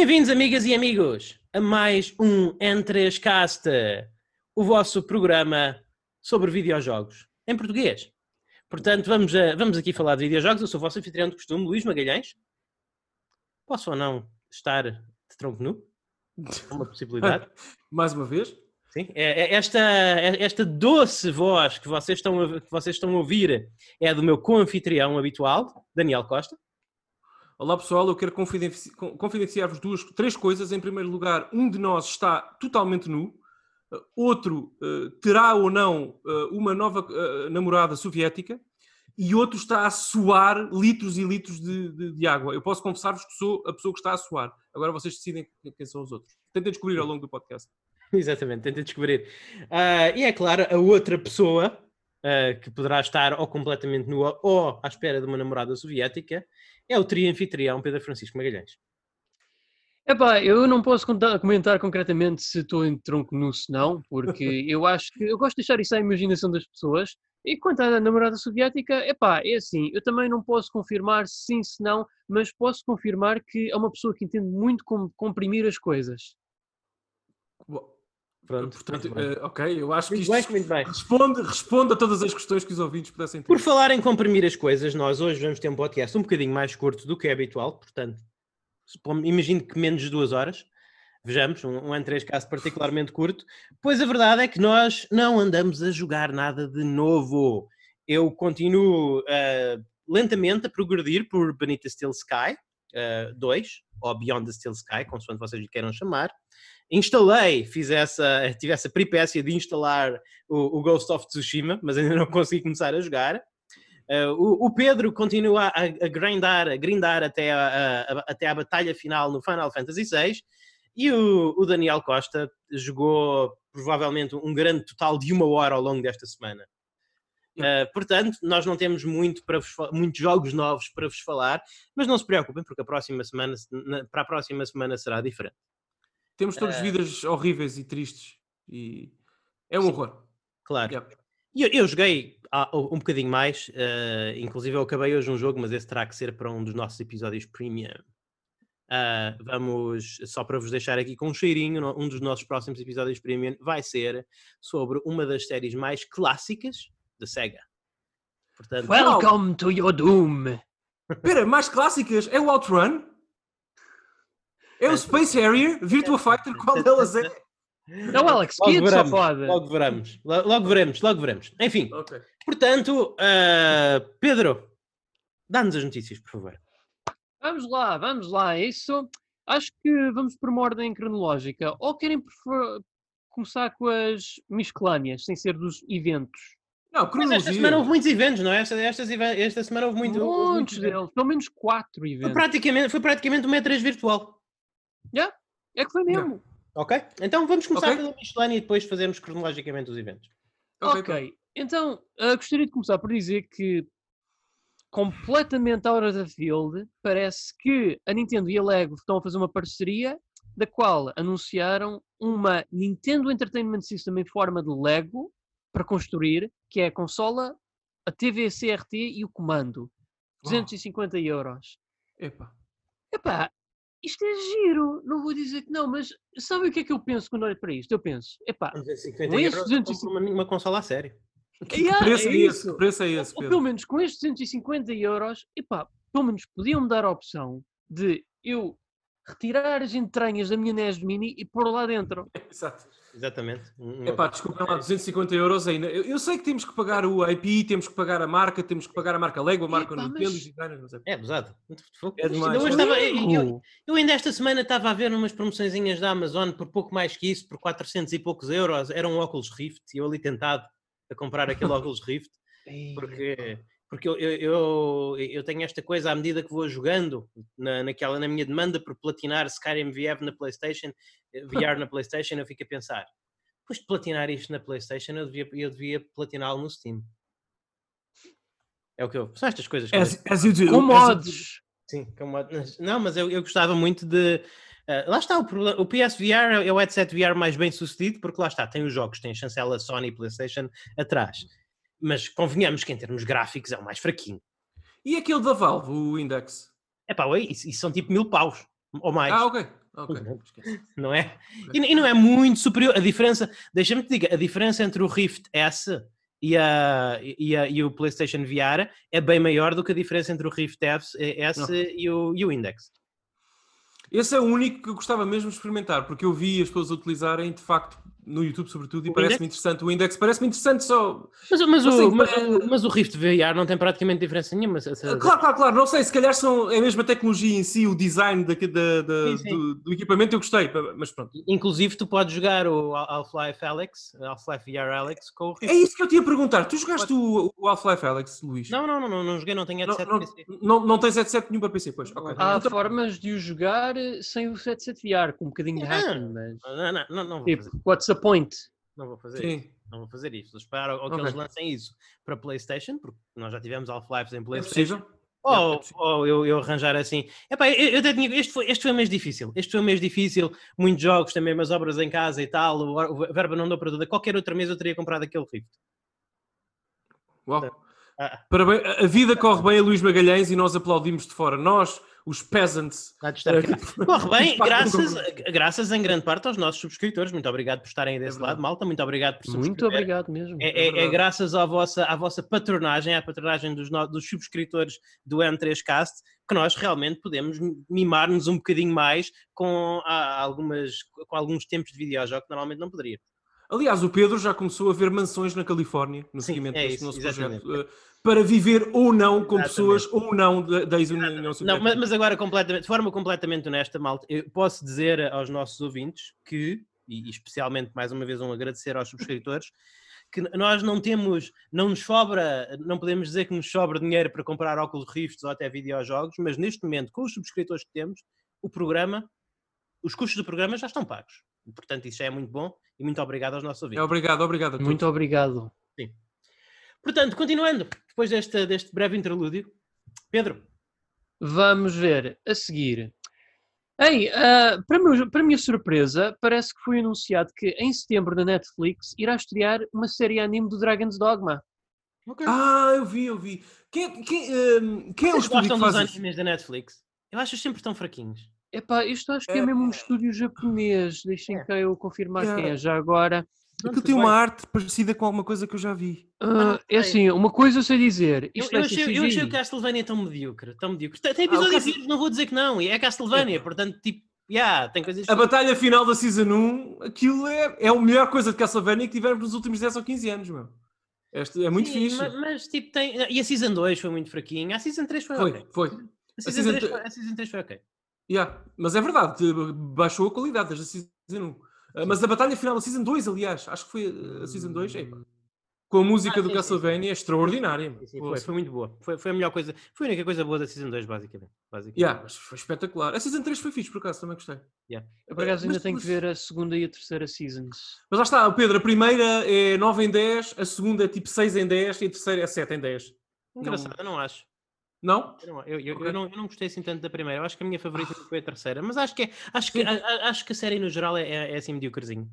Bem-vindos, amigas e amigos, a mais um N3Cast, o vosso programa sobre videojogos, em português. Portanto, vamos, a- vamos aqui falar de videojogos. Eu sou o vosso anfitrião de costume, Luís Magalhães. Posso ou não estar de tronco nu? É uma possibilidade. Mais uma vez. Sim, é- é esta, é- esta doce voz que vocês, estão a, que vocês estão a ouvir é a do meu co-anfitrião habitual, Daniel Costa. Olá pessoal, eu quero confidenci- con- confidenciar-vos duas, três coisas. Em primeiro lugar, um de nós está totalmente nu. Uh, Outro uh, terá ou não uh, uma nova uh, namorada soviética. E outro está a suar litros e litros de, de- de água. Eu posso confessar-vos que sou a pessoa que está a suar. Agora vocês decidem quem são os outros. Tentem descobrir ao longo do podcast. Exatamente, tenta descobrir. Ah, e é claro, a outra pessoa ah, que poderá estar ou completamente nua ou à espera de uma namorada soviética é o tri-anfitrião Pedro Francisco Magalhães. Epá, eu não posso contar- comentar concretamente se estou em tronco nu se não, porque eu acho que eu gosto de deixar isso à imaginação das pessoas. E quanto à namorada soviética, epá, é assim, eu também não posso confirmar sim, se não, mas posso confirmar que é uma pessoa que entende muito como comprimir as coisas. Pronto, portanto, muito uh, ok, eu acho que Muito isto bem, muito bem. responde, responde a todas as questões que os ouvintes pudessem ter. Por falar em comprimir as coisas, nós hoje vamos ter um podcast um bocadinho mais curto do que é habitual, portanto, imagino que menos de duas horas. Vejamos, um, um N3 caso particularmente curto, pois a verdade é que nós não andamos a jogar nada de novo. Eu continuo ah, lentamente a progredir por Beneath the Steel Sky 2, ou Beyond the Steel Sky, consoante vocês lhe queiram chamar. Instalei, fiz essa, tive essa peripécia de instalar o, o Ghost of Tsushima, mas ainda não consegui começar a jogar. Uh, o, o Pedro continua a, a grindar, a grindar até a, a- até a batalha final no Final Fantasy VI e o, o Daniel Costa jogou provavelmente um grande total de uma hora ao longo desta semana. Uh, portanto, nós não temos muito para muitos jogos novos para vos falar, mas não se preocupem, porque a próxima semana, na- para a próxima semana será diferente. Temos todas Eh, vidas horríveis e tristes. E é um Sim. horror. Claro. Yeah. E Eu, eu joguei ah, um bocadinho mais, eh, inclusive eu acabei hoje um jogo, mas esse terá que ser para um dos nossos episódios premium. Ah, vamos, só para vos deixar aqui com um cheirinho, um dos nossos próximos episódios premium vai ser sobre uma das séries mais clássicas da SEGA. Portanto, Welcome to your doom! Espera, mais clássicas é o Outrun? É o Space Harrier? Virtua Fighter? Qual delas é? Não, Alex, logo Kids só veremos, pode. logo veremos, lo- logo veremos, logo veremos. Enfim, Ok. portanto, ah, Pedro, dá-nos as notícias, por favor. Vamos lá, vamos lá. Isso, acho que vamos por uma ordem cronológica. Ou querem prefer- começar com as miscelâneas, sem ser dos eventos? Não, Mas esta cronologia. semana houve muitos eventos, não é? Esta, even- esta semana houve muito. houve muitos Muitos deles, pelo menos quatro Foi eventos. praticamente, foi praticamente uma E3 virtual. É que foi mesmo. Ok? Então vamos começar Ok. pela miscelânea e depois fazemos cronologicamente os eventos. Ok, Ok, então ah, gostaria de começar por dizer que completamente out of the field, parece que a Nintendo e a Lego estão a fazer uma parceria da qual anunciaram uma Nintendo Entertainment System em forma de Lego para construir, que é a consola, a TV CRT e o comando. 250 euros. Epá. Epá, isto é giro, não vou dizer que não, mas sabe o que é que eu penso quando olho para isto? Eu penso, epá, 250 Com estes euros 250 compro uma, uma consola a sério. Que Yeah, preço é é esse? Que preço é esse, ou Pedro? pelo menos com estes 250 euros, epá, pelo menos podiam-me dar a opção de eu retirar as entranhas da minha NES Mini e pôr lá dentro. Exato. Exatamente. Um- Epá, desculpem lá, 250 euros ainda. Eu, eu sei que temos que pagar o IP, temos que pagar a marca, temos que pagar a marca Lego, a marca Epá, Nintendo, mas- designers, mas é- É abusado. É demais. Ainda hoje estava- eu, eu- eu ainda esta semana estava a ver umas promoçõezinhas da Amazon por pouco mais que isso, por 400 e poucos euros. Era um óculos Rift e eu ali tentado a comprar aquele óculos Rift. Porque, porque eu, eu, eu, tenho esta coisa à medida que vou jogando na, naquela, na minha demanda por platinar Skyrim VR na Playstation, eh, VR na Playstation, eu fico a pensar, depois de platinar isto na Playstation, eu devia, eu devia platiná-lo no Steam. É o que eu. São estas coisas. que eu- As, as you do. Com mods! Sim, como- mas- não, mas eu, eu gostava muito de. ah, lá está, o, proble- o PSVR é o headset VR mais bem sucedido, porque lá está, tem os jogos, tem a chancela Sony e PlayStation atrás. Mas convenhamos que em termos gráficos é o mais fraquinho. E aquele da Valve, o Index? É pá, isso, isso são tipo mil paus ou mais. Ah, ok. Ok, esquece. não é? E, e não é muito superior. A diferença, deixa-me te dizer, a diferença entre o Rift S e, a, e, a- e o PlayStation VR é bem maior do que a diferença entre o Rift S, S e, o, e o Index. Esse é o único que eu gostava mesmo de experimentar, porque eu vi as pessoas utilizarem, de facto, no YouTube sobretudo, e parece-me interessante. O Index parece-me interessante só. Mas, mas, Não sei, o, mas, o, mas o Rift VR não tem praticamente diferença nenhuma. se- se- Claro, claro, claro. Não sei, se calhar são, é a mesma tecnologia em si, o design da, da- da- Sim, sim. Do, do equipamento, eu gostei, mas pronto. Inclusive, tu podes jogar o Half-Life Alex, Half-Life VR Alex, com o Rift. É isso que eu te ia perguntar. Tu jogaste o, o Half-Life, Alex, Luís? Não, não, não, não, não joguei, não tenho Não, headset não, PC. não, não tens headset nenhum para PC, pois. ok. Há Então- formas de o jogar eh, sem o headset VR, com um bocadinho de hacking, mas. Não, não, não, não vou Tipo, fazer, what's the point? não vou fazer isso. Sim, Não vou fazer isso. Vou esperar que eles lancem isso para PlayStation, porque nós já tivemos Half-Lives em é PlayStation. possível. Ou, É, é possível. ou eu, eu arranjar assim. Epá, eu, eu até tinha, este, foi, este foi um mês difícil. Este foi um mês difícil. Muitos jogos, também umas obras em casa e tal. O, o verba não deu para tudo. Qualquer outro mês eu teria comprado aquele Rift. Uau. Ah, Parabéns. A- A vida corre bem a Luís Magalhães e nós aplaudimos de fora. Nós, os peasants. Corre bem, graças, graças em grande parte aos nossos subscritores. Muito obrigado por estarem aí desse verdade. lado, malta. Muito obrigado por Muito subscrever. obrigado mesmo. É, É é- é graças à vossa, à vossa patronagem, à patronagem dos, no- dos subscritores do M3Cast, que nós realmente podemos mimar-nos um bocadinho mais com, ah, algumas, com alguns tempos de videojogo que normalmente não poderia. Aliás, o Pedro já começou a ver mansões na Califórnia, no Sim, seguimento é deste isso, nosso exatamente. projeto, eh, para viver ou não com Exatamente. pessoas ou não da, ex-União Não, Soviética. mas, mas agora, completamente, de forma completamente honesta, malta, eu posso dizer aos nossos ouvintes que, e especialmente mais uma vez um agradecer aos subscritores, que nós não temos, não nos sobra, não podemos dizer que nos sobra dinheiro para comprar óculos rifts ou até videojogos, mas neste momento, com os subscritores que temos, o programa, os custos do programa já estão pagos. Portanto, isso já é muito bom e muito obrigado aos nossos É, ouvintes. obrigado, obrigado a todos. Muito obrigado. Portanto, continuando, depois deste, deste breve interlúdio, Pedro, Vamos ver a seguir. Ei, ah, para, meu- para minha surpresa, parece que foi anunciado que em setembro na Netflix irá estrear uma série anime do Dragon's Dogma. Ah, eu vi, eu vi. Quem, quem, ehm, quem é o estúdio gostam que dos faz isso? animes da Netflix? Eu acho sempre tão fraquinhos. Epá, isto acho que é É- mesmo um estúdio japonês. Deixem É. cá eu confirmar É. quem é já agora. Aquilo tudo tem uma arte parecida com alguma coisa que eu já vi. Ah, não é assim, uma coisa eu sei dizer. Eu, Isto eu achei, eu achei o Castlevania tão medíocre, tão medíocre. Tem, tem Ah, o episódios Castle- giros, não vou dizer que não, e é Castlevania, portanto, tipo, yeah, tem coisas... A batalha final da Season 1, aquilo é, é a melhor coisa de Castlevania que tivemos nos últimos 10 ou 15 anos, meu. Este é muito Sim, fixe. Mas, mas, tipo, tem... E a Season 2 foi muito fraquinha, a Season 3 foi, Foi, ok. foi. A A Season, Season 3 tre- foi, a Season 3 foi ok. Yeah. Mas é verdade, baixou a qualidade desde a Season 1. Ah, Mas a batalha final da Season 2, aliás, acho que foi a Season 2, é, com a música Ah, do sim, sim, Castlevania, é extraordinária. Sim, sim, foi, foi muito boa. Foi, foi a melhor coisa, foi a única coisa boa da Season 2, basicamente. basicamente. Yeah, mas foi espetacular. A Season 3 foi fixe, por acaso, também gostei. Eu, por acaso, ainda Mas- tenho mas- que ver a segunda e a terceira seasons. Mas lá está, Pedro, a primeira é 9 em 10, a segunda é tipo 6 em 10 e a terceira é 7 em 10. Engraçado, eu não acho. Não? Eu, não, eu, eu- eu não, eu não gostei assim tanto da primeira. Eu acho que a minha favorita foi a terceira. Mas acho que, é, acho que, a- acho que a série no geral é, é, é assim mediocrezinho.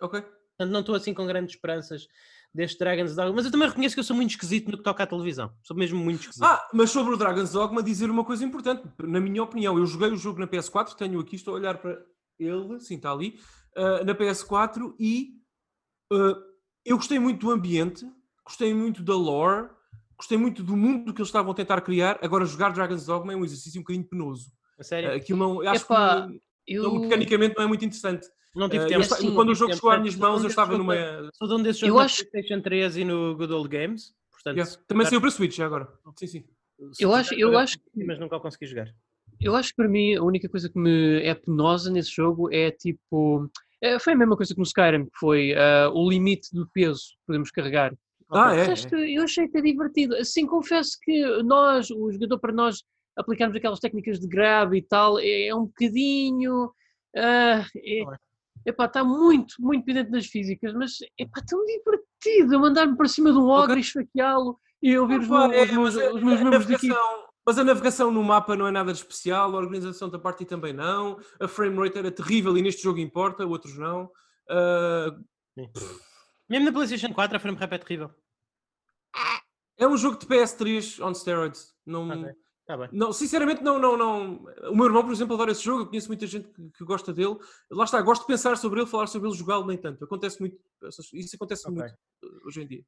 Ok. Portanto, não estou assim com grandes esperanças deste Dragon's Dogma. Mas eu também reconheço que eu sou muito esquisito no que toca à televisão. Sou mesmo muito esquisito. Ah, mas sobre o Dragon's Dogma, dizer uma coisa importante. Na minha opinião, eu joguei o jogo na PS4, tenho aqui, estou a olhar para ele, sim, está ali, ah, na PS4 e ah, eu gostei muito do ambiente, gostei muito da lore, gostei muito do mundo que eles estavam a tentar criar. Agora, jogar Dragon's Dogma é um exercício um bocadinho penoso. a sério. Ah, aquilo não, eu acho Epá, que Eu... não, mecanicamente não é muito interessante. não tive Ah, tempo. eu assim, quando o jogo tempo. chegou às minhas mãos, eu estava numa. Sou de um desses Eu jogos acho- na PlayStation 3 e no Good Old Games. Portanto, Yeah. Também calhar- saiu para Switch agora. Sim, sim. Eu acho- eu acho que- Mas nunca o consegui jogar. Eu acho que para mim a única coisa que me é penosa nesse jogo é tipo. é, foi a mesma coisa que no Skyrim, que foi ah, o limite do peso que podemos carregar. Ah, é? Eu achei que é divertido. Assim, confesso que nós, o jogador, para nós aplicarmos aquelas técnicas de grab e tal, é, é um bocadinho. ah, é, é? epá, está muito, muito dependente das físicas, mas é tão divertido eu mandar-me para cima de um ogre e esfaqueá-lo e ouvir os, Opa, meus, é, os meus, mas a- os meus a membros daqui. Mas a navegação no mapa não é nada de especial, a organização da party também não, a frame rate era terrível e neste jogo importa, outros não. Ah, Mesmo na PlayStation 4 a frame rate é terrível. é um jogo de PS3 on steroids. Não, Ok. Está bem. Não, sinceramente, não, não, não. O meu irmão, por exemplo, adora esse jogo. Eu conheço muita gente que, que gosta dele. Lá está, gosto de pensar sobre ele, falar sobre ele, jogá-lo, nem tanto. Acontece muito. Isso acontece Ok. muito uh, hoje em dia.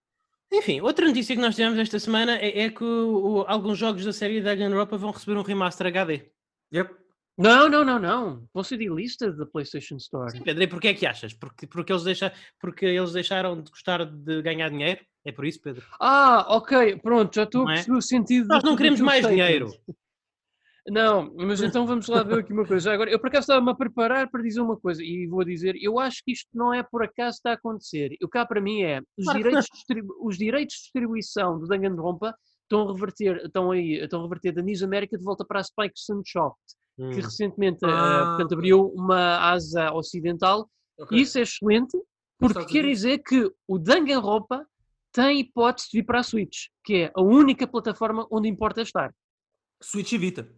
Enfim, outra notícia que nós tivemos esta semana é, é que o- o- alguns jogos da série Danganronpa vão receber um remaster HD. Yep. Não, não, não, não. Vão ser delistas da PlayStation Store. Pedro, e porquê é que achas? Porque, porque, eles deixa, porque eles deixaram de gostar de ganhar dinheiro? É por isso, Pedro? Ah, ok, pronto, já estou Não a é? perceber o sentido. Nós não queremos mais statement. dinheiro. Não, mas então vamos lá ver aqui uma coisa. Já Agora, eu por acaso estava-me a preparar para dizer uma coisa e vou dizer, eu acho que isto não é por acaso que está a acontecer. O cá para mim é, os Claro direitos, os direitos de distribuição do Danganronpa estão a reverter, estão aí, estão a reverter da News America de volta para a Spike Sunsoft, que Hum. recentemente eh, Ah, portanto, ok. abriu uma asa ocidental Ok. e isso é excelente, porque quer dizer que o Danganronpa tem hipótese de vir para a Switch, que é a única plataforma onde importa estar. Switch e Vita.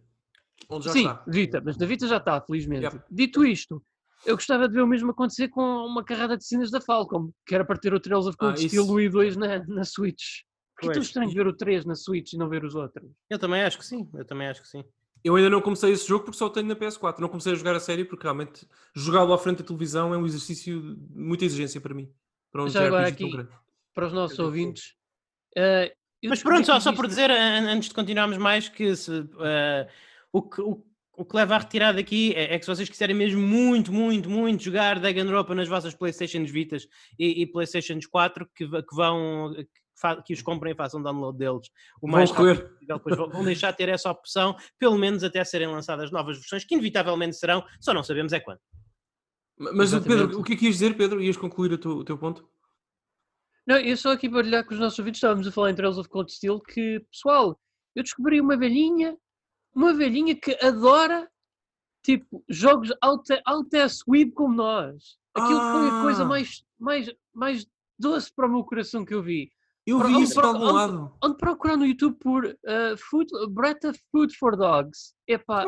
Onde já Sim, está. Vita, mas da Vita já está, felizmente. Yep. Dito isto, eu gostava de ver o mesmo acontecer com uma carrada de cenas da Falcom, que era para ter o Trails of Cold Ah, Steel isso- 1 e 2 na, na Switch. Porque é tão estranho ver o 3 na Switch e não ver os outros. Eu também acho que sim. Eu também acho que sim. Eu ainda não comecei esse jogo porque só o tenho na PS4. Não comecei a jogar a série porque realmente jogá-lo à frente da televisão é um exercício de muita exigência para mim. Para um Já agora aqui-. Para os nossos Eu tenho ouvintes. eh, eu Mas pronto, só, só por dizer, an- antes de continuarmos mais, que se, eh, o, que, o, o que leva a retirar daqui é, é que se vocês quiserem mesmo muito, muito, muito jogar Danganronpa nas vossas Playstations Vitas e, e Playstations 4, que, que vão que, os comprem e façam download deles o Vão mais rápido correr. possível, depois vão, vão deixar de ter essa opção, pelo menos até serem lançadas novas versões, que inevitavelmente serão, só não sabemos é quando. Mas Exatamente. Pedro, o que é que ias dizer, Pedro? Ias concluir o teu, o teu ponto? Não, eu só aqui para olhar com os nossos ouvintes, estávamos a falar em Trails of Cold Steel, que, pessoal, eu descobri uma velhinha, uma velhinha que adora, tipo, jogos alta, alta sweep como nós. Aquilo foi a coisa Ah. mais, mais, mais doce para o meu coração que eu vi. Eu vi onde isso de algum onde- lado. Onde procurar no YouTube por uh, food, Bretta Food for Dogs. Epá,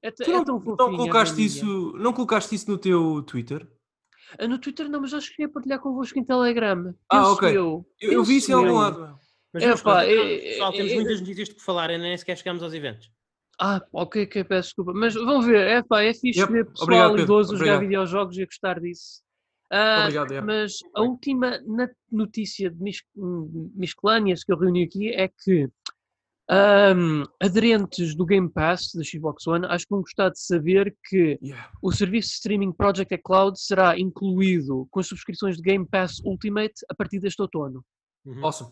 é, tu é não, tão não colocaste isso, não colocaste isso no teu Twitter? Ah, No Twitter não, mas já cheguei a partilhar convosco em Telegram. Ah, Penso ok. Eu, Eu, eu vi isso em algum lado. Mas É, pá, é- pessoal, é- temos é- muitas notícias de que falar, e nem sequer chegamos aos eventos. Ah, ok, ok, peço desculpa. Mas vão ver, é pá, é fixe Yep, ver pessoal obrigado, Pedro, idoso jogar obrigado. videojogos e a gostar disso. Ah, Obrigado, é. mas a última notícia de mis- miscelâneas que eu reuni aqui é que ahm, aderentes do Game Pass da Xbox One acho que vão gostar de saber que Yeah. o serviço de streaming Project Cloud será incluído com as subscrições de Game Pass Ultimate a partir deste outono. Uhum. Awesome.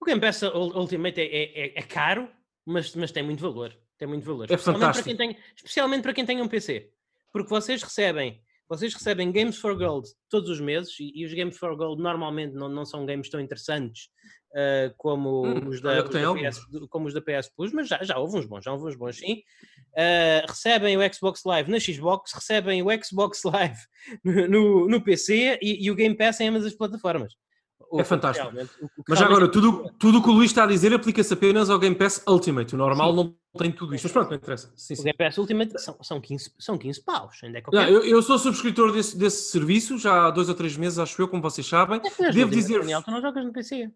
O Game Pass Ul- Ultimate é, é- é- é caro, mas, mas tem muito valor. Tem muito valor. É especialmente para quem tem, especialmente para quem tem um PC. Porque vocês recebem, vocês recebem Games for Gold todos os meses e, e os Games for Gold normalmente não, não são games tão interessantes ah, como, Hum, os da, os da. PS, como os da PS Plus, mas já, já houve uns bons, já houve uns bons sim. Ah, recebem o Xbox Live na Xbox, recebem o Xbox Live no, no, no PC e, e o Game Pass em ambas as plataformas. O- É o fantástico. o- o Mas agora, tudo tudo o que o Luís está a dizer aplica-se apenas ao Game Pass Ultimate. O normal não tem tudo isto. Mas pronto, não interessa. Sim, O sim. Game Pass Ultimate são, são, 15, são 15 paus. Ainda é Não, qualquer... eu, eu sou subscritor desse, desse serviço já há dois ou três meses, acho eu, como vocês sabem. devo dizer- Daniel, tu não jogas no PC.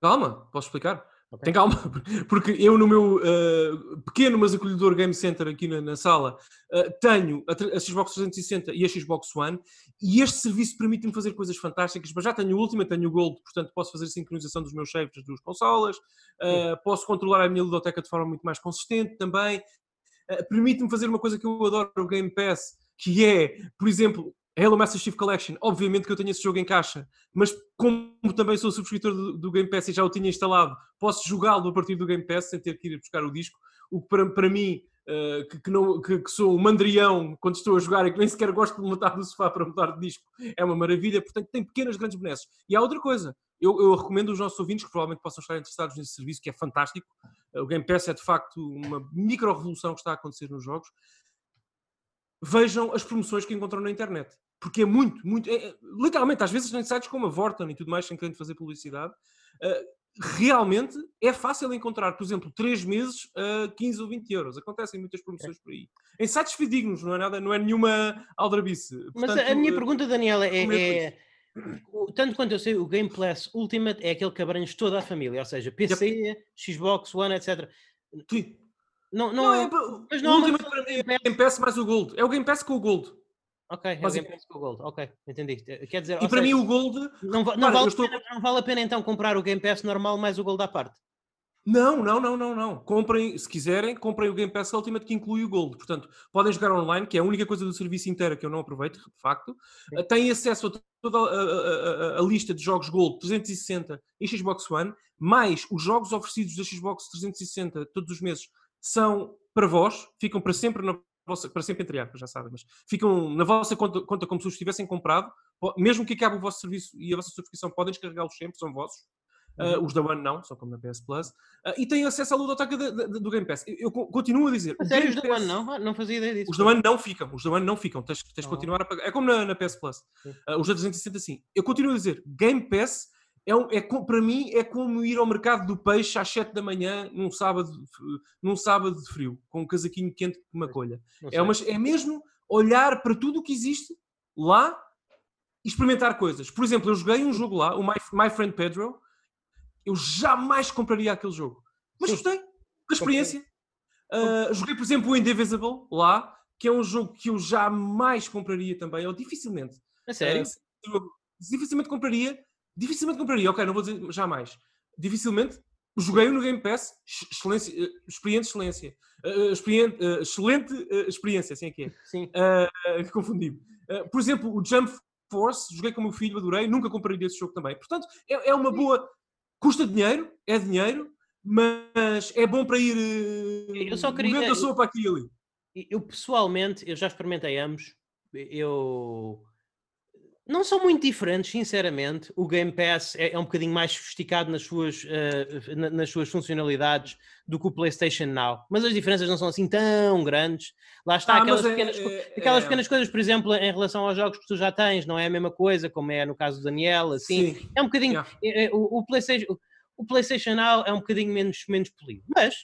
Calma, posso explicar? Ok. Tem calma, porque eu no meu eh, pequeno mas acolhedor Game Center aqui na, na sala eh, tenho a, a Xbox 360 e a Xbox One e este serviço permite-me fazer coisas fantásticas, mas já tenho o Ultimate, tenho o Gold, portanto posso fazer a sincronização dos meus saves das duas consolas, eh, posso controlar a minha ludoteca de forma muito mais consistente também, permite-me fazer uma coisa que eu adoro no Game Pass, que é, por exemplo, Halo Master Chief Collection, obviamente que eu tenho esse jogo em caixa, mas como também sou subscritor do, do Game Pass e já o tinha instalado, posso jogá-lo a partir do Game Pass sem ter que ir buscar o disco, o que para, para mim, eh, que, que não, que, que sou um mandrião quando estou a jogar e que nem sequer gosto de levantar do sofá para mudar de disco, é uma maravilha, portanto tem pequenas grandes benesses. E há outra coisa, eu, eu recomendo aos nossos ouvintes que provavelmente possam estar interessados nesse serviço, que é fantástico, Eh, o Game Pass é de facto uma micro-revolução que está a acontecer nos jogos, vejam as promoções que encontram na internet. Porque é muito, muito. é- é- literalmente, às vezes em sites como a Vorten e tudo mais, sem querer fazer publicidade, eh, realmente é fácil encontrar, por exemplo, 3 meses a 15 ou 20 euros. Acontecem muitas promoções por aí. Em sites fidedignos, não é nada, não é nenhuma aldrabice. Mas a- minha eh, pergunta, Daniela, é, é- o- tanto quanto eu sei, o Game Pass Ultimate é aquele que abrange toda a família, ou seja, PC, Xbox One, etc. Sim. Não, não, Não, é. é, mas o não uma Ultimate é o Game Pass mais o Gold. É o Game Pass com o Gold. Ok, é o Basicamente. Game Pass com o Gold. Ok, entendi. Quer dizer, E para mim seja, o Gold. não, va- não Repara, vale estou- pena, não vale a pena então comprar o Game Pass normal mais o Gold à parte. Não, não, não, não, não. Comprem, se quiserem, comprem o Game Pass Ultimate que inclui o Gold. Portanto, podem jogar online, que é a única coisa do serviço inteiro que eu não aproveito, de facto. Sim. Têm acesso a toda a, a- a- a lista de jogos Gold 360 e Xbox One, mais os jogos oferecidos da Xbox 360 todos os meses são para vós, ficam para sempre na vossa, para sempre entre aspas, já sabem, mas ficam na vossa conta, conta como se os tivessem comprado, mesmo que acabe o vosso serviço e a vossa subscrição, podem descarregá-los sempre, são vossos. Uh, os da One não, são como na PS Plus. Uh, e têm acesso à ludoteca de- de- do Game Pass. Eu, eu co- continuo a dizer. A sério, os da One não? Ah, não fazia ideia disso. Os da One não ficam. Os da One não ficam. Tens, tens de Oh. continuar a pagar. É como na, na PS Plus. Uh, os da 360 sim. Eu continuo a dizer. Game Pass é, é para mim é como ir ao mercado do peixe às 7 da manhã num sábado, de- num sábado de frio, com um casaquinho quente que me acolha. Não É, uma, é mesmo olhar para tudo o que existe lá e experimentar coisas. Por exemplo, eu joguei um jogo lá, o My, My Friend Pedro. Eu jamais compraria aquele jogo. Mas gostei da experiência. Ah, joguei, por exemplo, o Indivisible lá, que é um jogo que eu jamais compraria também, ou dificilmente. A sério? Eu dificilmente compraria. Dificilmente compraria, ok, não vou dizer jamais. Dificilmente. Joguei no Game Pass, ex- excelência, eh, experiente excelência. Ah, experiente, ah, excelente ah, experiência, assim é que é. Sim. Uh, confundi-me. Uh, por exemplo, o Jump Force, joguei com o meu filho, adorei, nunca compraria esse jogo também. Portanto, é, é uma boa. Custa dinheiro, é dinheiro, mas é bom para ir. uh, Eu só queria- movendo a sopa aqui e ali. Eu pessoalmente, eu já experimentei ambos. Eu não são muito diferentes, sinceramente. O Game Pass é, é um bocadinho mais sofisticado nas suas, eh, na- nas suas funcionalidades do que o PlayStation Now, mas as diferenças não são assim tão grandes. Lá está, Ah, aquelas, é- pequenas, co- é- aquelas é- pequenas coisas, por exemplo, em relação aos jogos que tu já tens, não é a mesma coisa, como é no caso do Daniel, assim. Sim. É um bocadinho. Yeah. é- é, o, o PlayStation, o- PlayStation Now é um bocadinho menos, menos polido. Mas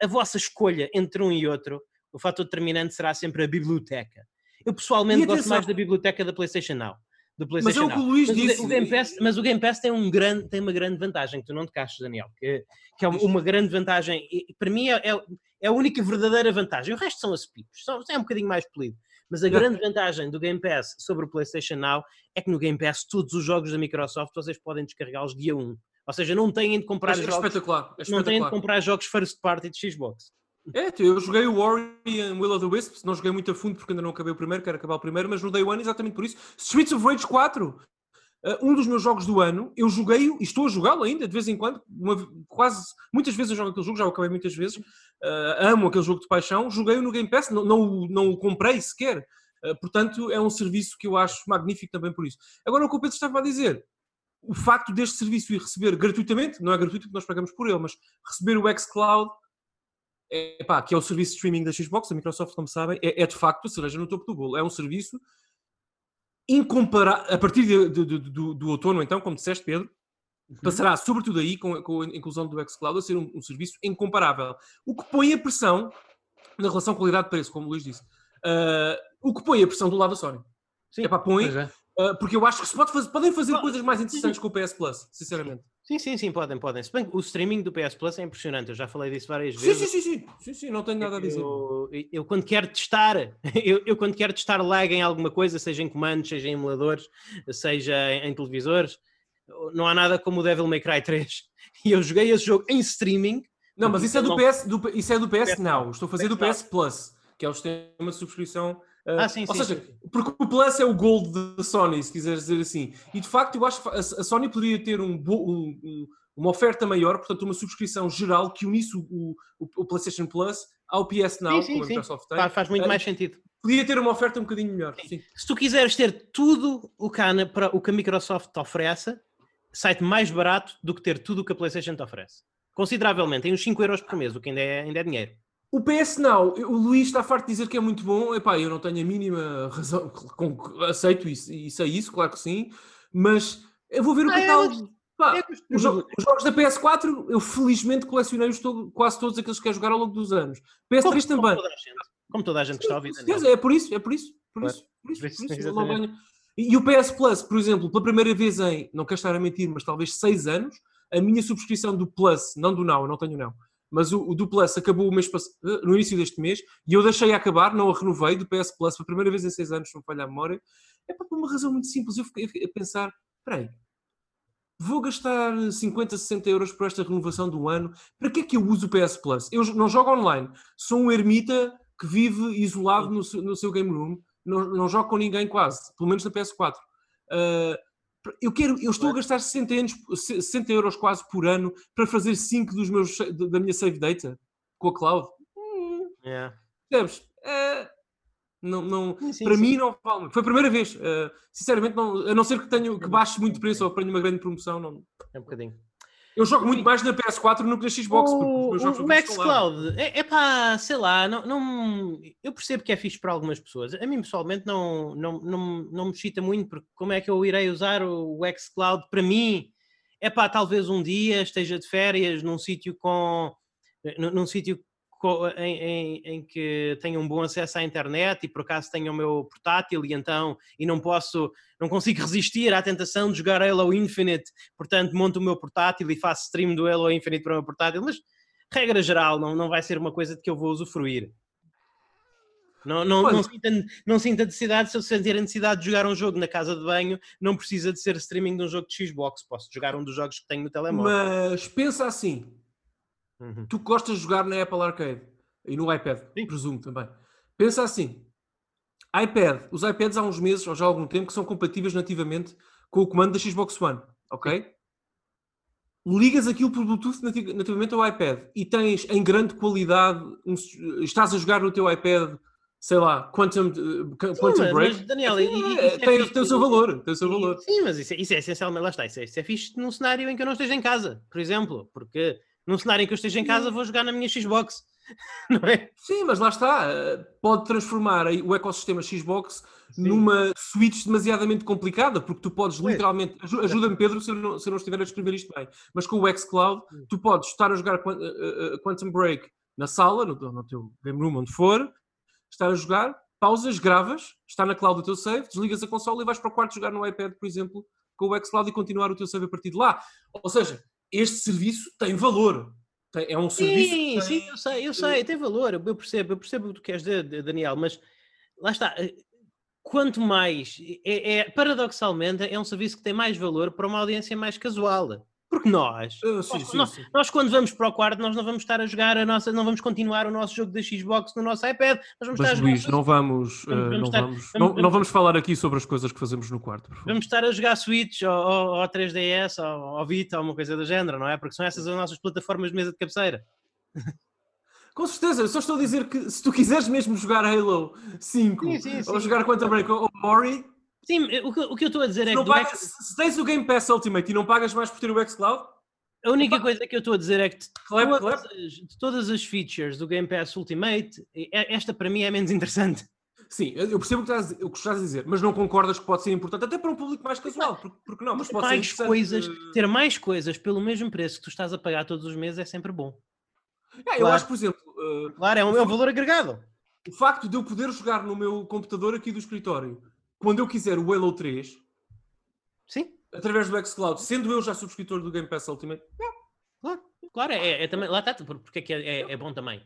a, a vossa escolha entre um e outro, o fator determinante será sempre a biblioteca. Eu pessoalmente gosto mais da biblioteca da PlayStation Now. Do Mas PlayStation é o que o. Luís Mas disse. o Game Pass, mas o Game Pass tem, um grande, tem uma grande vantagem que tu não te caches, Daniel, que, que é uma, grande vantagem. E, para mim é, é, é a única verdadeira vantagem. O resto são as pipos, é um bocadinho mais polido. Mas a grande vantagem do Game Pass sobre o PlayStation Now é que no Game Pass todos os jogos da Microsoft vocês podem descarregá-los dia 1. Ou seja, não têm de comprar É, é jogos, espetacular. É não têm de espetacular. comprar jogos first party de Xbox. É, eu joguei o Ori e Will of the Wisps, não joguei muito a fundo porque ainda não acabei o primeiro, quero acabar o primeiro, mas no Day One exatamente por isso. Streets of Rage 4, uh, um dos meus jogos do ano, eu joguei e estou a jogá-lo ainda de vez em quando, uma- quase, muitas vezes eu jogo aquele jogo, já o acabei muitas vezes, uh, amo aquele jogo de paixão, joguei-o no Game Pass, não, não, não o comprei sequer, Uh, portanto é um serviço que eu acho magnífico também por isso. Agora o que o Pedro estava a dizer, o facto deste serviço ir receber gratuitamente, não é gratuito porque nós pagamos por ele, mas receber o xCloud é, pá, que é o serviço de streaming da Xbox, da Microsoft, como sabem, é, é de facto a cereja no topo do bolo. É um serviço incomparável, a partir de- de- de- do, do outono, então, como disseste, Pedro, passará, sobretudo aí, com, com a inclusão do xCloud, a ser um, um serviço incomparável. O que põe a pressão na relação qualidade-preço, como o Luís disse. Ah, o que põe a pressão do lado da Sony. Sim, Epá, põe, é. ah, porque eu acho que se pode fazer- podem fazer coisas mais interessantes com o PS Plus, sinceramente. Sim, sim, sim, podem, podem. Se bem o streaming do PS Plus é impressionante, eu já falei disso várias vezes. sim, sim, sim, sim, sim, não tenho nada a dizer. Eu, eu quando quero testar, eu, eu quando quero testar lag em alguma coisa, seja em comandos, seja em emuladores, seja em, em televisores, não há nada como o Devil May Cry 3. E eu joguei esse jogo em streaming. Não, mas isso é do Não. PS, do, isso é do PS PS Now. Estou a fazer do PS PS Plus, que é o sistema de subscrição. Uh, Ah, sim, ou sim, seja, sim. porque o Plus é o Gold da Sony, se quiseres dizer assim. E de facto, eu acho que a, a Sony poderia ter um, um- um- uma oferta maior, portanto, uma subscrição geral que unisse o, o- o PlayStation Plus ao PS Now, sim, como a. Microsoft tem. Faz, faz muito Eh, mais sentido. Podia ter uma oferta um bocadinho melhor. Se tu quiseres ter tudo o que, na- para, o que a Microsoft te oferece, sai-te mais barato do que ter tudo o que a PlayStation te oferece. Consideravelmente, tem uns 5 euros por mês, o que ainda é, ainda é dinheiro. O PS Now, o Luís está farto de dizer que é muito bom. Epá, eu não tenho a mínima razão, com, aceito isso e sei isso, claro que sim, mas eu vou ver o Ah, é, catálogo. Pá, é os, jo- de- os jogos da PS4, eu felizmente colecionei-os todo- quase todos aqueles que quero jogar ao longo dos anos. PS3 Como, como também. toda a gente, como toda a gente que está a ouvir. Certeza, É por isso, é por isso. Por Claro. isso, por isso, Por isso, por isso, não exatamente. venho- E o PS Plus, por exemplo, pela primeira vez em, não quero estar a mentir, mas talvez seis anos, a minha subscrição do Plus, não do Now, eu não tenho Now, mas o, o do Plus acabou mês eh, no início deste mês e eu deixei acabar, não a renovei do PS Plus pela primeira vez em seis anos, não falha a memória. É por uma razão muito simples. Eu fiquei, a pensar: peraí, vou gastar 50, 60 euros por esta renovação um ano. Para que é que eu uso o PS Plus? Eu não jogo online, sou um ermita que vive isolado no no seu game room, não, não jogo com ninguém quase, pelo menos na PS4. Ah, eu, quero, eu estou a gastar 60, anos, 60 euros quase por ano para fazer 5 dos meus, da minha save data com a cloud. Hum, Yeah. Ah, não, não, Sim, para sim. mim não vale. Foi a primeira vez. Ah, sinceramente, não, a não ser que, tenho, que baixe muito preço ou que tenha uma grande promoção. Não. É um bocadinho. Eu jogo muito mais na PS4 do que na Xbox. porque os O, o, o xCloud, é, é pá, sei lá, não, não, eu percebo que é fixe para algumas pessoas. A mim, pessoalmente, não, não, não, não me excita muito, porque como é que eu irei usar o, o xCloud para mim? É pá, talvez um dia esteja de férias num sítio com. num, num sítio em, em, em que tenha um bom acesso à internet e por acaso tenha o meu portátil e então e não posso não consigo resistir à tentação de jogar Halo Infinite. Portanto monto o meu portátil e faço stream do Halo Infinite para o meu portátil mas regra geral não, não vai ser uma coisa de que eu vou usufruir. Não, não, não, sinta, não sinta necessidade, se eu sentir a necessidade de jogar um jogo na casa de banho, não precisa de ser streaming de um jogo de Xbox, posso jogar um dos jogos que tenho no telemóvel. Mas pensa assim: Uhum. tu gostas de jogar na Apple Arcade e no iPad, presumo também. Pensa assim: iPad, os iPads há uns meses ou já há algum tempo que são compatíveis nativamente com o comando da Xbox One, ok? Ligas aquilo por Bluetooth nati- nativamente ao iPad e tens em grande qualidade, um estás a jogar no teu iPad, sei lá, Quantum, eh, Quantum mas- Break. mas, Daniel, e- é- é tem, fixe. tem o seu valor, tem o seu valor. Sim, mas isso, é- isso é essencialmente, lá está, isso é, isso é fixe num cenário em que eu não esteja em casa, por exemplo, porque num cenário em que eu esteja em casa vou jogar na minha Xbox, não é? Sim, mas lá está. eh, Pode transformar o ecossistema Xbox numa Switch demasiadamente complicada, porque tu podes Pois. literalmente. aju- Ajuda-me, Pedro, se eu, não, se eu não estiver a descrever isto bem. Mas com o xCloud, tu podes estar a jogar eh, eh, Quantum Break na sala, no, teu- no teu game room, onde for, estar a jogar, pausas, gravas, está na cloud o teu save, desligas a consola e vais para o quarto jogar no iPad, por exemplo, com o xCloud e continuar o teu save a partir de lá. Ou seja, este serviço tem valor. Tem- é um serviço. Sim, que sim, tem- eu sei, eu sei, tem valor, eu percebo, eu percebo o que tu queres dizer, Daniel, mas lá está. eh, Quanto mais, é, é- paradoxalmente, é um serviço que tem mais valor para uma audiência mais casual. Porque nós, Ah, sim, nós, sim, nós- sim. nós quando vamos para o quarto, nós não vamos estar a jogar a nossa, não vamos continuar o nosso jogo da Xbox no nosso iPad, nós vamos estar a Mas jogar Luís, não vamos, Vamos- eh, vamos não, estar- vamos, vamos- não, vamos- não vamos falar aqui sobre as coisas que fazemos no quarto, por favor. Vamos estar a jogar Switch ou, ou, ou 3DS ou, ou Vita ou uma coisa do género, não é? Porque são essas as nossas plataformas de mesa de cabeceira. Com certeza, eu só estou a dizer que se tu quiseres mesmo jogar Halo 5 Sim, sim, ou sim. jogar Quantum Break ou Mori, Sim, o que, o que eu estou a dizer é que X- se tens o Game Pass Ultimate e não pagas mais por ter o xCloud, a única coisa que eu estou a dizer é que de todas, as, de todas as features do Game Pass Ultimate, esta para mim é menos interessante. sim, eu percebo o que, estás, a- o que estás a dizer, mas não concordas que pode ser importante até para um público mais casual, porque, porque não, mas Ter pode ser mais interessante. coisas, ter mais coisas pelo mesmo preço que tu estás a pagar todos os meses é sempre bom. É, eu claro. acho, por exemplo, eh, Claro, é um, é um valor agregado. o facto de eu poder jogar no meu computador aqui do escritório, quando eu quiser o Halo 3, Sim, através do xCloud, sendo eu já subscritor do Game Pass Ultimate, claro. Claro, é, é também, lá está, por- porque é que é, é- é bom também.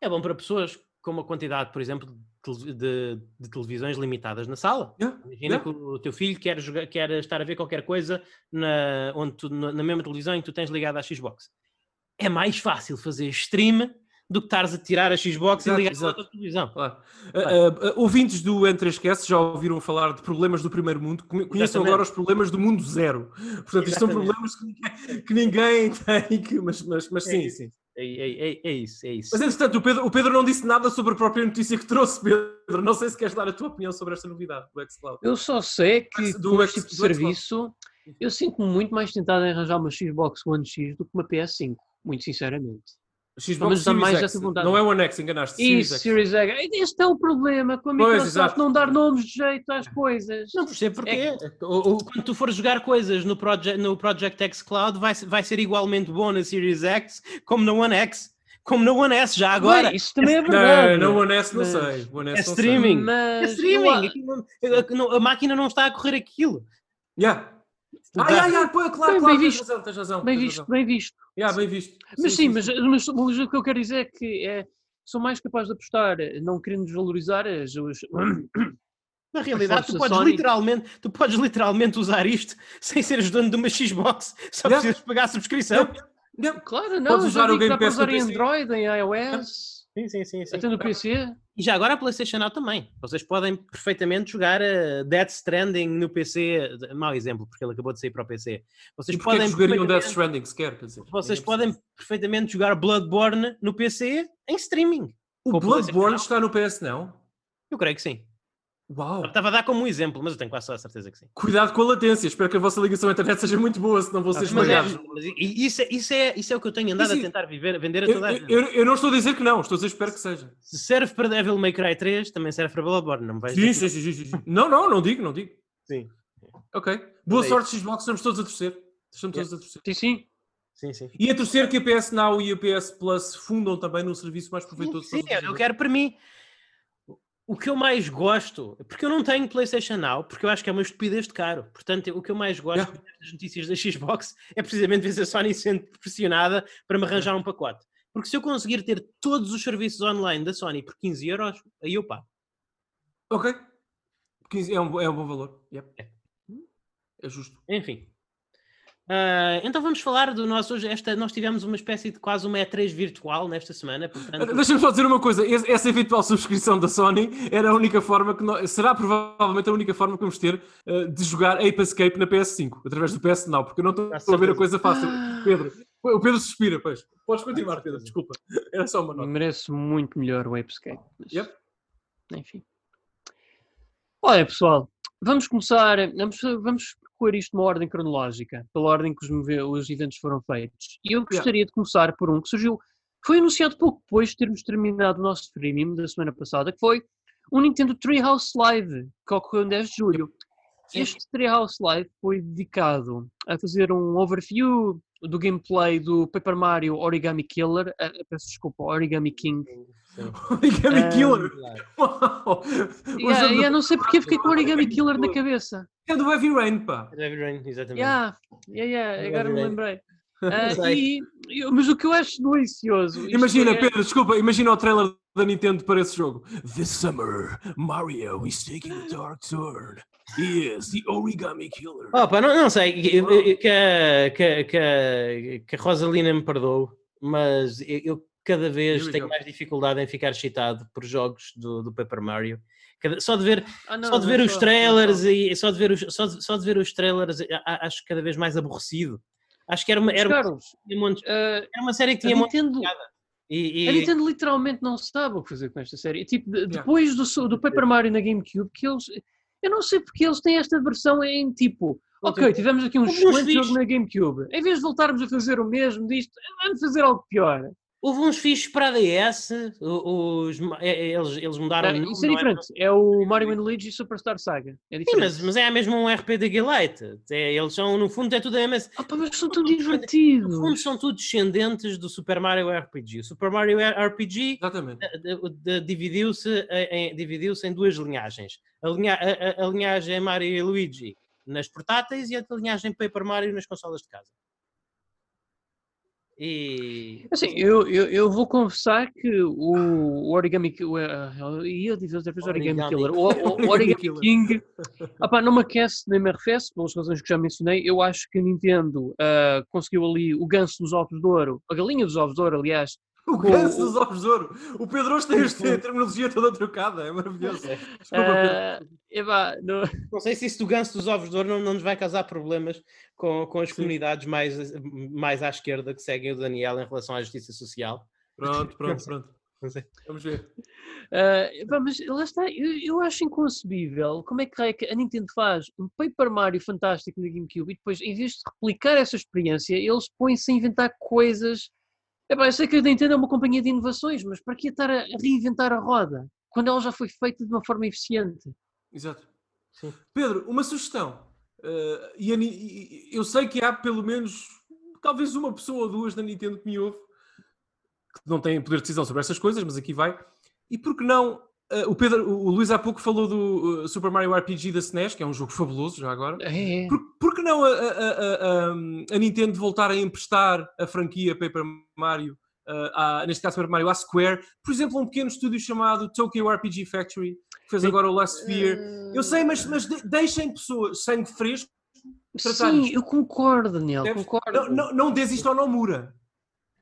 É bom para pessoas com uma quantidade, por exemplo, de, de- de televisões limitadas na sala. yeah, Imagina yeah. que o teu filho quer, jogar, quer estar a ver qualquer coisa na, onde tu- na na mesma televisão em que tu tens ligado à Xbox. É mais fácil fazer stream do que estares a tirar a Xbox Exato, e ligar exato. tua televisão. Claro. Uh, uh, ouvintes do N3Cast já ouviram falar de problemas do primeiro mundo, Conhe- conheçam Exatamente. agora os problemas do mundo zero. Portanto, isto são Exatamente. problemas que ninguém, que ninguém tem, que- mas, mas, mas É sim, isso. sim. É, é- é- é isso, é isso. Mas entretanto, o Pedro, o Pedro não disse nada sobre a própria notícia que trouxe, Pedro. Não sei se queres dar a tua opinião sobre esta novidade do xCloud. Eu só sei que Do com este tipo de serviço eu sinto-me muito mais tentado em arranjar uma Xbox One X do que uma PS5, muito sinceramente. Xbox dá mais X. essa vontade. Não é o One X, enganaste. E Series X. Series X. Este é o problema com a Pois, Microsoft exato. não dar nomes de jeito às coisas. Não percebo porquê. É O- o- quando tu fores jogar coisas no Project, no Project X Cloud, vai, vai ser igualmente bom na Series X como na One X, como na One S já agora. Bem, isso também é verdade. Não, não, o One S não mas- sei. One É S não sei. streaming. É Mas streaming. eu- aquilo não- a- a máquina não está a correr aquilo. Yeah. Ai, ai, ai, pô, claro, Bem- claro, bem tens visto. razão, tens razão. Bem visto, razão. bem visto. Yeah, bem visto. Mas sim, mas, mas, mas o que eu quero dizer é que é, sou mais capaz de apostar, não querendo desvalorizar as, os, Na realidade, tu podes, Sony. literalmente, tu podes literalmente usar isto sem seres dono de uma Xbox, só Yeah. precisas pagar a subscrição. Yeah. Claro, não, Podes usar o Game dá para Pass usar em. Android, em iOS, Sim, sim, sim. sim. até no PC. E já agora a PlayStation Now também. Vocês podem perfeitamente jogar uh, Death Stranding no PC. Mau exemplo, porque ele acabou de sair para o PC. Vocês E é podem jogariam Death perfeitamente- Stranding sequer? Quer dizer, Vocês ninguém podem perfeitamente jogar Bloodborne no PC em streaming. O Bloodborne está no PS não? Eu creio que sim. Uau! Eu Estava a dar como um exemplo, mas eu tenho quase a certeza que sim. Cuidado com a latência. Espero que a vossa ligação à internet seja muito boa, senão vão ser Mas, é, esmagados. mas i- isso, é, isso, é, isso é o que eu tenho andado Sim, a sim. tentar viver, vender a Eu, toda a gente. eu- eu não estou a dizer que não, estou a dizer espero que seja. Se serve para Devil May Cry 3, também serve para Bloodborne. Não me vais Sim, dizer sim, sim, sim, sim. Não, não, não digo, não digo. Sim. Ok. Boa Mas é sorte, Xbox, estamos todos a torcer. Estamos todos a torcer. Sim, sim. Sim, sim. E a torcer que a PS Now e a PS Plus fundam também num serviço mais proveitoso Sim, para os eu quero para mim. O que eu mais gosto, porque eu não tenho PlayStation Now, porque eu acho que é uma estupidez de caro. Portanto, o que eu mais gosto Yeah. das notícias da Xbox é precisamente ver se a Sony sendo pressionada para me arranjar um pacote. Porque se eu conseguir ter todos os serviços online da Sony por 15 euros, aí eu pago. Ok. 15 É um, é um bom valor. Yep. É. É justo. Enfim. Ah, então vamos falar do nosso hoje. Esta, nós tivemos uma espécie de quase uma E3 virtual nesta semana. Portanto, Deixa-me só dizer uma coisa: essa eventual subscrição da Sony era a única forma que nós, será provavelmente a única forma que vamos ter eh, de jogar Ape Escape na PS5 através do PS Now, porque eu não estou a ver a coisa fácil. Pedro, o Pedro suspira, pois. Podes continuar, Pedro, desculpa. Era só uma nota. Merece muito melhor o Apescape. mas- Yep. Enfim. Olha, pessoal, vamos começar. Vamos, vamos percorrer isto numa ordem cronológica, pela ordem que os, os eventos foram feitos. E eu gostaria de começar por um que surgiu. Foi anunciado pouco depois de termos terminado o nosso streaming da semana passada, que foi o Nintendo Treehouse Live, que ocorreu em 10 de julho. Sim. Este Treehouse Live foi dedicado a fazer um overview do gameplay do Paper Mario Origami Killer, eh, peço desculpa, Origami King. Origami Ah, Killer! Uau! Yeah, yeah, do- não sei porque fiquei com o Origami Killer na cabeça. É do Heavy Rain, pá. Heavy Rain, exatamente. Yeah, yeah, yeah, Eu agora me lembrei. Sei. e, mas o que eu acho delicioso. Imagina, é- Pedro, desculpa, imagina o trailer da Nintendo para esse jogo. This summer, Mario is taking a dark turn. He is the Origami Killer. Opa, não, não sei que, que, a- que, que, a- Rosalina me perdoou, mas eu cada vez tenho mais dificuldade em ficar excitado por jogos do, do Paper Mario. Cada- só de ver, Ah, não, só de não ver é os só- trailers é e só de ver os, só de, só de ver os trailers acho cada vez mais aborrecido. Acho que era uma, era uma, Carlos, montes- ah, era uma série que tinha Nintendo, e, e- a Nintendo literalmente não sabe o que fazer com esta série. Tipo, de- Yeah. depois do, do Paper Mario na GameCube, que eles. Eu não sei porque eles têm esta versão em tipo. Ok, tivemos aqui um excelente jogo na GameCube. Em vez de voltarmos a fazer o mesmo disto, vamos fazer algo pior. Houve uns fixos para a DS, os, é- é- eles, eles mudaram. Ah, o nome, isso é não diferente. É o Mario and Luigi Superstar Saga. É Sim, diferente. mas, mas é mesmo um RP da Gillette. É, eles são, no fundo, é tudo a mesma. Ah, pá, mas são tão No fundo, divertidos. são todos descendentes do Super Mario RPG. O Super Mario RPG eh, dividiu-se em, dividiu em duas linhagens. A, linha, a, a- a linhagem Mario e Luigi nas portáteis e a linhagem Paper Mario nas consolas de casa. E Assim, eu, eu, eu vou confessar que o, Origami Ki- o, eh, E eu disse outra vez Origami, Origami. Killer. O, o- Origami Killer. King ah, pá, não me aquece nem me arrefece, pelas razões que já mencionei. Eu acho que a Nintendo ah, conseguiu ali o ganso dos ovos de ouro, a galinha dos ovos de ouro, aliás. O ganso dos ovos de ouro. O Pedro hoje tem esta terminologia toda trocada. É maravilhoso. Desculpa, Pedro. Ah, epá, no- não sei se isso do ganso dos ovos de ouro não, não nos vai causar problemas com, com as Sim. comunidades mais, mais à esquerda que seguem o Daniel em relação à justiça social. Pronto, pronto, pronto. Vamos ver. Ah, epá, mas lá está, eu, eu acho inconcebível como é que que a Nintendo faz um Paper Mario fantástico na GameCube e depois, em vez de replicar essa experiência, eles põem-se a inventar coisas. Epá, eu sei que a Nintendo é uma companhia de inovações, mas para que estar a reinventar a roda quando ela já foi feita de uma forma eficiente? Exato. Sim. Pedro, uma sugestão. Eh, e e- eu sei que há pelo menos talvez uma pessoa ou duas na Nintendo que me ouve que não têm poder de decisão sobre estas coisas, mas aqui vai. E por que não Uh, o, Pedro, o Luís há pouco falou do uh, Super Mario RPG da SNES, que é um jogo fabuloso já agora. É, é. Por, por que não a, a, a, a, Nintendo voltar a emprestar a franquia Paper Mario, uh, à, neste caso Paper Mario, à Square? Por exemplo, um pequeno estúdio chamado Tokyo RPG Factory, que fez agora o Last Sphere. Eu sei, mas, mas de, deixem pessoas, sangue fresco, Sim, eu concordo, Daniel, concordo. Não, não, não desista ao Nomura.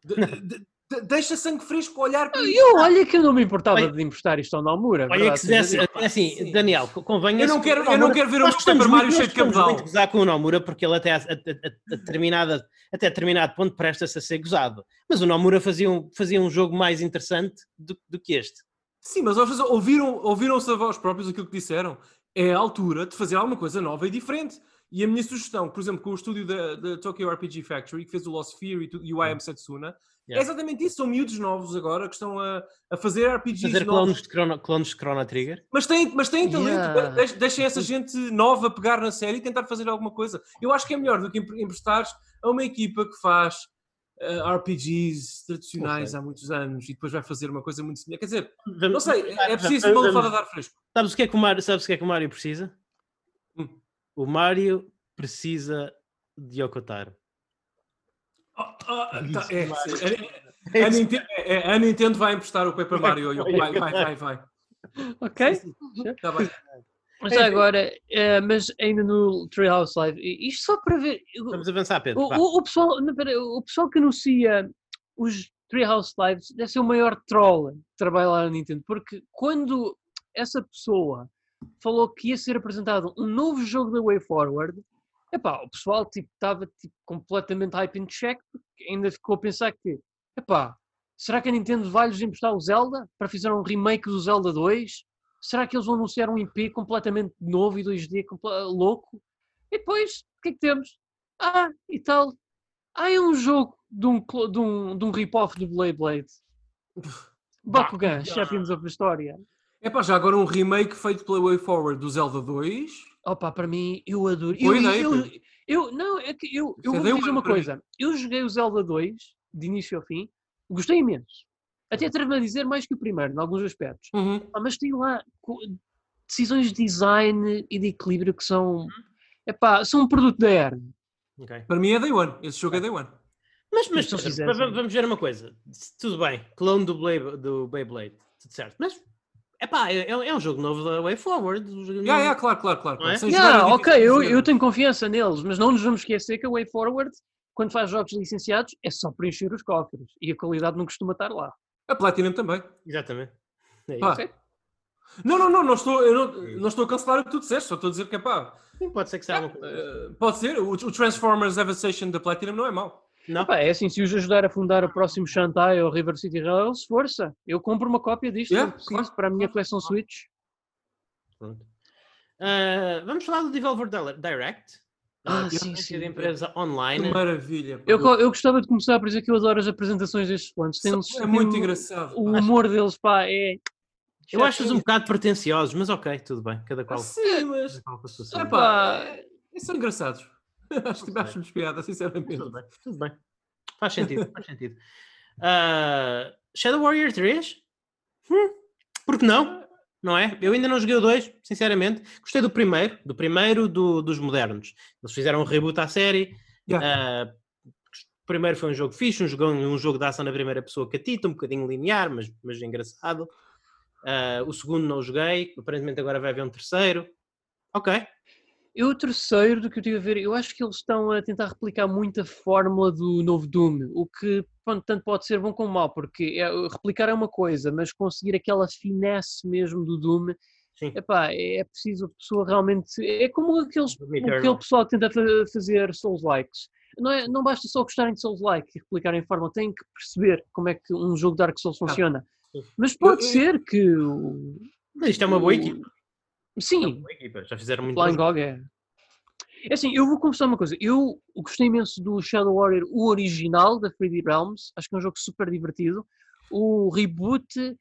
De- de- deixa sangue fresco olhar para isto. Eu, olha que eu não me importava Olha- de emprestar isto ao Nomura. Olha, verdade que se desse, é assim, Sim. Daniel, convém. Eu não quero- eu não quero ver o meu Super Mario cheio de cabedal. muito gozar com o Nomura porque ele até a, a- a- a determinada, até determinado ponto presta-se a ser gozado. Mas o Nomura fazia um, fazia um jogo mais interessante do, do que este. Sim, mas vocês ouviram, ouviram-se a vós próprios aquilo que disseram? É a altura de fazer alguma coisa nova e diferente. E a minha sugestão, por exemplo, com o estúdio da, da Tokyo RPG Factory, que fez o Lost Fear e, tu- e o I Am Setsuna, é Yeah. exatamente isso. São miúdos novos agora que estão a, a fazer RPGs Fazer novos. clones de, Chrono, clones de Chrono Trigger. Mas têm, mas têm talento. Yeah. De- Deixem essa gente nova pegar na série e tentar fazer alguma coisa. Eu acho que é melhor do que empre- emprestares a uma equipa que faz eh, RPGs tradicionais Ok. há muitos anos e depois vai fazer uma coisa muito semelhante. Quer dizer, Vamos- não sei, é vamos- preciso uma vamos- lefada de ar fresco. Sabes o que é que o Mário, sabes o que é que o Mário precisa? Hum. O Mário precisa de Yokotaro. Ah, ah, tá, é. A, Nintendo, a Nintendo vai emprestar o Paper Mario. Yoko. Vai, vai, vai, vai. Ok? Tá bem. Mas já agora, eh, mas ainda no Treehouse Live, isto só para ver. o- Vamos avançar, Pedro. O, o, o pessoal, não, pera, o pessoal que anuncia os Treehouse Lives deve ser o maior troll que trabalha lá na Nintendo, porque quando essa pessoa falou que ia ser apresentado um novo jogo da Way Forward, epá, o pessoal tipo, estava tipo, completamente hype in check, porque ainda ficou a pensar que, epá, será que a Nintendo vai-lhes emprestar o Zelda para fazer um remake do Zelda 2? Será que eles vão anunciar um IP completamente novo e 2D comple- louco? E depois, o que é que temos? Ah, e tal. Ah, é um jogo de um, de um, de um rip-off do Blade Blade. Bakugan, Champions of História. É pá, já agora um remake feito pela Way Forward do Zelda 2. Opa, para mim, eu adoro. Eu, eu, eu- não, é que eu, eu vou dizer uma coisa. Eu joguei o Zelda 2, de início ao fim, gostei imenso. Até atrevo-me a dizer mais que o primeiro, em alguns aspectos. Uhum. Ah, mas tem lá decisões de design e de equilíbrio que Uhum. são. Epá, são um produto da ERN. Ok. Para mim é Day One. Esse jogo é Day One. Mas, mas va- vamos ver uma coisa. Tudo bem, clone do, Blade, do Beyblade, tudo certo. Mas, epá, é, é um jogo novo da Way Forward. um jogo Yeah, novo. yeah, claro, claro, claro. Não é? Yeah, é ok, eu, eu tenho confiança neles, mas não nos vamos esquecer que a Way Forward, quando faz jogos licenciados, é só preencher os cofres e a qualidade não costuma estar lá. A Platinum também. Exatamente. É Pá. isso. Não, não, não, não estou, eu não, não estou a cancelar o que tu disseste, só estou a dizer que é pá. Sim, pode ser que seja uma coisa. eh, pode ser, o, o Transformers Devastation da Platinum não é mau. Não? Epá, é assim, se os ajudar a fundar o próximo Shantae ou River City Rails, força. Eu compro uma cópia disto, Yeah, claro, para a minha coleção. Switch. Pronto. Ah, vamos falar do Developer Di- Direct. Ah, a sim, conferência sim. de empresa Que online. maravilha. pá. Eu, eu gostava de começar por dizer que eu adoro as apresentações destes planos. Tem, é muito engraçado. O humor deles, pá, é. Eu acho-os um bocado pretenciosos, mas ok, tudo bem. Cada Ah, qual. sim, mas. cada qual. É pá, é- são engraçados. Acho que acho-lhes piada, sinceramente. Tudo bem, tudo bem. Faz sentido, faz sentido. Ah, Shadow Warrior 3? Hum, por que não? Não é? Eu ainda não joguei o 2, sinceramente. Gostei do primeiro, do primeiro do- dos modernos. Eles fizeram um reboot à série. Yeah. Ah, o primeiro foi um jogo fixe, um jogo, um jogo de ação na primeira pessoa catita, um bocadinho linear, mas, mas engraçado. Ah, o segundo não joguei, aparentemente agora vai haver um terceiro. Ok, Eu, o terceiro do que eu tive a ver, eu acho que eles estão a tentar replicar muito a fórmula do novo Doom, o que pronto, tanto pode ser bom como mau, porque é- replicar é uma coisa, mas conseguir aquela finesse mesmo do Doom, sim. epá, é preciso a pessoa realmente. É como aqueles, aquele pessoal que tenta fa- fazer Souls Likes. Não, é, não basta só gostarem de Souls Like e replicarem a fórmula, têm que perceber como é que um jogo Dark Souls funciona. sim. Mas pode eu- ser que. isto é uma boa equipa. É Sim, equipa. Já fizeram muito Flying é. É assim, eu vou confessar uma coisa. Eu gostei imenso do Shadow Warrior, o original da 3D Realms. Acho que é um jogo super divertido. O reboot,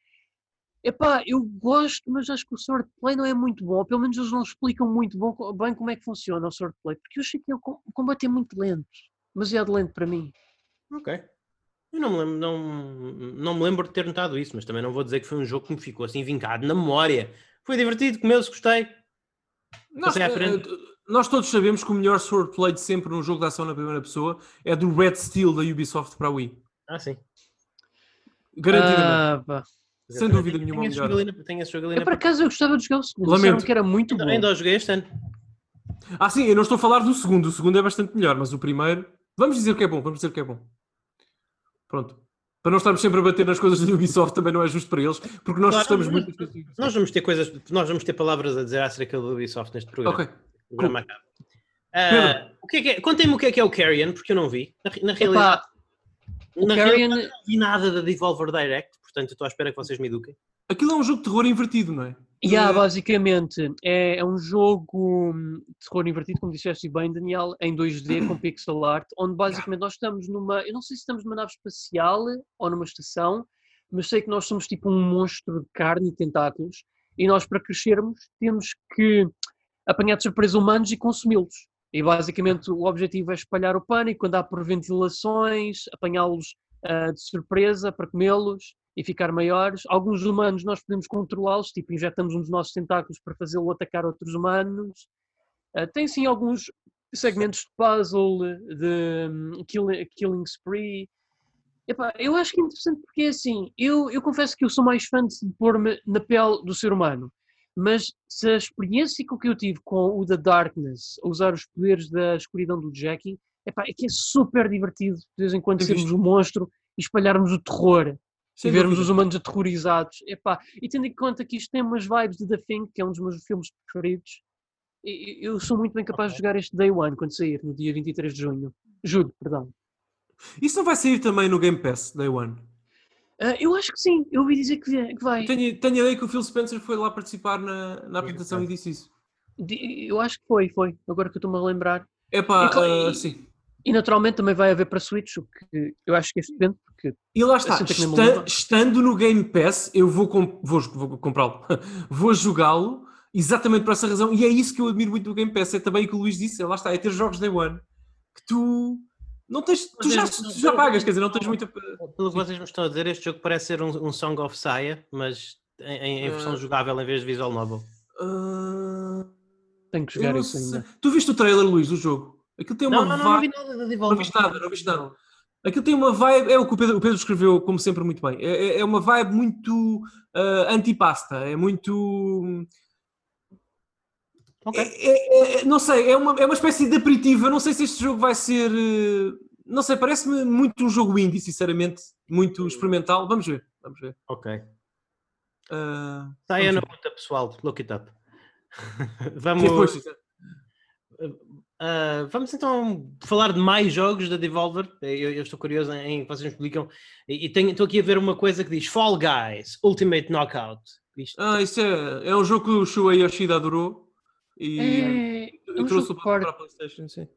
epá, eu gosto, mas acho que o Swordplay não é muito bom. Pelo menos eles não explicam muito bom, bem como é que funciona o Swordplay. Porque eu achei que o com- o combate é muito lento. Demasiado lento para mim. Ok. Eu não me, lembro, não, não me lembro de ter notado isso, mas também não vou dizer que foi um jogo que me ficou assim vincado na memória. Foi divertido, comeu-se, gostei. Nós, frente. eh, nós todos sabemos que o melhor swordplay de sempre num jogo de ação na primeira pessoa é do Red Steel da Ubisoft para a Wii. Ah, sim. Garantidamente. Ah. Sem dúvida nenhuma, Tenho esse melhor. jogo ali na- tenho esse jogo ali Eu, na por acaso, eu gostava de jogar o segundo. Lamento. Que era muito bom. Ainda, ainda o joguei este ano. Ah, sim, eu não estou a falar do segundo. O segundo é bastante melhor, mas o primeiro. Vamos dizer que é bom, vamos dizer que é bom. Pronto. Para não estarmos sempre a bater nas coisas da Ubisoft também não é justo para eles, porque nós Claro, gostamos mas- muito das coisas. Nós vamos ter coisas, nós vamos ter palavras a dizer acerca do Ubisoft neste programa. Ok. O programa acaba. Ah, Pedro. o que é que é? Contem-me o que é que é o Carrion, porque eu não vi. Na, na realidade, na Carrion, realidade não vi nada da Devolver Direct, portanto eu estou à espera que vocês me eduquem. Aquilo é um jogo de terror invertido, não é? Yeah, Eh, basicamente, é, é um jogo hum, de terror invertido, como disseste bem, Daniel, em 2D com pixel art, onde basicamente nós estamos numa. Eu não sei se estamos numa nave espacial ou numa estação, mas sei que nós somos tipo um monstro de carne e tentáculos, e nós, para crescermos, temos que apanhar de surpresa humanos e consumi-los. E basicamente o objetivo é espalhar o pânico, andar por ventilações, apanhá-los ah, de surpresa para comê-los e ficar maiores. Alguns humanos nós podemos controlá-los, tipo injetamos um dos nossos tentáculos para fazê-lo atacar outros humanos. Ah, tem sim alguns segmentos de puzzle, de hum, killing, killing spree. Epá, eu acho que é interessante porque é assim, eu, eu confesso que eu sou mais fã de pôr-me na pele do ser humano, mas se a experiência que eu tive com o The Darkness, a usar os poderes da escuridão do Jackie, epá, é que é super divertido de vez em quando sermos um monstro e espalharmos o terror sem e vermos os humanos aterrorizados. Epá, e tendo em conta que isto tem umas vibes de The Thing, que é um dos meus filmes preferidos, eu sou muito bem capaz de jogar este Day One quando sair, no dia 23 de junho. Julho, perdão. Isso não vai sair também no Game Pass, Day One. Ah, eu acho que sim, eu ouvi dizer que, vai. Tenho, tenho a ideia que o Phil Spencer foi lá participar na, na apresentação e disse isso. Eu acho que foi, foi, agora que eu estou-me a lembrar. É pá, co- e- sim. E naturalmente também vai haver para Switch, o que eu acho que é estudante, porque E lá está, luva. estando no Game Pass, eu vou, com- vou, vou comprá-lo, vou jogá-lo exatamente por essa razão, e é isso que eu admiro muito do Game Pass, é também o que o Luís disse, é, lá está, é ter jogos Day One, que tu não tens, tu já, tu já pagas, quer dizer, não tens muita... Pelo que vocês me estão a dizer, este jogo parece ser um, um Song of Saya, mas em, em- versão Ah. jogável em vez de visual novel. Ah, tenho que jogar isso ainda. Tu viste o trailer, Luís, do jogo? Aquilo tem uma Não, não, não, não vi vibe- nada da Não viste nada, não viste nada. Aquilo tem uma vibe, é o que o Pedro, o Pedro escreveu, como sempre, muito bem. É, é- é uma vibe muito ah, antipasta, é muito. Ok. É- é- é- não sei, é uma, é uma espécie de aperitivo. Eu não sei se este jogo vai ser. eh, Não sei, parece-me muito um jogo indie, sinceramente. Muito experimental. Vamos ver, vamos ver. Ok. Saya vamos na luta, pessoal. Look it up. Vamos, depois, ah, vamos então falar de mais jogos da Devolver. Eu, eu estou curioso em que vocês me explicam. E, e tenho- estou aqui a ver uma coisa que diz Fall Guys Ultimate Knockout. Isto, ah, isso é, é um jogo que o Shuei Yoshida adorou. E, É, é um trouxe para, para a party. PlayStation, sim.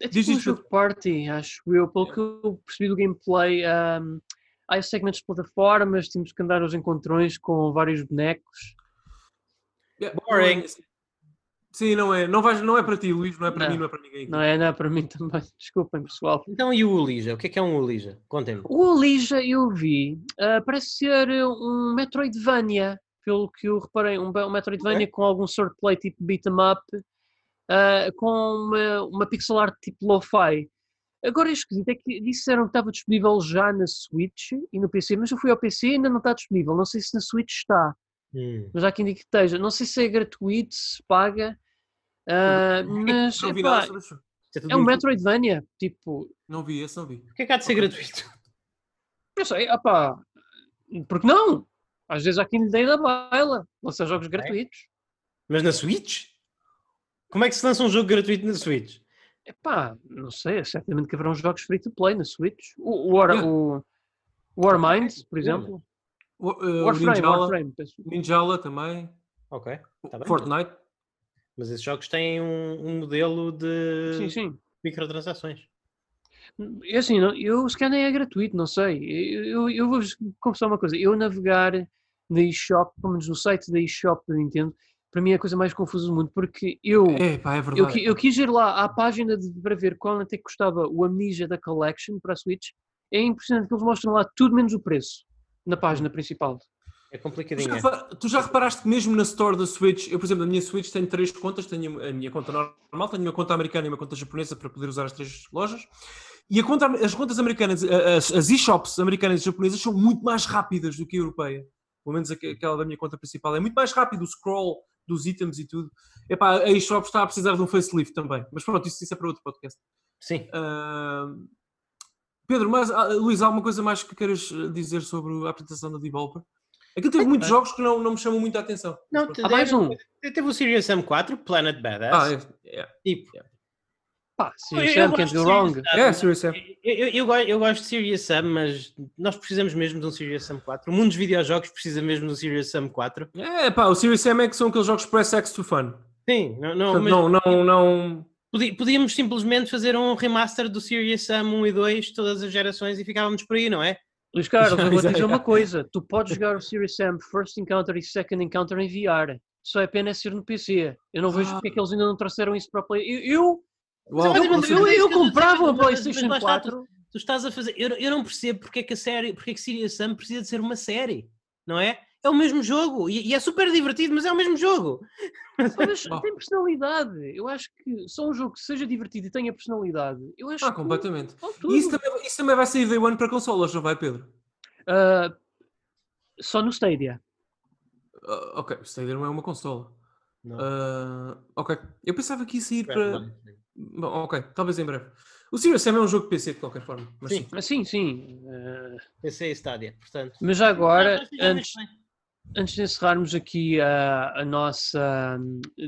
É Diz tipo um jogo de party, acho eu. Pelo que eu percebi do gameplay, ahm, há segmentos de plataformas, temos que andar aos encontrões com vários bonecos. Yeah, Boring. Sim, não é. Não, vais, não é para ti, Luís, não é para Não. mim, não é para ninguém. Não é, não é para mim também. Desculpem, pessoal. Então, e o Ulija? O que é que é um Ulija? Contem-me. O Olija eu vi, ah, parece ser um Metroidvania, pelo que eu reparei, um, um Metroidvania com algum swordplay tipo beat 'em up, ah, com uma, uma pixel art tipo lo-fi. Agora é esquisito, é que disseram que estava disponível já na Switch e no PC, mas eu fui ao PC e ainda não está disponível. Não sei se na Switch está, Hum. mas há quem diga que esteja. Não sei se é gratuito, se paga, ah, mas Não vi epá, nada sobre isso. É é um Metroidvania, tipo, Não vi, esse não vi. O que é que há de ser gratuito? Eu sei, opá, porque não? Às vezes há quem lhe dê da baila, lança jogos gratuitos. Mas na Switch? Como é que se lança um jogo gratuito na Switch? Epá, não sei, certamente que haverão jogos free to play na Switch. O, o, War, Yeah. o Warmind, por exemplo. Uh, o Warframe, Ninjala, Warframe. Ninjala também. Ok, tá bem. Fortnite. Mas esses jogos têm um, um modelo de Sim, sim. microtransações. É assim, não- eu se calhar nem é gratuito, não sei. Eu, eu, vou-vos confessar uma coisa. Eu navegar na eShop, pelo menos no site da eShop da Nintendo, para mim é a coisa mais confusa do mundo, porque eu... Pá, é Eu, eu quis ir lá à página de, para ver qual é que custava o Amnesia da Collection para a Switch. é impressionante que eles mostram lá tudo menos o preço na página principal. É complicadinho. é. tu já reparaste que mesmo na store da Switch, eu, por exemplo, na minha Switch tenho três contas, tenho a minha conta normal, tenho uma conta americana e uma conta japonesa para poder usar as três lojas. E a conta- as contas americanas, as, as e-shops americanas e japonesas são muito mais rápidas do que a europeia. Pelo menos aqu- aquela da minha conta principal. É muito mais rápido o scroll dos itens e tudo. Epá, a e-shop está a precisar de um facelift também. Mas pronto, isso, isso é para outro podcast. Sim. Ah, Pedro, mas, ah, Luís, há alguma coisa mais que queiras eh, dizer sobre a apresentação da Devolver? Aquilo teve muitos jogos que não, não me chamam muito a atenção. Não, Há mais um. Teve o Serious Sam 4, Planet Ah, Badass. é, é. Tipo, Pá, se eu- o eu Sam gosto can't de go Serious wrong. Sam, É, Serious Sam. Eu, eu, eu, go- eu gosto de Serious Sam, mas nós precisamos mesmo de um Serious Sam 4. O mundo dos videojogos precisa mesmo de um Serious Sam 4. É, pá, o Serious Sam é que são aqueles jogos press X to fun. Sim, não, não, Portanto, mas não, não, não. Podíamos simplesmente fazer um remaster do Serious Sam 1 e 2, todas as gerações, e ficávamos por aí, não é? Luís Carlos, eu vou te dizer uma coisa. Tu podes jogar o Serious Sam First Encounter e Second Encounter em VR. Só é pena é ser no PC. Eu não vejo Ah. porque é que eles ainda não trouxeram isso para a Play. Eu, eu, Uau, eu, eu, eu eu comprava mas PlayStation lá está, tu- 4. Tu estás a fazer. Eu, eu não percebo porque é que a série, porque é que Serious Sam precisa de ser uma série, não é? É o mesmo jogo e, e é super divertido, mas é o mesmo jogo. Mas tem personalidade. Eu acho que só um jogo que seja divertido e tenha personalidade. Eu acho Ah, que completamente. vale tudo. E isso também, isso também vai sair Day One para consolas, não vai, Pedro? Ah, só no Stadia. Ah, ok, o Stadia não é uma consola. Ah, ok, eu pensava que ia sair para. Bom, ok, talvez em breve. O Serious Sam é um jogo de PC de qualquer forma. Mas Sim. sim. Mas sim, sim. ah, Esse é Stadia, portanto. mas já agora, antes, bem. Antes de encerrarmos aqui a, a nossa,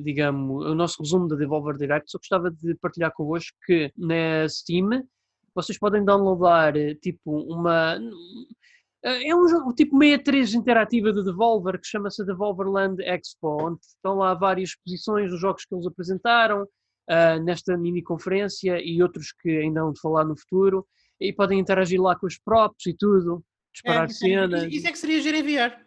digamos, o nosso resumo da Devolver Direct, só gostava de partilhar convosco que na Steam vocês podem downloadar tipo uma. É um jogo tipo meia 3 interativa de Devolver que chama-se Devolver Land Expo, onde estão lá várias exposições dos jogos que eles apresentaram ah, nesta mini conferência e outros que ainda vão de falar no futuro. E podem interagir lá com os props e tudo, disparar É, é, cenas. isso- isso é que seria giro enviar.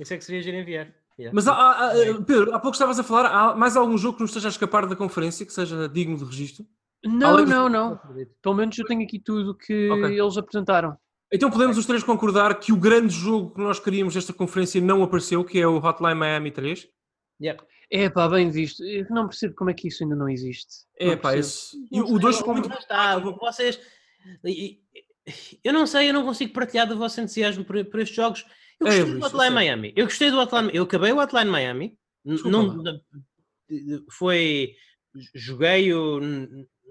Isso é que seria enviar. Yeah. Mas há- há- há- Pedro, há pouco estavas a falar, há mais algum jogo que nos esteja a escapar da conferência que seja digno de registro? Não, Além dos- não, não. Pelo menos eu tenho aqui tudo que Ok. eles apresentaram. Então podemos os três concordar que o grande jogo que nós queríamos desta conferência não apareceu, que é o Hotline Miami 3. Yeah. É pá, bem visto. Eu não percebo como é que isso ainda não existe. É Não pá, esse... e o 2 ficou muito está, vocês. Eu não sei, eu não consigo partilhar do vosso entusiasmo por, por estes jogos. Eu É, gostei Luís, do Hotline. Miami. Eu gostei do Hotline Eu acabei o Hotline Miami. Desculpa Não, foi. Joguei o.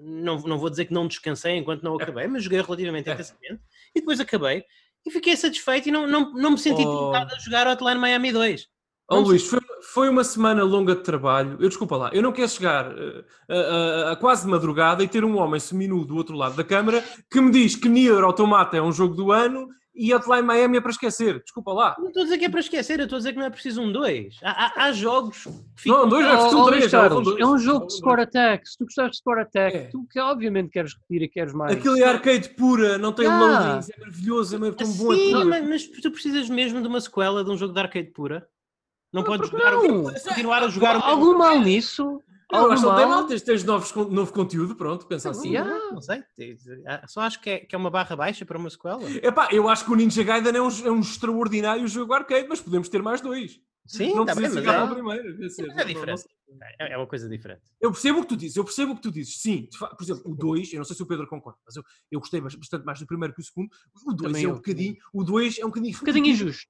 Não, não vou dizer que não descansei enquanto não o acabei, mas joguei relativamente É. intensamente. E depois acabei e fiquei satisfeito e não, não, não me senti Oh. tentado a jogar Hotline Miami 2. Ó Não Luís, foi, foi uma semana longa de trabalho. Eu desculpa lá, eu não quero chegar eh, a, a- a quase madrugada e ter um homem seminu do outro lado da câmara que me diz que Nier Automata é um jogo do ano e Hotline Miami é para esquecer. Desculpa lá. Não estou a dizer que é para esquecer, eu estou a dizer que não é preciso um 2. Há, há- há jogos que Não, ficam. dois é são três, Luís já Carlos, são dois. é um jogo São de score attack. Se tu gostares de score attack, É. tu que obviamente queres repetir e queres mais. Aquilo é arcade pura, não tem Yeah. loadings, é maravilhoso, é tão bom. Sim, mas, mas tu precisas mesmo de uma sequela de um jogo de arcade pura. Não Ah, podes jogar não? continuar a jogar Algum mal nisso? Acho que não tem mal? tens, tens novos, novo conteúdo, pronto, pensa assim. Yeah. Não sei, só acho que é, que é uma barra baixa para uma sequela. Epá, eu acho que o Ninja Gaiden é um, é um extraordinário jogo arcade, mas podemos ter mais dois. Sim, não bem, precisa mas ficar é, para o primeiro. mas é não- não- diferente. É, é uma coisa diferente. Eu percebo o que tu dizes, eu percebo o que tu dizes. Sim, por exemplo, o 2, eu não sei se o Pedro concorda, mas eu, eu gostei bas- bastante mais do primeiro que o segundo. O 2 Também é um bocadinho, o 2 é um bocadinho Um bocadinho injusto.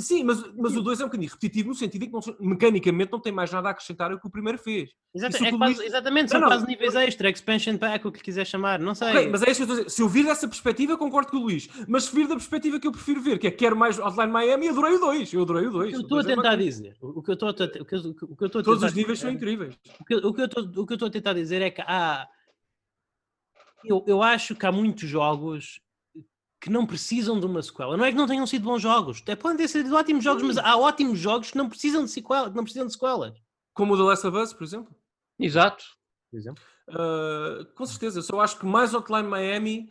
Sim, mas, mas o 2 é um bocadinho repetitivo no sentido em que não mecanicamente não tem mais nada a acrescentar ao que o primeiro fez. Exata- Isso é quase- exatamente, Não, são não, quase níveis extra, expansion pack, o que quiser chamar, não sei. Ok, mas é isso que eu estou a dizer. Se eu vir dessa perspectiva, concordo com o Luís. Mas se vir da perspectiva que eu prefiro ver, que é quero mais Outline Miami, adorei o 2. Eu adorei o o 2. que eu estou a tentar dizer, o que eu estou a, o que eu- o que eu estou Todos os níveis são dizer- incríveis. O que, o que eu estou a tentar dizer é que há. Eu, eu acho que há muitos jogos que não precisam de uma sequela. Não é que não tenham sido bons jogos, até podem ter sido ótimos jogos, mas há ótimos jogos que não precisam de sequela, que não precisam de sequelas. Como o The Last of Us, por exemplo. Exato. Por exemplo. Uh, com certeza, eu só acho que mais Hotline Miami.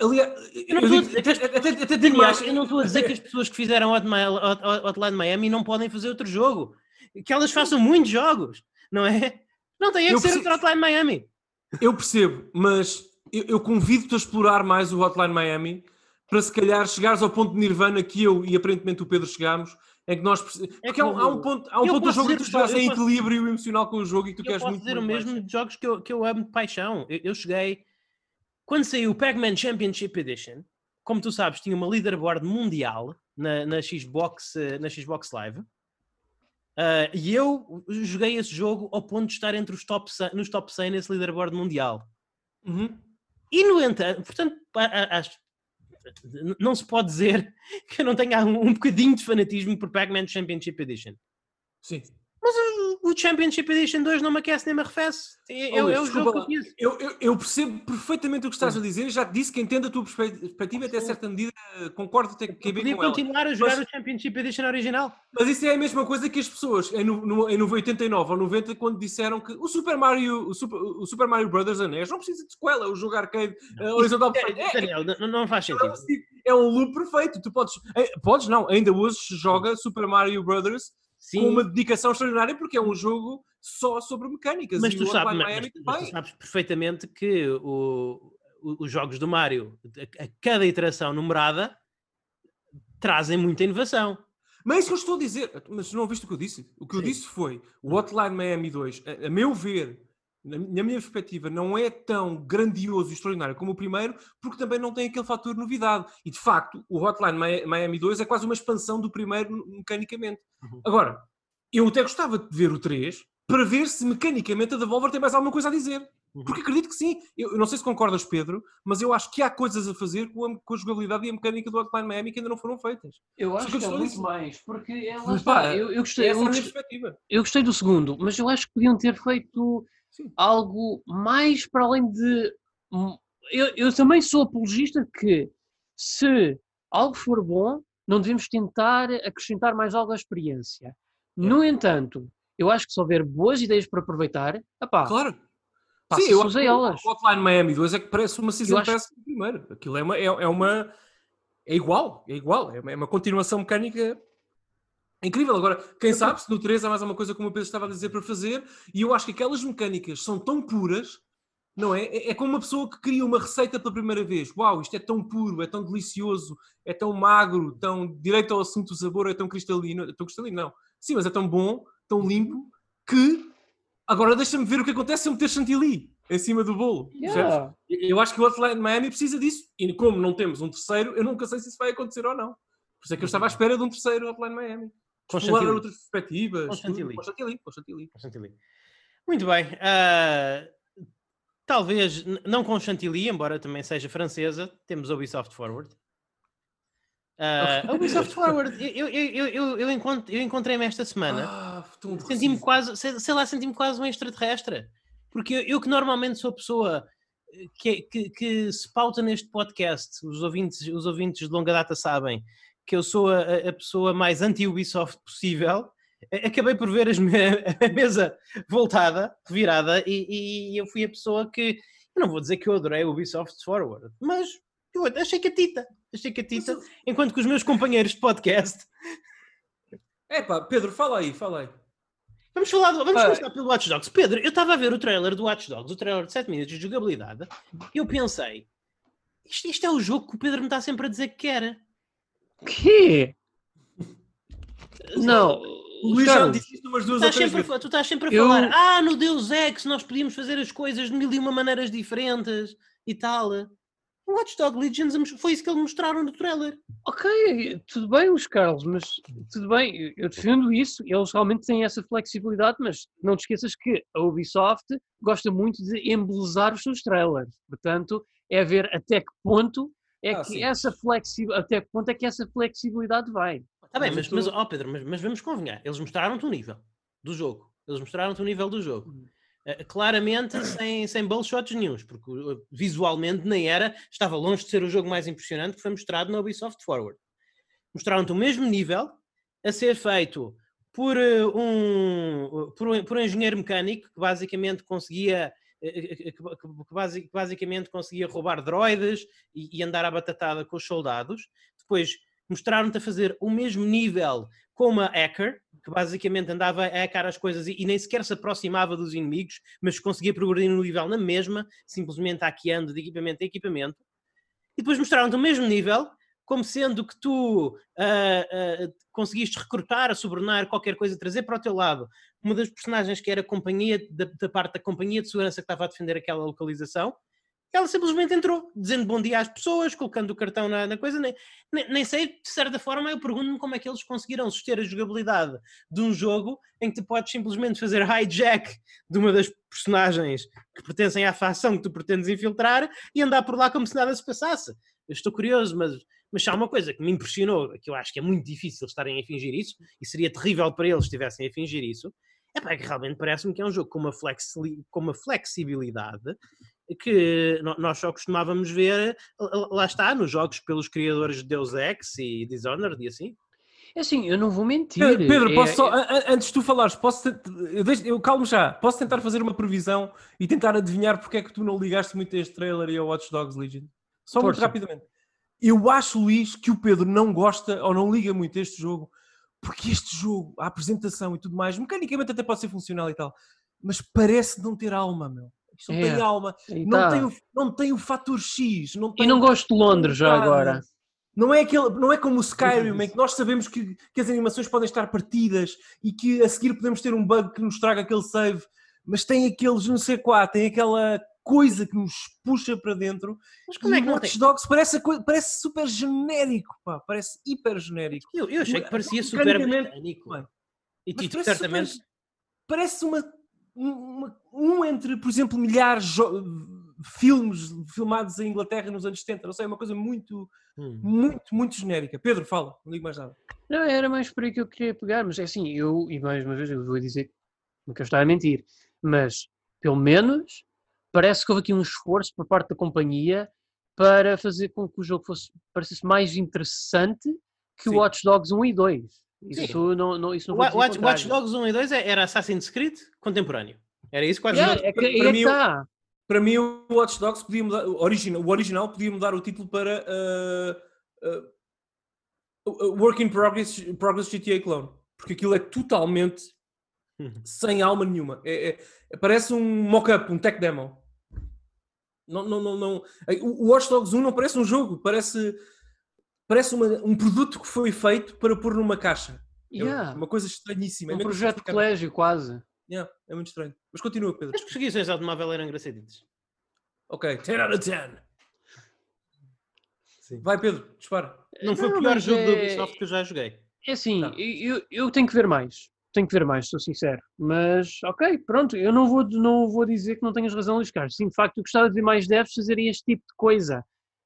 Aliás, Eu não eu estou a digo- dizer que até, até, até digo Daniel, mais. eu não estou a dizer que as pessoas que fizeram Hotline Miami não podem fazer outro jogo. Que elas façam muitos jogos, não é? Não tem é Eu que ser preciso- outro Hotline Miami. Eu percebo, mas eu, eu convido-te a explorar mais o Hotline Miami para se calhar chegares ao ponto de Nirvana que eu e aparentemente o Pedro chegamos, em que nós É porque há, um- há um ponto, há um eu ponto do jogo em que tu estás eu em posso- equilíbrio emocional com o jogo e que tu Eu queres posso muito dizer o mesmo mais. de jogos que eu, que eu amo de paixão. Eu, eu cheguei. Quando saiu o Pac-Man Championship Edition, como tu sabes, tinha uma leaderboard mundial na, na, Xbox, eh, na Xbox Live. Ah, e eu joguei esse jogo ao ponto de estar entre os top 100, nos top 100 nesse leaderboard mundial. Uhum. E no entanto, portanto, acho- não se pode dizer que eu não tenha um, um bocadinho de fanatismo por Pac-Man Championship Edition. Sim. O, Championship Edition 2 não me aquece nem me arrefece. É, Oh, é o jogo que eu conheço. Eu, eu- eu percebo perfeitamente o que estás a dizer já te disse que entendo a tua perspe- perspectiva e até certa medida eh, concordo até que é podia com ela. continuar a jogar Mas- o Championship Edition original. Mas isso é a mesma coisa que as pessoas em, no, em 89 ou 90 quando disseram que o Super Mario, o Super, o Super Mario Brothers a NES não precisa de sequela, o jogo arcade eh, horizontal perfeito. É, Daniel, não, não faz sentido. é um loop perfeito. Tu podes, eh, podes não, ainda hoje se joga Super Mario Brothers Sim, com uma dedicação extraordinária porque é um jogo só sobre mecânicas. mas e tu, Hotline mas, Miami mas- mas tu sabes perfeitamente que o- o- os jogos do Mario, a, a cada iteração numerada, trazem muita inovação. Mas é isso que eu estou a dizer. Mas não ouviste o que eu disse? O que eu Sim. disse foi o Hotline Miami 2, a, a meu ver, na, minha perspectiva, não é tão grandioso e extraordinário como o primeiro, porque também não tem aquele fator novidade. E de facto, o Hotline Mi- Miami 2 é quase uma expansão do primeiro mecanicamente. Uhum. Agora, eu até gostava de ver o 3 para ver se mecanicamente a Devolver tem mais alguma coisa a dizer. Uhum. Porque acredito que sim. Eu, eu não sei se concordas, Pedro, mas eu acho que há coisas a fazer com a, com a jogabilidade e a mecânica do Hotline Miami que ainda não foram feitas. Eu acho que que eu é muito mais, porque é, Mas, está, pá, eu, eu gostei, Essa eu, é a minha gostei, perspectiva. eu gostei do segundo, mas eu acho que podiam ter feito Sim. algo mais para além de. hum, Eu, eu também sou apologista que se algo for bom, não devemos tentar acrescentar mais algo à experiência. No entanto, eu acho que se houver boas ideias para aproveitar, epá, Claro. passa-se eu acho elas. O Hotline Miami 2 é que parece uma season acho- pass primeiro. Aquilo é uma, é, é uma. É igual, é igual. É uma, é uma continuação mecânica incrível. Agora, quem sabe se no 3 há mais uma coisa como o Pedro estava a dizer para fazer. E eu acho que aquelas mecânicas são tão puras, não é? É, é como uma pessoa que cria uma receita pela primeira vez. Uau, isto é tão puro, é tão delicioso, é tão magro, tão direito ao assunto, o sabor é tão cristalino. é Tão cristalino, não. Sim, mas é tão bom, tão limpo, que agora deixa-me ver o que acontece se eu meter chantilly em cima do bolo. Yeah. Eu acho que o Hotline Miami precisa disso. E como não temos um terceiro, eu nunca sei se isso vai acontecer ou não. Por isso é que eu estava à espera de um terceiro Hotline Miami. Com Explorar outras perspectivas. Tudo. chantilly. Com chantilly. Com chantilly. Com chantilly. Muito bem. ah, talvez não com chantilly, embora também seja francesa, temos a Ubisoft Forward. Ah, a Ubisoft Forward, eu, eu, eu, eu, eu, encont- eu encontrei-me esta semana. Ah, Senti-me quase, sei, sei lá, senti-me quase um extraterrestre. Porque eu, eu que normalmente sou a pessoa que, que, que se pauta neste podcast, os ouvintes, os ouvintes de longa data sabem que eu sou a, a- a pessoa mais anti-Ubisoft possível. a- Acabei por ver as me- a mesa voltada, revirada, e, e eu fui a pessoa que. Eu não vou dizer que eu adorei o Ubisoft Forward, mas eu achei catita. Achei catita. Enquanto que os meus companheiros de podcast É pá, Pedro, fala aí, fala aí. Vamos falar, do- vamos começar pelo Watch Dogs. Pedro, eu estava a ver o trailer do Watch Dogs, o trailer de 7 minutos de jogabilidade, e eu pensei, isto, isto é o jogo que o Pedro me está sempre a dizer que quer. Quê? Não. O Luís já me disse isto umas Tu duas ou estás três sempre, a vezes. tu estás sempre a Eu- falar, ah, no Deus Ex nós podíamos fazer as coisas de mil e uma maneiras diferentes e tal. O Watch Dogs Legions foi isso que eles mostraram no trailer. Ok, tudo bem, Luís Carlos, mas tudo bem, eu- eu defendo isso, eles realmente têm essa flexibilidade, mas não te esqueças que a Ubisoft gosta muito de embelezar os seus trailers, portanto, é ver até que ponto é Ah, que sim. essa flexibilidade, até que ponto é que essa flexibilidade vai. Está bem, Mas mas, eu mas, ó Pedro, mas, mas vamos convenhar, eles mostraram-te o nível do jogo. Eles mostraram-te o nível do jogo. Uhum. Eh, claramente sem, sem bullshots nenhuns, porque uh, visualmente nem era, estava longe de ser o jogo mais impressionante que foi mostrado na Ubisoft Forward. Mostraram-te o mesmo nível a ser feito por, uh, um, por, um, por um engenheiro mecânico que basicamente conseguia que, que- que basi- que basicamente conseguia roubar droides e, e andar à batatada com os soldados. Depois mostraram-te a fazer o mesmo nível com uma hacker, que basicamente andava a hackar as coisas e, e, nem sequer se aproximava dos inimigos, mas conseguia progredir no nível na mesma, simplesmente hackeando de equipamento a equipamento. E depois mostraram-te o mesmo nível, como sendo que tu uh, uh, conseguiste recrutar, subornar qualquer coisa, trazer para o teu lado uma das personagens que era companhia da, da, parte da companhia de segurança que estava a defender aquela localização, ela simplesmente entrou, dizendo bom dia às pessoas, colocando o cartão na, na coisa. Nem, nem, nem, sei, de certa forma, eu pergunto-me como é que eles conseguiram suster a jogabilidade de um jogo em que tu podes simplesmente fazer hijack de uma das personagens que pertencem à facção que tu pretendes infiltrar e andar por lá como se nada se passasse. Eu estou curioso, mas mas há uma coisa que me impressionou, que eu acho que é muito difícil estarem a fingir isso, e seria terrível para eles se estivessem a fingir isso, é pá, que realmente parece-me que é um jogo com uma, flexi com uma flexibilidade que nós só costumávamos ver, lá está, nos jogos pelos criadores de Deus Ex e Dishonored e assim. É assim, eu não vou mentir. Pedro, posso é, só, é... antes de tu falares, posso eu, deixo, eu calmo já, posso tentar fazer uma previsão e tentar adivinhar porque é que tu não ligaste muito a este trailer e ao Watch Dogs Legion? Só Força. muito rapidamente. Eu acho, Luís, que o Pedro não gosta ou não liga muito a este jogo, porque este jogo, a apresentação e tudo mais, mecanicamente até pode ser funcional e tal, mas parece não ter alma, meu. Isto não é. tem alma, não, tá. tem o, não tem o fator X. Não e não gosto de Londres já agora. Não é, aquele, não é como o Skyrim, em que nós sabemos que, que as animações podem estar partidas e que a seguir podemos ter um bug que nos traga aquele save, mas tem aqueles não sei qual, tem aquela coisa que nos puxa para dentro. Mas como é que Watch Dogs parece, parece super genérico, pá, parece hiper genérico. Eu, eu achei que parecia super mecânico. E tipo, certamente. Super, parece uma, uma, um entre, por exemplo, milhares de filmes filmados em Inglaterra nos anos 70. Não sei, é uma coisa muito, hum. muito, muito genérica. Pedro, fala, não digo mais nada. Não, era mais por aí que eu queria pegar, mas é assim, eu, e mais uma vez, eu vou dizer, não quero estar a mentir, mas pelo menos parece que houve aqui um esforço por parte da companhia para fazer com que o jogo fosse parecesse mais interessante que o Watch Dogs 1 e 2. Isso não, não, isso não o Watch, Watch, Dogs 1 e 2 é, era Assassin's Creed contemporâneo. Era isso quase. Yeah, é que, para, é mim, tá. para mim, o Watch Dogs podia mudar, o original, o original podia mudar o título para uh, uh, Work in Progress, Progress GTA Clone. Porque aquilo é totalmente uhum. sem alma nenhuma. É, é, parece um mock-up, um tech demo. Não, não, não, não. O Watch Dogs 1 não parece um jogo, parece, parece uma, um produto que foi feito para pôr numa caixa. É yeah. É uma coisa estranhíssima. Um é projeto de colégio, quase. Yeah, é muito estranho. Mas continua, Pedro. As perseguições de automóvel eram engraçaditas. Ok, 10 out of 10. Sim. Vai, Pedro, dispara. Não foi não, o pior jogo é... do Ubisoft que eu já joguei. É assim, tá. eu, eu tenho que ver mais tenho que ver mais, sou sincero. Mas, ok, pronto, eu não vou, não vou dizer que não tenhas razão, Luís Carlos. Sim, de facto, eu gostava de ver mais devs fazerem este tipo de coisa.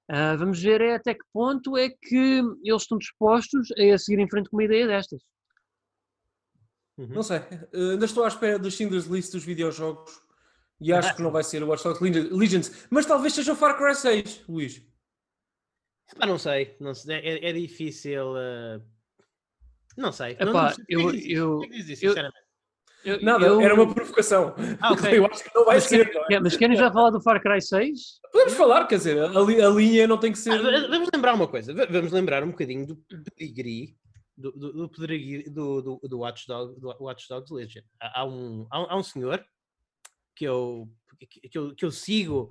Uh, vamos ver é, até que ponto é que eles estão dispostos a seguir em frente com uma ideia destas. Uhum. Não sei, uh, ainda estou à espera dos Schindler's List dos videojogos e acho que não vai ser o Watch Dogs Legends, mas talvez seja o Far Cry 6, Luís. Ah, não sei, não sei. É, é difícil. Uh não sei. Epá, não, não eu, eu, eu, eu, Nada, eu... era uma provocação. Ah, okay. Eu acho que não vai mas ser. Quer, é? Mas querem já falar do Far Cry 6? Podemos falar, quer dizer, a, a linha não tem que ser. Ah, vamos lembrar uma coisa, vamos lembrar um bocadinho do pedigree do, do, do, do, do, do, Watch, Dog, do Watch Dogs Legion. Há, há, um, há, um senhor que eu, que, eu, que eu sigo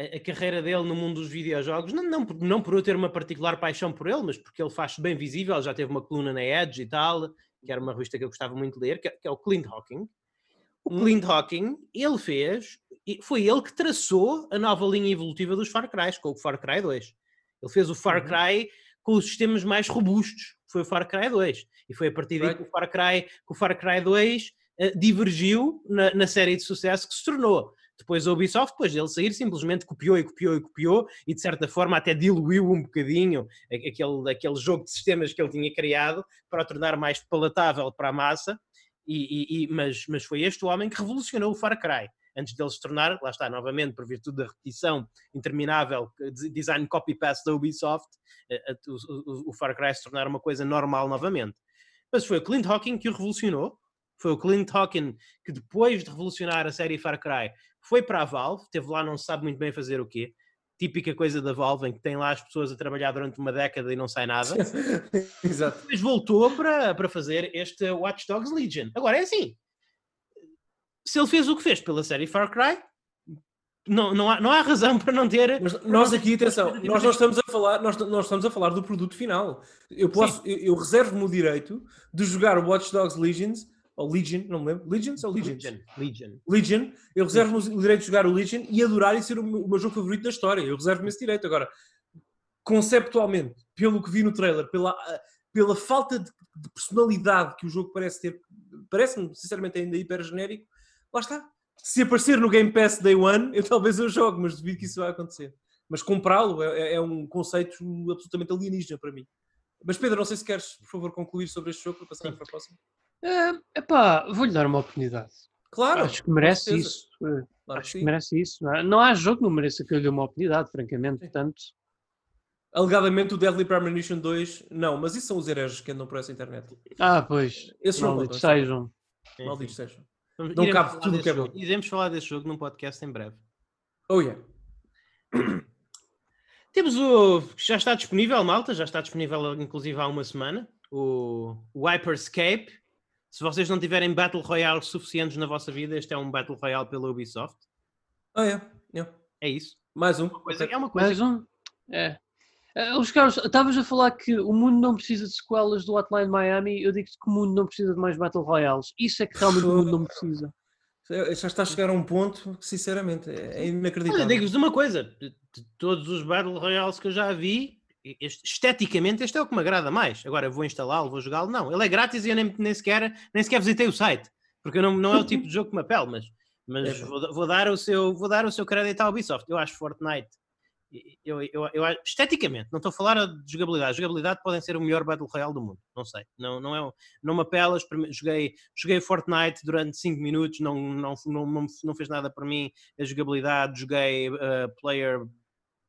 a, a, carreira dele no mundo dos videojogos, não, não, não por eu ter uma particular paixão por ele, mas porque ele faz bem visível, já teve uma coluna na Edge e tal, que era uma revista que eu gostava muito de ler, que, é, que é o Clint Hawking. O hum. Clint Hawking, ele fez, foi ele que traçou a nova linha evolutiva dos Far Cry, com o Far Cry 2. Ele fez o Far uhum. Cry com os sistemas mais robustos, foi o Far Cry 2. E foi a partir daí que o Far Cry, que o Far Cry 2 uh, eh, divergiu na, na, série de sucesso que se tornou. Depois a Ubisoft, depois dele sair, simplesmente copiou e copiou e copiou e de certa forma até diluiu um bocadinho aquele, aquele jogo de sistemas que ele tinha criado para o tornar mais palatável para a massa. E, e, mas, mas foi este o homem que revolucionou o Far Cry. Antes dele se tornar, lá está, novamente, por virtude da repetição interminável, design copy-paste da Ubisoft, o, o Far Cry se tornar uma coisa normal novamente. Mas foi o Clint Hawking que o revolucionou, foi o Clint Hawking que depois de revolucionar a série Far Cry foi para a Valve, teve lá não se sabe muito bem fazer o quê, típica coisa da Valve, em que tem lá as pessoas a trabalhar durante uma década e não sai nada. Exato. Depois voltou para, para fazer este Watch Dogs Legion. Agora é assim: se ele fez o que fez pela série Far Cry, não, não, há, não há razão para não ter. Mas nós aqui, atenção, nós não estamos a falar, nós, nós estamos a falar do produto final. Eu posso, eu, eu reservo-me o direito de jogar Watch Dogs Legions, ou Legion, não me lembro, Legions ou Legions? Legion. Legion. Legion, eu reservo-me o direito de jogar o Legion e adorar e ser o meu, o meu jogo favorito da história. Eu reservo-me esse direito. Agora, conceptualmente, pelo que vi no trailer, pela, pela falta de, de personalidade que o jogo parece ter, parece-me sinceramente ainda hiper genérico, lá está. Se aparecer no Game Pass Day One, eu talvez eu jogue, mas duvido que isso vai acontecer. Mas comprá-lo é, é um conceito absolutamente alienígena para mim. Mas Pedro, não sei se queres, por favor, concluir sobre este jogo para passar para a próxima. É, epá, vou-lhe dar uma oportunidade. Claro. Acho que merece certeza. isso. eh, Claro Acho que que merece isso. Não há- Não há jogo que não mereça que eu lhe dê uma oportunidade, francamente. Portanto, Alegadamente o Deadly Premonition 2, não, mas isso são os hereges que andam por essa internet. ah, pois, Esses não malditos contam, sejam. Malditos sejam. Vamos- Não cabe falar tudo o que é jogo. bom. Iremos falar desse jogo num podcast em breve. Oh yeah. Temos o. Já está disponível, malta, já está disponível inclusive há uma semana. O, o Hyperscape. Se vocês não tiverem Battle Royale suficientes na vossa vida, este é um Battle Royale pela Ubisoft. Oh yeah. yeah. É isso. Mais um. Coisa- é uma coisa. Mais um? É. Eh, Os Carlos, estavas a falar que o mundo não precisa de sequelas do Hotline Miami. Eu digo-te que o mundo não precisa de mais Battle Royales. Isso é que realmente o mundo não precisa. Já está a chegar a um ponto que, sinceramente, é é inacreditável. Olha, digo-vos uma coisa: de, de todos os Battle Royales que eu já vi, este- esteticamente, este é o que me agrada mais. Agora, eu vou instalá-lo, vou jogá-lo. Não, ele é grátis e eu nem, nem, sequer, nem sequer visitei o site, porque eu não, não é o tipo de jogo que me apela, mas, mas É. vou, vou dar o seu, vou dar o seu crédito à Ubisoft. Eu acho Fortnite. Eu, eu, eu, acho- esteticamente, não estou a falar de jogabilidade. Jogabilidade podem ser o melhor Battle Royale do mundo, não sei. Não, não, é, não me apela. Joguei, joguei Fortnite durante 5 minutos, não, não, não, não, não fez nada para mim a jogabilidade, joguei uh, player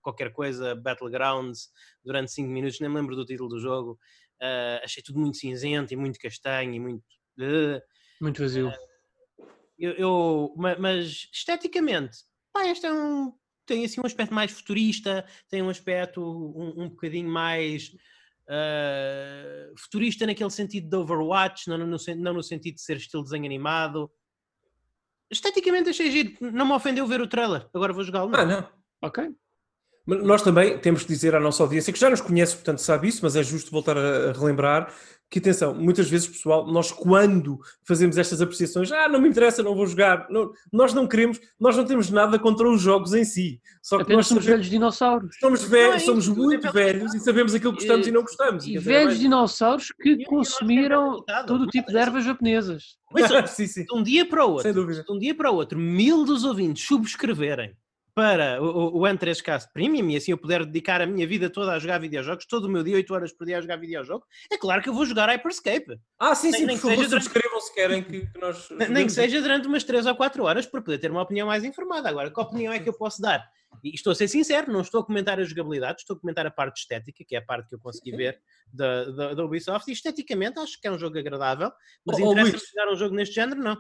qualquer coisa, Battlegrounds, durante 5 minutos, nem me lembro do título do jogo. Uh, achei tudo muito cinzento e muito castanho e muito. uh, Muito vazio. eu, eu- ma- mas esteticamente, pá, este é um. Tem assim um aspecto mais futurista, tem um aspecto um, um bocadinho mais uh, futurista naquele sentido de Overwatch, não no, não no sentido de ser estilo desenho animado. Esteticamente achei giro, não me ofendeu ver o trailer. Agora vou jogá-lo. Ah, não. não. Ok. Mas Nós também temos que dizer à nossa audiência, que já nos conhece, portanto sabe isso, mas é justo voltar a, relembrar que, atenção, muitas vezes, pessoal, nós quando fazemos estas apreciações, ah, não me interessa, não vou jogar, não- nós não queremos, nós não temos nada contra os jogos em si. Só que Apenas nós somos velhos dinossauros. somos, é velhos, isso, somos é muito pela velhos e sabemos aquilo que gostamos e não gostamos. E é velhos dinossauros que é consumiram todo o tipo de ervas japonesas. Ouça, sim, sim. de um dia para o outro, Sem dúvida. de um dia para o outro, mil dos ouvintes subscreverem para o, o, o N3Cast Premium e assim eu puder dedicar a minha vida toda a jogar videojogos, todo o meu dia, 8 horas por dia a jogar videojogo, é claro que eu vou jogar Hyperscape. Ah, sim, Nem- sim, nem por que favor, durante- subscrevam se querem que, que nós... Nem que seja durante umas 3 ou 4 horas para poder ter uma opinião mais informada. Agora, que opinião é que eu posso dar? E estou a ser sincero, não estou a comentar a jogabilidade, estou a comentar a parte estética, que é a parte que eu consegui ver da, da, da Ubisoft, e esteticamente acho que é um jogo agradável, mas Oh, oh, interessa Luís. jogar um jogo neste género, não.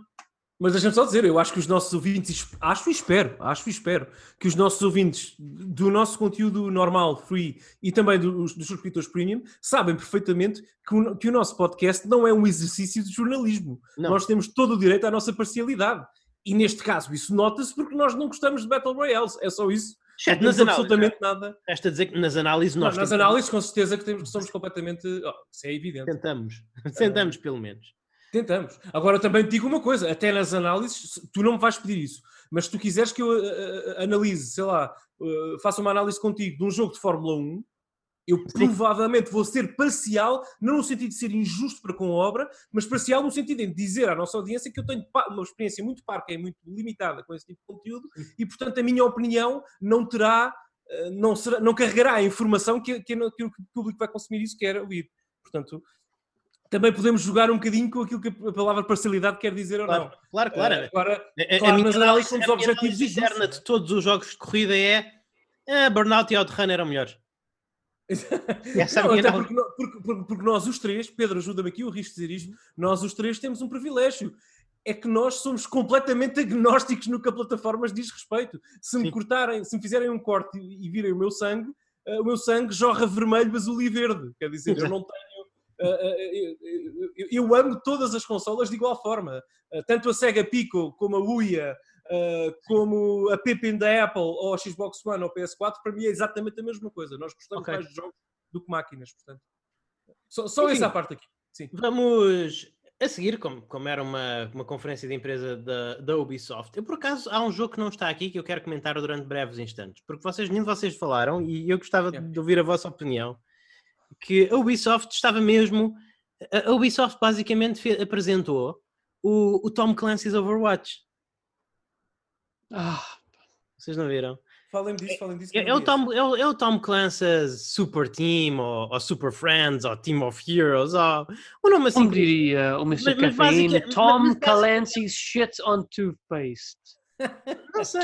Mas deixa-me só dizer, eu acho que os nossos ouvintes, acho e espero, acho e espero, que os nossos ouvintes do nosso conteúdo normal, free, e também dos, dos subscritores premium, sabem perfeitamente que o, que o nosso podcast não é um exercício de jornalismo. Não. Nós temos todo o direito à nossa parcialidade. E neste caso, isso nota-se porque nós não gostamos de Battle Royales. É só isso. Não Exceto nas absolutamente nada. Resta dizer que nas análises Não, nós nas tentamos- análises, com certeza que, temos, que somos completamente. oh, isso é evidente. Tentamos. Tentamos, pelo menos. Tentamos. Agora também te digo uma coisa, até nas análises, se- tu não me vais pedir isso, mas se tu quiseres que eu uh, analise, sei lá, uh, faça uma análise contigo de um jogo de Fórmula 1, eu provavelmente vou ser parcial, não no sentido de ser injusto para com a obra, mas parcial no sentido de dizer à nossa audiência que eu tenho uma experiência muito parca e muito limitada com esse tipo de conteúdo e, portanto, a minha opinião não terá, não, será, não carregará a informação que, que, que o público vai consumir isso quer ouvir. Portanto, também podemos jogar um bocadinho com aquilo que a palavra parcialidade quer dizer ou não. Claro, claro. Eh, agora, A- claro, a minha análise- somos a objetivos interna é? de todos os jogos de corrida é ah, Burnout e Outrun eram melhores. Essa é a Não, minha análise. porque, porque- porque- porque nós os três, Pedro, ajuda-me aqui, eu risco de dizer isto, nós os três temos um privilégio. é que nós somos completamente agnósticos no que a plataformas diz respeito. Se me Sim. cortarem, se me fizerem um corte e virem o meu sangue, eh, o meu sangue jorra vermelho, azul e verde. Quer dizer, eu não tenho. Eh, eh, eu- eu- eu amo todas as consolas de igual forma. Tanto a Sega Pico como a Uia, eh, como a Pippin da Apple ou a Xbox One ou a PS4, para mim é exatamente a mesma coisa. Nós gostamos Ok. mais de jogos do que máquinas, portanto. Só, só essa parte aqui. Sim. Vamos a seguir, como, como era uma, uma conferência de empresa da, da Ubisoft. Eu, por acaso, há um jogo que não está aqui que eu quero comentar durante breves instantes, porque vocês, nenhum de vocês falaram e eu gostava Yeah. de ouvir a vossa opinião. Que a Ubisoft estava mesmo. A Ubisoft basicamente apresentou o, o Tom Clancy's Overwatch. Ah, Vocês não viram? Falem disso, falem disso. É, é o. Tom, é, o, é o Tom Clancy's Super Team, ou, ou Super Friends, ou Team of Heroes, ou o nome assim. como diria o Mr. Mas- mas Tom mas Clancy's shit on toothpaste. Não sei.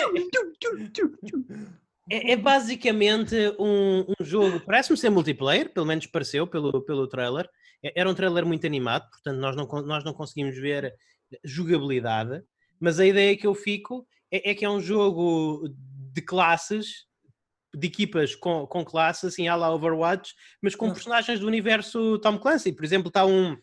É, é basicamente um, um jogo, parece-me ser multiplayer, pelo menos pareceu pelo, pelo trailer. É- Era um trailer muito animado, portanto nós não, nós não conseguimos ver jogabilidade, mas a ideia que eu fico é, é que é um jogo de classes, de equipas com, com classes, assim, à la Overwatch, mas com Ah. personagens do universo Tom Clancy. Por exemplo, está um...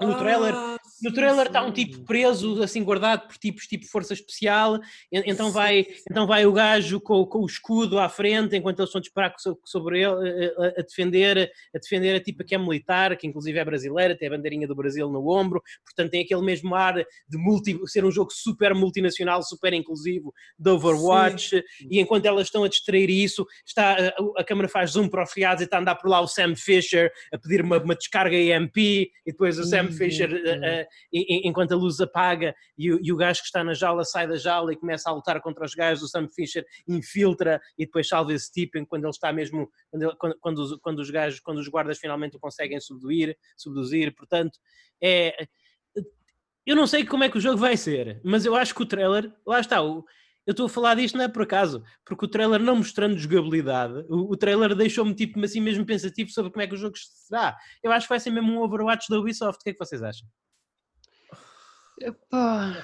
No trailer, Ah, no sim, trailer está um sim. tipo preso, assim guardado por tipos tipo força especial. en- Então vai, então vai o gajo com, com o escudo à frente, enquanto eles estão a disparar so- sobre ele, eh, a, a defender, a defender a tipa que é militar, que inclusive é brasileira, tem a bandeirinha do Brasil no ombro. Portanto, tem aquele mesmo ar de multi, ser um jogo super multinacional, super inclusivo de Overwatch. E enquanto elas estão a distrair isso, está, a, a câmera faz zoom para os telhados e está a andar por lá o Sam Fisher a pedir uma, uma descarga EMP e depois o Sam Fisher, eh, eh, enquanto a luz apaga e, o- e o gajo que está na jaula sai da jaula e começa a lutar contra os gajos, o Sam Fisher infiltra e depois salva esse tipo quando ele está mesmo, quando, ele- quando, quando os, quando os gajos, quando os guardas finalmente o conseguem subduir, subduzir, portanto, é... Eu não sei como é que o jogo vai ser, mas eu acho que o trailer, lá está, o, eu estou a falar disto não é por acaso, porque o trailer não mostrando jogabilidade, o, o trailer deixou-me tipo assim mesmo pensativo sobre como é que o jogo será. Eu acho que vai ser mesmo um Overwatch da Ubisoft. O que é que vocês acham? Epá,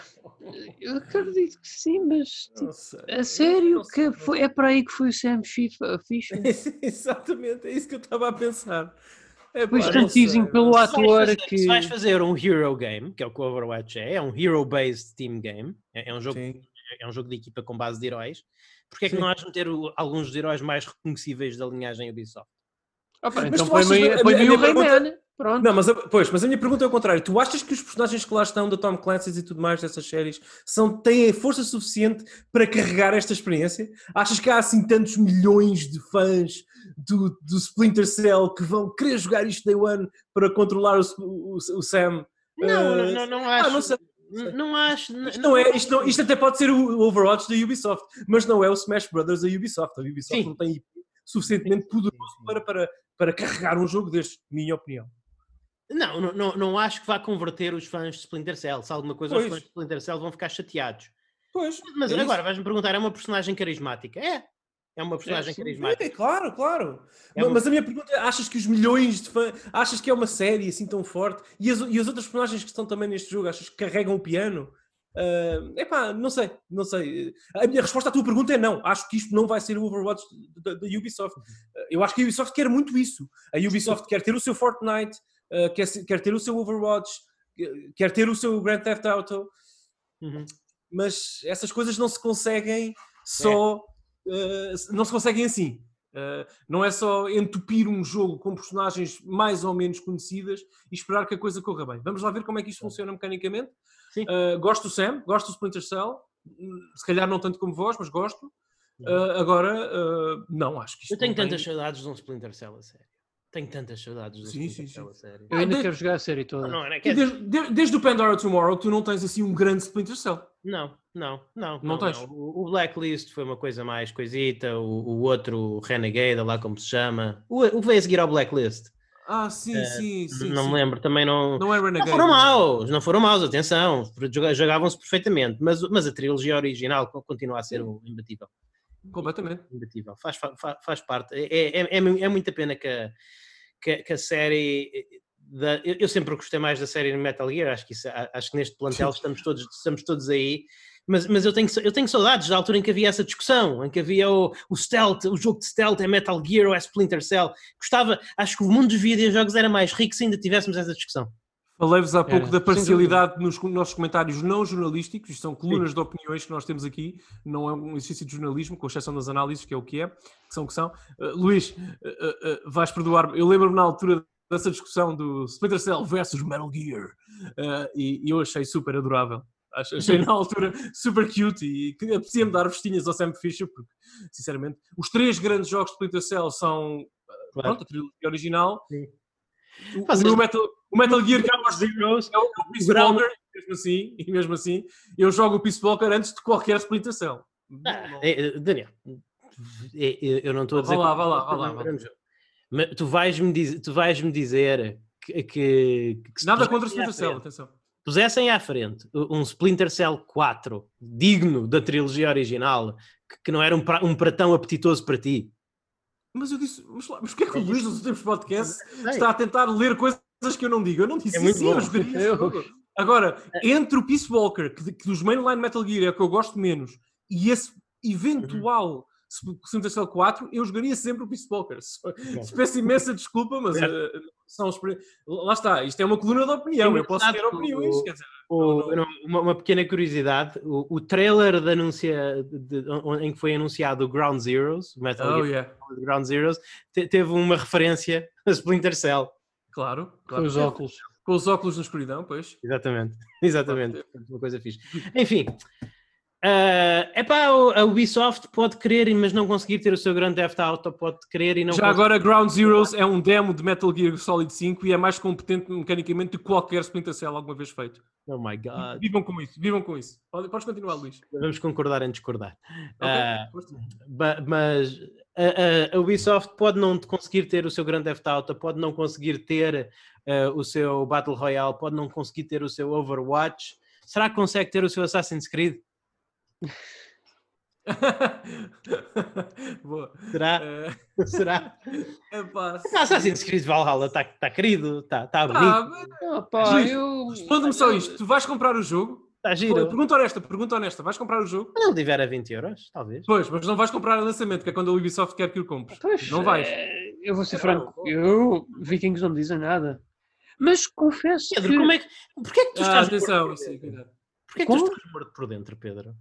eu acredito que sim, mas tipo, sei. a sério que foi, é para aí que foi o Sam Fisher? Exatamente, é isso que eu estava a pensar. É, dizem não pelo Ator fazer- que- Se vais fazer um hero game, que é o que o Overwatch é, é um hero-based team game, é, é um jogo, Sim. É um jogo de equipa com base de heróis, porque é que Sim. não has de meter alguns dos heróis mais reconhecíveis da linhagem Ubisoft? Ah, pá, então põe-me minha- o Rayman. Pronto. Não, mas a- pois, mas a minha pergunta é o contrário. Tu achas que os personagens que lá estão da Tom Clancy's e tudo mais dessas séries são, têm força suficiente para carregar esta experiência? Achas que há assim tantos milhões de fãs do, do Splinter Cell que vão querer jogar isto day one para controlar o, o, o Sam? Não, Eh, não, não, não acho. não sei. n- Não acho. Isto, não é, isto, não- isto até pode ser o Overwatch da Ubisoft, mas não é o Smash Brothers da Ubisoft. A Ubisoft Sim. não tem IP suficientemente poderoso para, para, para carregar um jogo destes, minha opinião. Não, não, não, não acho que vá converter os fãs de Splinter Cell. Se alguma coisa os Pois. fãs de Splinter Cell vão ficar chateados. Pois, Mas é agora vais-me perguntar: é uma personagem carismática? É. É uma personagem sim. carismática. É, claro, claro. É Ma- uma- Mas a minha pergunta é: achas que os milhões de fãs, achas que é uma série assim tão forte? E as, e as outras personagens que estão também neste jogo, achas que carregam o piano? É epá, não sei, não sei. A minha resposta à tua pergunta é não. Acho que isto não vai ser o Overwatch da, Ubisoft. Eh, Eu acho que a Ubisoft quer muito isso. A Ubisoft quer ter o seu Fortnite, eh, quer, quer ter o seu Overwatch, quer ter o seu Grand Theft Auto, Uhum. mas essas coisas não se conseguem só. Eh, não se conseguem assim. Eh, não é só entupir um jogo com personagens mais ou menos conhecidas e esperar que a coisa corra bem. Vamos lá ver como é que isto funciona mecanicamente. Eh, gosto do Sam, gosto do Splinter Cell, se calhar não tanto como vós, mas gosto. Eh, agora, não, acho que isto Eu tenho não tem- tantas saudades de um Splinter Cell a sério. Tenho tantas saudades de Sim, sim, Cell sim. a sério. Eu ainda de- quero jogar a série toda. Não, não, é E quer dizer, desde, de- desde o Pandora Tomorrow, tu não tens assim um grande Splinter Cell. não, não, não. Não tens? O, o Blacklist foi uma coisa mais coisita, o, o outro, o Renegade, lá como se chama. O, o que veio a seguir ao Blacklist? Ah, sim, sim, sim. não sim. me lembro, também não. Não é Renegade. Não foram maus, não foram maus, atenção, joga- jogavam-se perfeitamente, mas, mas a trilogia original co- continua a ser um imbatível. Completamente. imbatível. Faz, fa- fa- faz parte. É, é, é, é muita pena que a, que, a- que a série da- eu, sempre gostei mais da série Metal Gear, acho que, isso- acho que neste plantel estamos todos, estamos todos aí, mas, mas eu, tenho, eu tenho saudades da altura em que havia essa discussão, em que havia o, o stealth, o jogo de stealth é Metal Gear ou é Splinter Cell. Gostava, acho que o mundo dos videojogos era mais rico se ainda tivéssemos essa discussão. Falei-vos há pouco Era, da parcialidade nos nossos comentários não jornalísticos, isto são colunas de opiniões que nós temos aqui, não é um exercício de jornalismo, com exceção das análises, que é o que é, que são o que são. Uh, Luís, uh, uh, vais perdoar-me, eu lembro-me na altura dessa discussão do Splinter Cell versus Metal Gear, e, e eu achei super adorável. Ach- Achei na altura super cute e que apetecia-me dar vestinhas ao Sam Fisher, porque, sinceramente, os três grandes jogos de Splinter Cell são, Claro. pronto, a trilogia original. Sim. O, o Metal, o Metal Gear Zeros. é o é o Peace Walker, mesmo assim, e mesmo assim, eu jogo o Peace Walker antes de qualquer Splinter Cell. Ah, é, é, Daniel, é, é, eu não estou a Vá dizer. lá, vá lá, vá lá, vá lá. Mas tu vais-me dizer, tu vais-me dizer que, que, que se Nada contra à Splinter Cell, atenção. pusessem à frente um Splinter Cell 4 digno da trilogia original, que, que não era um, pra- um pratão apetitoso para ti. Mas eu disse, mas, mas o que é que o Luís nos últimos podcasts está a tentar ler coisas que eu não digo? Eu não disse É muito bom. eu jogaria Eu-. Agora, entre o Peace Walker, que, que dos mainline Metal Gear é o que eu gosto menos, e esse eventual Splinter Cell 4, eu jogaria sempre o Peace Walker. Peço imensa desculpa, mas Certo. São experi- lá está, isto é uma coluna de opinião, É eu posso ter opiniões, o- quer dizer, O- Não, não. Uma, uma pequena curiosidade: o, o trailer de anuncia, de- de- em que foi anunciado o Ground Zeroes, o Metal oh Gear yeah, Ground Zeroes, te- teve uma referência a Splinter Cell. claro, Com claro. os óculos. Com os óculos na escuridão, pois. Exatamente, exatamente. Uma coisa fixe. Enfim, é epá, a Ubisoft pode querer, mas não conseguir ter o seu grande Theft Auto, pode querer e não Já conseguir. agora, Ground Zeroes é um demo de Metal Gear Solid 5 e é mais competente mecanicamente do que qualquer Splinter Cell alguma vez feito. Oh my god. Vivam com isso, vivam com isso. Pode- Podes continuar, Luís. Vamos concordar em discordar. Ok? Força. Ba- mas a, a- Ubisoft pode não conseguir ter o seu grande Theft Auto, pode não conseguir ter eh, o seu Battle Royale, pode não conseguir ter o seu Overwatch. Será que consegue ter o seu Assassin's Creed? Boa. Será? Eh, Será? O Assassin's Creed Valhalla está tá querido, está tá bonito, tá, mas- Ah, Luís, eu... Responde-me só isto. Tu vais comprar o jogo? está giro. Pergunta honesta, pergunta honesta. Vais comprar o jogo? Quando ele tiver a 20 euros, talvez. Pois, mas não vais comprar a lançamento, que é quando a Ubisoft quer que o compres. Pois, Não vais. eh, Eu vou ser É, franco. Eu, Vikings não me dizem nada. Mas confesso Pedro, que... como é que. Porquê é que tu Ah, estás atenção, aí, dentro? cuidado. Porquê é que tu estás morto por dentro, Pedro?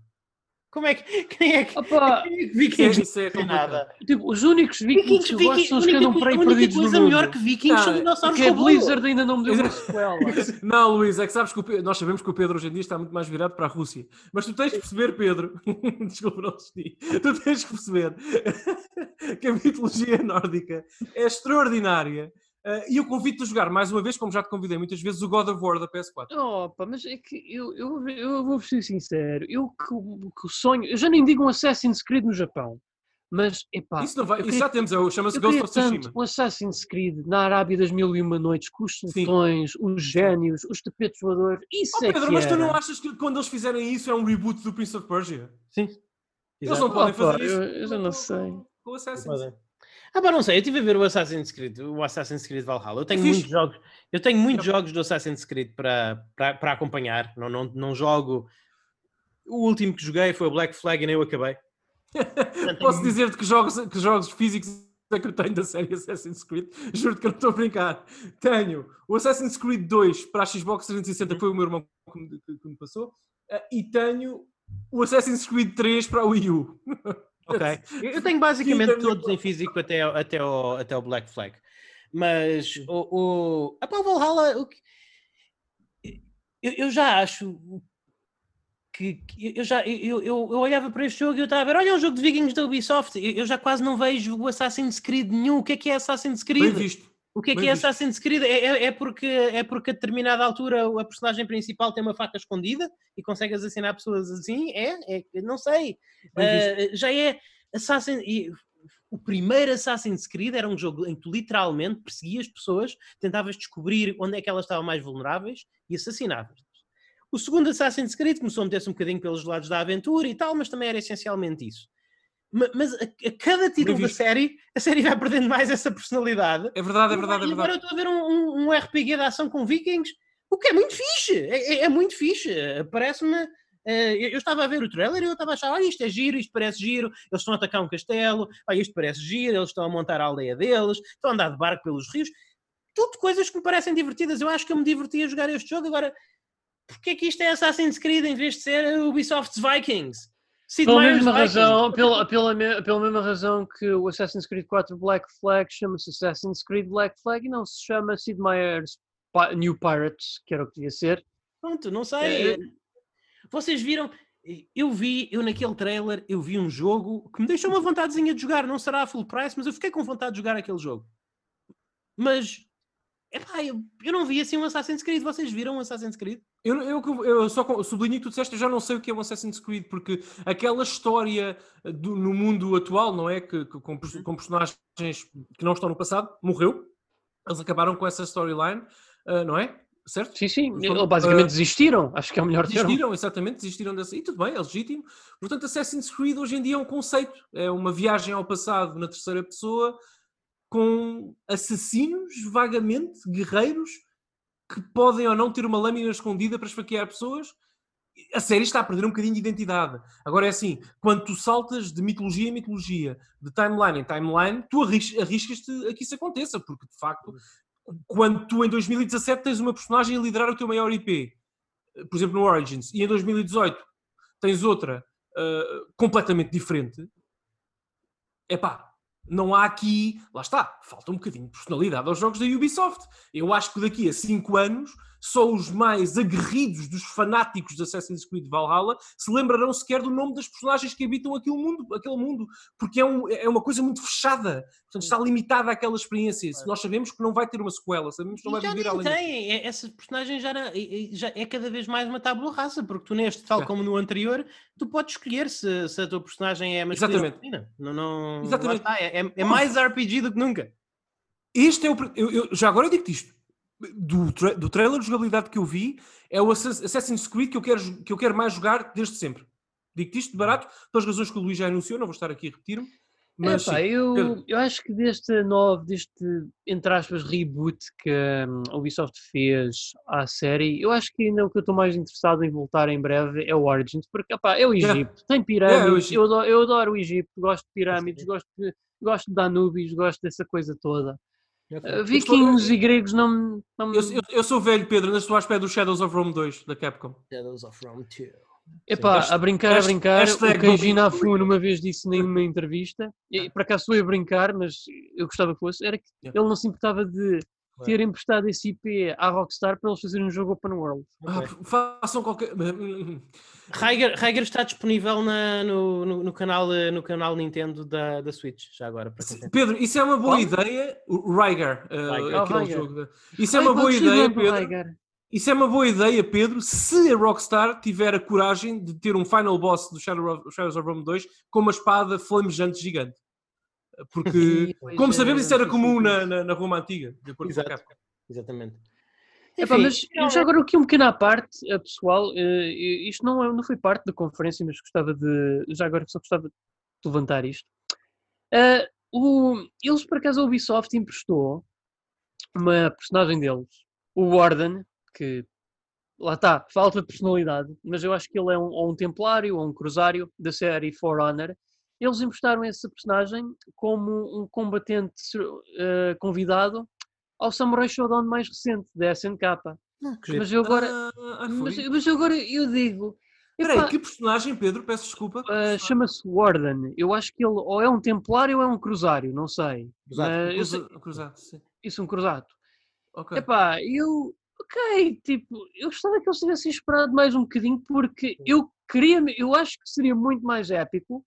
Como é que. Quem é que. Opa, Quem é que é- Vikings isso é complicado. nada? tipo, os únicos Vikings, Vikings, que eu gosto Vikings, são os que andam por aí a única perdidos coisa mundo. melhor que Vikings são Não, dinossauros Porque a robô. Blizzard ainda não me deu uma sequela. Não, Luís, é que sabes que nós sabemos que o Pedro hoje em dia está muito mais virado para a Rússia. Mas tu tens que perceber, Pedro, desculpa não assisti, tu tens que perceber que a mitologia nórdica é extraordinária. Eh, e eu convido-te a jogar mais uma vez, como já te convidei muitas vezes, o God of War da PS4. Opa, mas é que eu, eu, eu vou ser sincero, eu que, o- que o sonho, eu já nem digo um Assassin's Creed no Japão, mas epá, isso não vai, eu isso queria- já temos, é o- chama-se Ghost of Tsushima. um Assassin's Creed na Arábia das Mil e Uma Noites, com os sultões, os génios, os tapetes voadores, isso Oh, é Pedro, mas tu não achas que quando eles fizerem isso é um reboot do Prince of Persia? Sim. Eles Exato. não podem fazer isso. eu- eu já não com- sei. Com o Assassin's. Ah, pá, não sei, eu estive a ver o Assassin's Creed, o Assassin's Creed Valhalla. Eu tenho fixe. muitos jogos, eu tenho muitos jogos do Assassin's Creed para, para, para acompanhar. Não, não, não jogo. O último que joguei foi o Black Flag e nem eu acabei. Posso dizer-te que jogos, que jogos físicos é que eu tenho da série Assassin's Creed? Juro-te que eu não estou a brincar. Tenho o Assassin's Creed 2 para a Xbox 360, que foi o meu irmão que me, que- me passou, eh, e tenho o Assassin's Creed 3 para o Wii U. Ok. Eu tenho basicamente Sim, todos em físico até, até, ao, até o Black Flag. Mas o, o, epá, o Valhalla, o que- eu, eu já acho que, que eu já eu, eu, eu olhava para este jogo e eu estava a ver, olha, é um jogo de Vikings da Ubisoft. Eu, eu já quase não vejo o Assassin's Creed nenhum. O que é que é Assassin's Bem Creed? visto. O que é que é. Assassin's Creed? É, é, é porque, é porque a determinada altura a personagem principal tem uma faca escondida e consegue assassinar pessoas assim? É? é não sei. Ah, já é Assassin... e o primeiro Assassin's Creed era um jogo em que tu literalmente perseguias pessoas, tentavas descobrir onde é que elas estavam mais vulneráveis e assassinavas. O segundo Assassin's Creed começou a meter-se um bocadinho pelos lados da aventura e tal, mas também era essencialmente isso. Ma- Mas a, a cada título da série, a série vai perdendo mais essa personalidade. É verdade, é verdade, é E agora verdade. eu estou a ver um, um- um RPG de ação com vikings, o que é muito fixe. É, é- é muito fixe. Parece-me. eh, eu eu estava a ver o trailer e eu estava a achar, olha, isto é giro, isto parece giro, eles estão a atacar um castelo, olha, isto parece giro, eles estão a montar a aldeia deles, estão a andar de barco pelos rios, tudo coisas que me parecem divertidas. Eu acho que eu me diverti a jogar este jogo. Agora, porque é que isto é Assassin's Creed em vez de ser Ubisoft's Vikings? Sid Pela mesma Vikings. razão, pela, pela, me- pela mesma razão que o Assassin's Creed 4 Black Flag chama-se Assassin's Creed Black Flag e não se chama Sid Meier's New Pirates, que era o que devia ser. Pronto, não sei. É. Vocês viram? Eu vi, eu naquele trailer, eu vi um jogo que me deixou uma vontadezinha de jogar. Não será a full price, mas eu fiquei com vontade de jogar aquele jogo. Mas, epá, eu, eu não vi assim um Assassin's Creed. Vocês viram um Assassin's Creed? Eu, eu, eu só sublinho que tu disseste, eu já não sei o que é um Assassin's Creed, porque aquela história do- no mundo atual, não é? Que, que- com, pers- com personagens que não estão no passado, morreu. Eles acabaram com essa storyline, ah, não é? Certo? Sim, sim, Eles foram, basicamente ah, desistiram, acho que é o melhor termo. Desistiram, exatamente, desistiram dessa. E tudo bem, é legítimo. Portanto, Assassin's Creed hoje em dia é um conceito, é uma viagem ao passado na terceira pessoa com assassinos, vagamente, guerreiros, que podem ou não ter uma lâmina escondida para esfaquear pessoas. A série está a perder um bocadinho de identidade. Agora é assim, quando tu saltas de mitologia em mitologia, de timeline em timeline, tu arris- arriscas-te a que isso aconteça, porque de facto, quando tu em 2017 tens uma personagem a liderar o teu maior IP, por exemplo, no Origins, e em 2018 tens outra uh, completamente diferente, epá, não há aqui, lá está, falta um bocadinho de personalidade aos jogos da Ubisoft. Eu acho que daqui a 5 anos, só os mais aguerridos dos fanáticos de Assassin's Creed Valhalla se lembrarão sequer do nome das personagens que habitam aquele mundo, aquele mundo porque é, um- é uma coisa muito fechada, portanto está limitada àquela experiência. Nós sabemos que não vai ter uma sequela, sabemos que não E vai já viver além tem. É- Essa personagem já, era- já é cada vez mais uma tábua rasa, porque tu neste, tal É. como no anterior, tu podes escolher se, se a tua personagem é masculina ou Exatamente. feminina. Não, não, Exatamente. está, é, é- é mais RPG do que nunca. Este é o. Eu, eu- já agora eu digo-te isto. Do, tra- do trailer de jogabilidade que eu vi, é o Assass- Assassin's Creed que eu quero, que eu quero mais jogar desde sempre. Digo-te isto de barato, pelas razões que o Luís já anunciou, não vou estar aqui a repetir-me. Mas Epá, sim, eu, eu acho que deste novo, deste, entre aspas, reboot que hum, a Ubisoft fez à série, eu acho que ainda o que eu estou mais interessado em voltar em breve é o Origins, porque epá, é o. Egito, tem pirâmides, Egito. eu, adoro, eu adoro o Egito, gosto de pirâmides, gosto de, gosto de Danúbios, gosto dessa coisa toda. Uh, vikings e gregos não, me- não me- eu, eu- eu sou velho, Pedro, ainda estou à espera do Shadows of Rome 2 da Capcom. Shadows of Rome 2. Epá, Hashtag- a brincar, a brincar, hashtag o Keiji não- Inafune uma vez disse numa entrevista, e por acaso foi a brincar, mas eu gostava que fosse, era que Yeah. ele não se importava de ter emprestado esse IP à Rockstar para eles fazerem um jogo open world. Ah, façam qualquer. Raiger, Raiger está disponível na- no, no, no canal, eh, no canal Nintendo da, da Switch, já agora. Pedro, isso é uma boa Qual? ideia. Rygar, uh, aquele Oh, jogo. da- Isso é Ai, uma pá, boa ideia, Pedro. Isso é uma boa ideia, Pedro, se a Rockstar tiver a coragem de ter um final boss do Shadow of, Shadows of Rome 2 com uma espada flamejante gigante. Porque, Pois como é, sabemos, isso era sim, comum sim, na, sim. na, na Roma Antiga, de acordo com a Exato. Capcom. Exatamente. Enfim, mas já agora aqui um pequeno à parte, eh, pessoal, eh, isto não, é- não foi parte da conferência, mas gostava de, já agora só gostava de levantar isto. Eh, o- eles, por acaso, a Ubisoft emprestou uma personagem deles, o Warden, que lá está, falta de personalidade, mas eu acho que ele é um, ou um templário ou um cruzário da série For Honor. Eles emprestaram essa personagem como um combatente eh, convidado ao Samurai Shodown mais recente, da SNK. Mas eu agora, Ah, ah, mas, mas eu agora eu digo, Espera aí, epá, que personagem, Pedro? Peço desculpa. ah, chama-se Warden. Eu acho que ele ou é um templário ou é um cruzário, não sei. Cruzado. Sei- Cruza- Cruzado, sim. isso um cruzado. Ok. Epá, eu, ok, tipo, eu gostava que eles tivessem esperado mais um bocadinho porque eu queria, eu acho que seria muito mais épico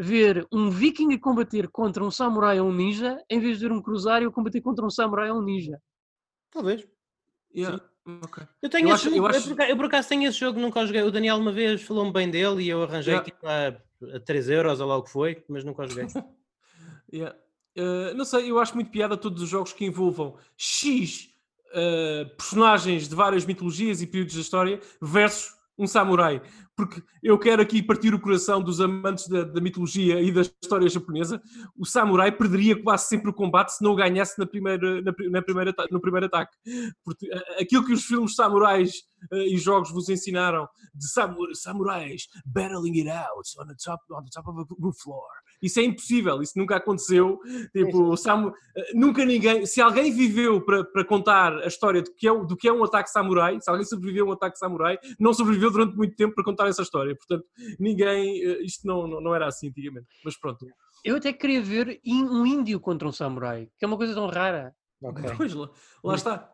ver um viking a combater contra um samurai ou um ninja em vez de ver um cruzário a combater contra um samurai ou um ninja. Talvez. Yeah, ok. Eu tenho Eu esse acho- jogo, eu eu, acho- por, acaso- eu por acaso tenho esse jogo, nunca o joguei. O Daniel uma vez falou-me bem dele e eu arranjei Yeah. tipo, a, a 3 euros ou lá o que foi, mas nunca o joguei. Yeah. Uh, não sei, eu acho muito piada todos os jogos que envolvam X uh, personagens de várias mitologias e períodos da história versus um samurai, porque eu quero aqui partir o coração dos amantes da, da, mitologia e da história japonesa, o samurai perderia quase sempre o combate se não o ganhasse na primeira, na, na primeira, no primeiro ataque. Porque aquilo que os filmes samurais uh, e jogos vos ensinaram de samurais battling it out on the top, on the top of a roof floor isso é impossível, isso nunca aconteceu. Tipo, Samu, nunca ninguém. Se alguém viveu para, para contar a história do que, é, do que é um ataque samurai, se alguém sobreviveu a um ataque samurai, não sobreviveu durante muito tempo para contar essa história. Portanto, ninguém. Eh, isto não, não, não era assim antigamente. Mas pronto. Eu até queria ver um índio contra um samurai, que é uma coisa tão rara. Okay. Pois, lá, lá está.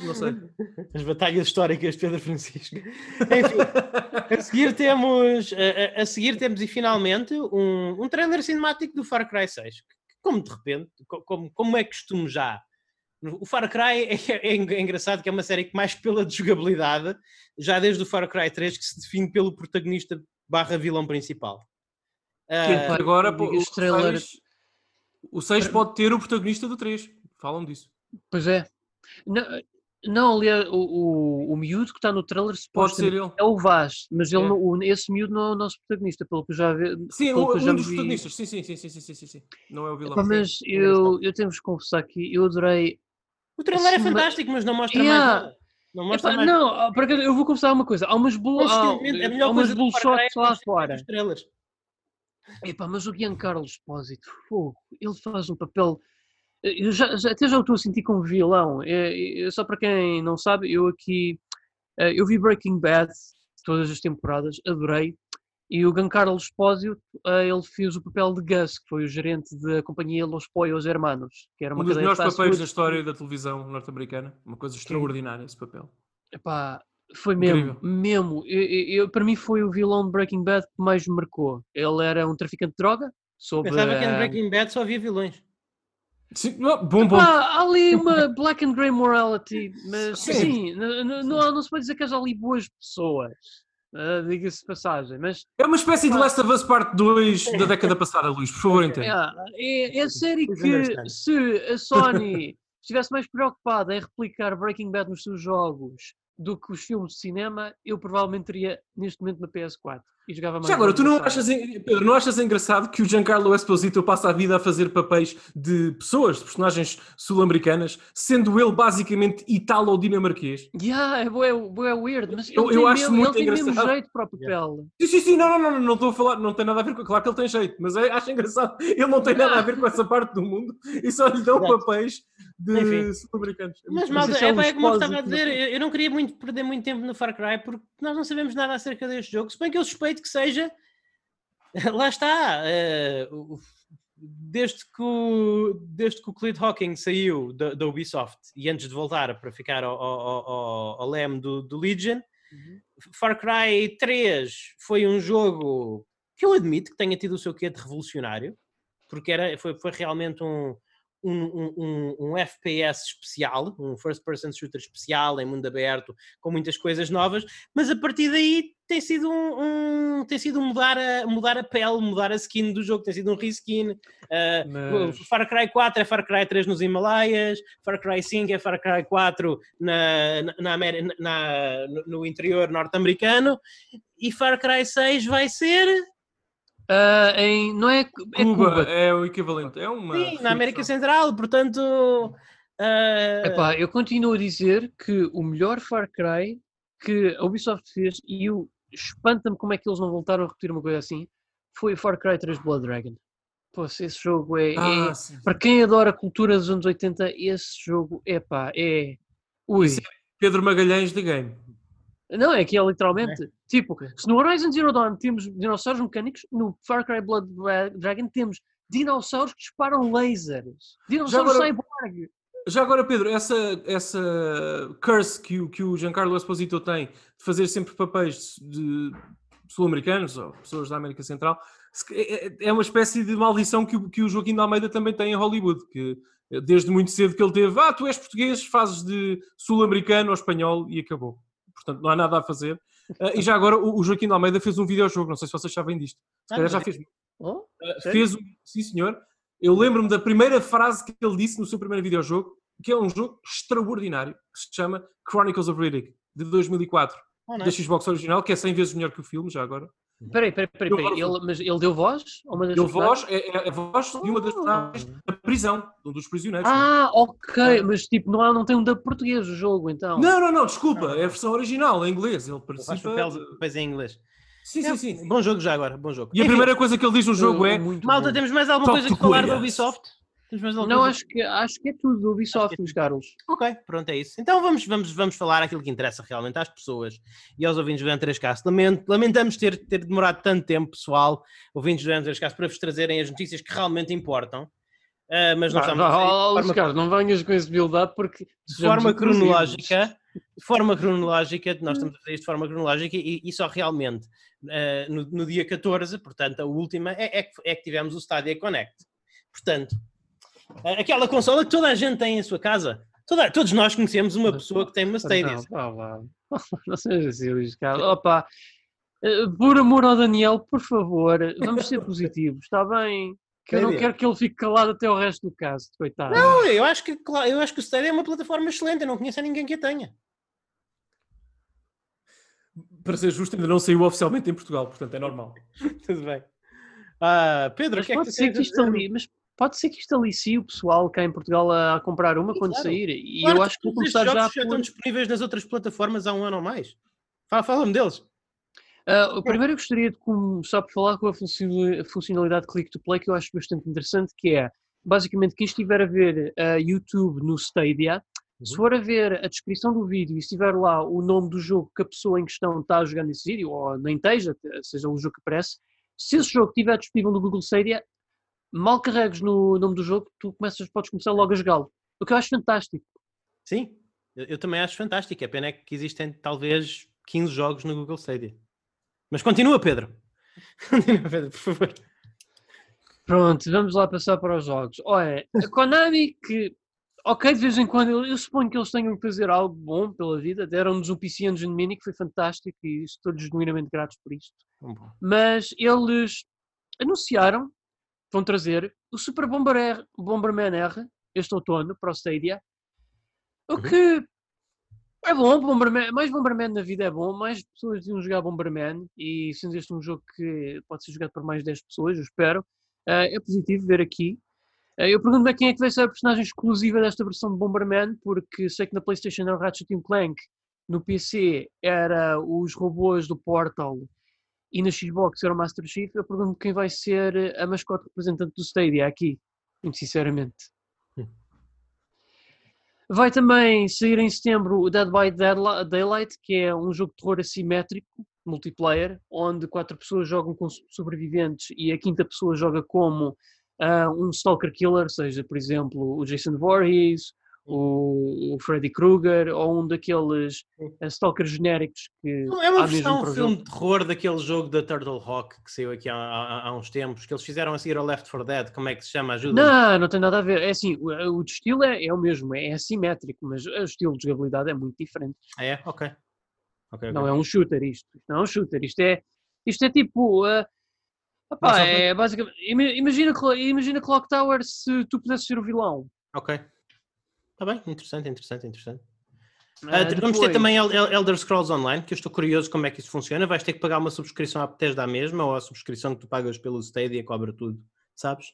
Não sei. As batalhas históricas de Pedro Francisco. Enfim, a seguir temos, a, a, seguir temos e finalmente um, um trailer cinemático do Far Cry 6. Que, como de repente, como, como é costume já. O Far Cry é, é, é, engraçado que é uma série que mais pela jogabilidade, já desde o Far Cry 3, que se define pelo protagonista barra vilão principal. Uh, agora o, trailer... 6, o 6 pode ter o protagonista do 3. Falam disso. Pois é, não, não aliás, o, o, o miúdo que está no trailer pode ser ele. É o Vaz, mas ele, é. o, esse miúdo não é o nosso protagonista, pelo que eu já vi. Sim, o, um dos vi... protagonistas, sim, sim, sim, sim, sim, sim, sim, Não é o vilão. mas eu, eu tenho-vos confessar que eu adorei. O trailer é fantástico, mas não mostra yeah. mais nada. Não, mostra Epá, mais... não, porque eu vou confessar uma coisa. Há umas, bull... há, há umas bullshots lá fora. Epá, mas o Giancarlo Espósito, fogo, ele faz um papel eu já, já, até já o estou a sentir como vilão. É, é, só para quem não sabe, eu aqui eh, eu vi Breaking Bad todas as temporadas, adorei. E o Giancarlo Espósito, eh, ele fez o papel de Gus, que foi o gerente da companhia Los Pollos Hermanos, que era uma um dos melhores papéis da história da televisão norte-americana. Uma coisa extraordinária esse papel. Epá, foi mesmo, Incrível. mesmo. Eu, eu, para mim foi o vilão de Breaking Bad que mais me marcou. Ele era um traficante de droga. Sobre, Pensava que em Breaking Bad só havia vilões. Sim, bom, bom. há ali uma black and grey morality, mas sim, sim não, não, não, se pode dizer que haja ali boas pessoas. Uh, Diga-se de passagem, mas é uma espécie de Last of Us Part 2 da década passada, Luís, por favor, entenda. É, é, é série que se a Sony estivesse mais preocupada em replicar Breaking Bad nos seus jogos do que os filmes de cinema, eu provavelmente teria neste momento na PS4 e jogava mais. Já agora, tu não achas, Pedro, não achas engraçado que o Giancarlo Esposito passa a vida a fazer papéis de pessoas, de personagens sul-americanas, sendo ele basicamente italo-dinamarquês? Yeah, é, é, é weird, mas eu, eu acho mesmo, muito ele engraçado. tem mesmo jeito para o papel. Yeah. Sim, sim, sim, não, não, não, não estou a falar, não tem nada a ver com, claro que ele tem jeito, mas é, acho engraçado, ele não tem nada a ver com essa parte do mundo e só lhe dão papéis de sul-americanos. É mas, malta, é, é, como eu estava a dizer, eu, eu não queria muito perder muito tempo no Far Cry porque nós não sabemos nada acerca deste jogo, se bem que eu suspeito que seja, lá está, uh, desde, que o, desde que o Clint Hawking saiu da, da Ubisoft e antes de voltar para ficar ao, ao, ao, ao leme do, do Legion, uhum. Far Cry 3 foi um jogo que eu admito que tenha tido o seu quê de revolucionário, porque era, foi, foi realmente um, um, um, um, FPS especial, um first person shooter especial em mundo aberto, com muitas coisas novas, mas a partir daí tem sido um, um tem sido mudar a, mudar a pele, mudar a skin do jogo, tem sido um reskin. Uh, mas... Far Cry 4 é Far Cry 3 nos Himalaias, Far Cry 5 é Far Cry 4 na, na, na, na no interior norte-americano e Far Cry 6 vai ser Uh, em, não é, é Cuba, Cuba, é o equivalente. É uma Sim, na América Central, portanto. Uh... Epá, eu continuo a dizer que o melhor Far Cry que a Ubisoft fez, e eu espanta-me como é que eles não voltaram a repetir uma coisa assim, foi o Far Cry 3 Blood Dragon. Pô, esse jogo é. Ah, é para quem adora a cultura dos anos 80, esse jogo é pá, é. Ui. É Pedro Magalhães de game. Não, é que é literalmente. É. Tipo, se no Horizon Zero Dawn temos dinossauros mecânicos, no Far Cry Blood Dragon temos dinossauros que disparam lasers. Dinossauros cyborg. Já agora, Pedro, essa, essa curse que o, que o Giancarlo Esposito tem de fazer sempre papéis de sul-americanos ou pessoas da América Central é, é, é uma espécie de maldição que o, que o Joaquim de Almeida também tem em Hollywood, que desde muito cedo que ele teve, ah, tu és português, fazes de sul-americano ou espanhol e acabou portanto não há nada a fazer. Uh, e já agora o, Joaquim de Almeida fez um videojogo, não sei se vocês sabem disto. Se calhar já fez. Oh, uh, fez um, sim senhor. Eu lembro-me da primeira frase que ele disse no seu primeiro videojogo, que é um jogo extraordinário, que se chama Chronicles of Riddick, de 2004. Oh, da nice. Xbox original, que é 100 vezes melhor que o filme, já agora. Peraí, peraí, peraí. Gosto. Ele, mas ele deu voz? a uma das Ele personagens? voz é, é a voz de uma das personagens da prisão, de um dos prisioneiros. Ah, ok. Mas tipo, não, há, não tem um dub português o jogo, então. Não, não, não, desculpa, é a versão original, em inglês. Ele Faz participa. papel depois em inglês. Sim, sim, sim. Bom jogo já agora, bom jogo. E a Enfim, primeira coisa que ele diz no jogo é: Muito Malta, bom. temos mais alguma Talk coisa que falar da. Ubisoft? Não, coisa? acho que, acho que é tudo do Ubisoft, Acho os Carlos. Ok, pronto, é isso. Então vamos, vamos, vamos falar aquilo que interessa realmente às pessoas e aos ouvintes do N3Cast. Lamento, lamentamos ter, ter demorado tanto tempo, pessoal, ouvintes do N3Cast, para vos trazerem as notícias que realmente importam. Ah, mas nós Vá, estamos a vá, fazer ó, de Luís forma, Carlos, não venhas com esse build-up porque. de forma cronológica. De forma cronológica, nós estamos a fazer isto de forma cronológica e, e só realmente ah, no, no dia 14, portanto, a última, é, é, que, é que tivemos o Stadia Connect. Portanto, ah, aquela consola que toda a gente tem em sua casa. Toda- todos nós conhecemos uma pessoa que tem uma Stadia. Não, vá lá. Não seja assim, Luís Carlos. Opa, eh, por amor ao Daniel, por favor, vamos ser positivos, está bem? Que eu não quero que ele fique calado até o resto do caso, coitado. Não, eu acho que eu acho que o Stadia é uma plataforma excelente, eu não conheço a ninguém que a tenha. para ser justo, ainda não saiu oficialmente em Portugal, portanto é normal. Tudo bem. Ah, Pedro, o que é que tu tens que a isto dizer? ali, mas pode ser que isto alicie o pessoal cá em Portugal a, a comprar uma Sim, quando claro. sair. E Claro eu acho que vou começar já jogos já por... estão disponíveis nas outras plataformas há um ano ou mais. Fala- Fala-me deles. O primeiro eu gostaria de começar por falar com a funcio- a funcionalidade Click to Play que eu acho bastante interessante, que é basicamente quem estiver a ver ah, YouTube no Stadia, se Uhum. for a ver a descrição do vídeo e estiver lá o nome do jogo que a pessoa em questão está a jogar nesse vídeo, ou nem esteja, seja o jogo que aparece, se esse jogo estiver disponível no Google Stadia, mal carregues no nome do jogo, tu começas, podes começar logo a jogá-lo. O que eu acho fantástico. Sim, eu, eu também acho fantástico. A pena é que existem talvez 15 jogos no Google Stadia. Mas continua, Pedro. Continua, Pedro, por favor. Pronto, vamos lá passar para os jogos. Olha, a Konami que, ok, de vez em quando, eu, eu suponho que eles tenham que fazer algo bom pela vida, deram-nos um PC Engine Mini que foi fantástico e estou genuinamente gratos por isto. Mas eles anunciaram, vão trazer o Super Bomber R, Bomberman R este outono para o Stadia, o Uhum. que é bom, Bomberman, mais Bomberman na vida é bom, mais pessoas deviam jogar Bomberman e sendo este um jogo que pode ser jogado por mais de 10 pessoas, eu espero, eh, é positivo ver aqui. Eh, eu pergunto-me a quem é que vai ser a personagem exclusiva desta versão de Bomberman, porque sei que na Playstation era o Ratchet Clank, no PC era os robôs do Portal e na Xbox era o Master Chief. Eu pergunto quem vai ser a mascote representante do Stadia aqui, muito sinceramente. Hum. Vai também sair em setembro o Dead by Daylight, que é um jogo de terror assimétrico, multiplayer, onde quatro pessoas jogam com so- sobreviventes e a quinta pessoa joga como ah, um Stalker Killer, seja, por exemplo, o Jason Voorhees, o, o Freddy Krueger, ou um daqueles ah, Stalkers genéricos que É uma versão o filme de terror daquele jogo da Turtle Rock que saiu aqui há, há- há uns tempos, que eles fizeram a seguir ao Left 4 Dead. Como é que se chama? Ajuda. Não, não tem nada a ver. É assim, o, o de estilo é, é o mesmo, é assimétrico, mas o estilo de jogabilidade é muito diferente. Ah, é? Ok. Ok, ok. Não é um shooter isto. Isto não é um shooter. Isto é, isto é tipo. Uh, opá, é basicamente. ima- Imagina, imagina Clock Tower se tu pudesses ser o vilão. Ok. Está bem, interessante, interessante, interessante. Ah, Ah, te- vamos ter depois- também El- El- Elder Scrolls Online, que eu estou curioso como é que isso funciona. Vais ter que pagar uma subscrição à Bethesda mesma ou a subscrição que tu pagas pelo Stadia cobra tudo, sabes?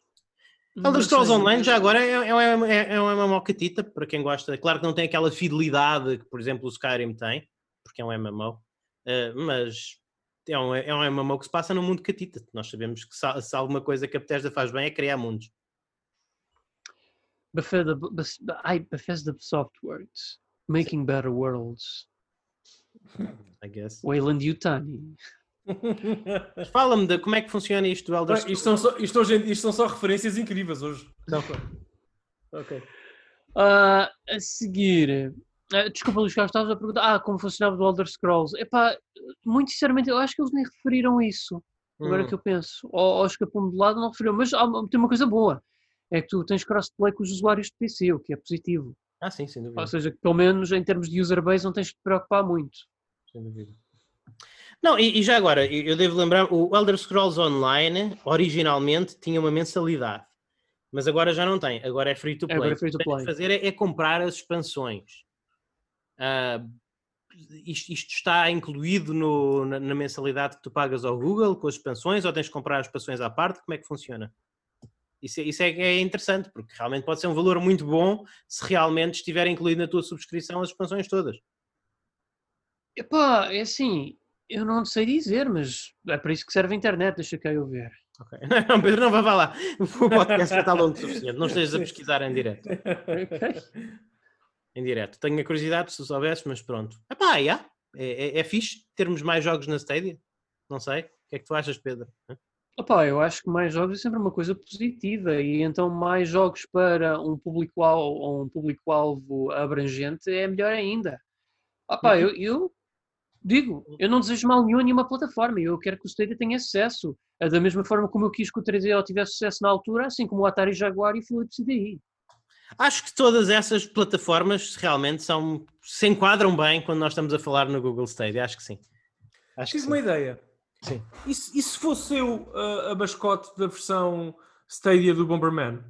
não Elder Scrolls. Online já agora é, é, é, é, é uma mocatita para quem gosta. Claro que não tem aquela fidelidade que, por exemplo, o Skyrim tem, porque é um MMO, eh, mas é um, é um MMO que se passa no mundo catita. Nós sabemos que se, se alguma coisa que a Bethesda faz bem é criar mundos. Bethesda, Bethesda Softworks. Making Better Worlds. I guess. Wayland Yutani. Fala-me de como é que funciona isto do Elder Ah, Scrolls. Isto são, só, isto, hoje, isto são só referências incríveis hoje. Não, ok. Ah, a seguir. ah, desculpa, Luís Carlos, estavas a perguntar. Ah, como funcionava do Elder Scrolls. Epá, muito sinceramente, eu acho que eles nem referiram isso. Agora Hum. que eu penso. Ou, ou escapou-me de lado, não referiram. Mas uma- tem uma coisa boa. É que tu tens crossplay com os usuários de PC, o que é positivo. Ah, sim, sem dúvida. Ou seja, que pelo menos em termos de user base não tens que te preocupar muito. Sem dúvida. Não, e, e já agora, eu devo lembrar, o Elder Scrolls Online originalmente tinha uma mensalidade, mas agora já não tem, agora é free to play. Agora é free to O que tens de play. fazer é, é comprar as expansões. Ah, isto, isto está incluído no- na, na mensalidade que tu pagas ao Google com as expansões ou tens de comprar as expansões à parte? Como é que funciona? Isso, é- isso é, é interessante, porque realmente pode ser um valor muito bom se realmente estiver incluído na tua subscrição as expansões todas. Epá, é assim, eu não sei dizer, mas é para isso que serve a internet, deixa cá eu ver. Ok. Não, Pedro, não vai lá. O podcast já está longo o suficiente. Não estejas a pesquisar em direto. Ok. Em direto. Tenho a curiosidade se soubesses, mas pronto. Epá, já. É, é, é fixe termos mais jogos na Stadia? Não sei. O que é que tu achas, Pedro? Opa, eu acho que mais jogos é sempre uma coisa positiva e então mais jogos para um público-alvo um público abrangente é melhor ainda. Opa, eu, eu digo, eu não desejo mal nenhum a nenhuma plataforma, eu quero que o Stadia tenha sucesso. É da mesma forma como eu quis que o 3DO tivesse sucesso na altura, assim como o Atari Jaguar e o Philips CDI. Acho que todas essas plataformas realmente são, se enquadram bem quando nós estamos a falar no Google Stadia. Acho que sim. Acho que Tive sim. uma ideia. Sim. E se, e se fosse eu a, a mascote da versão Stadia do Bomberman?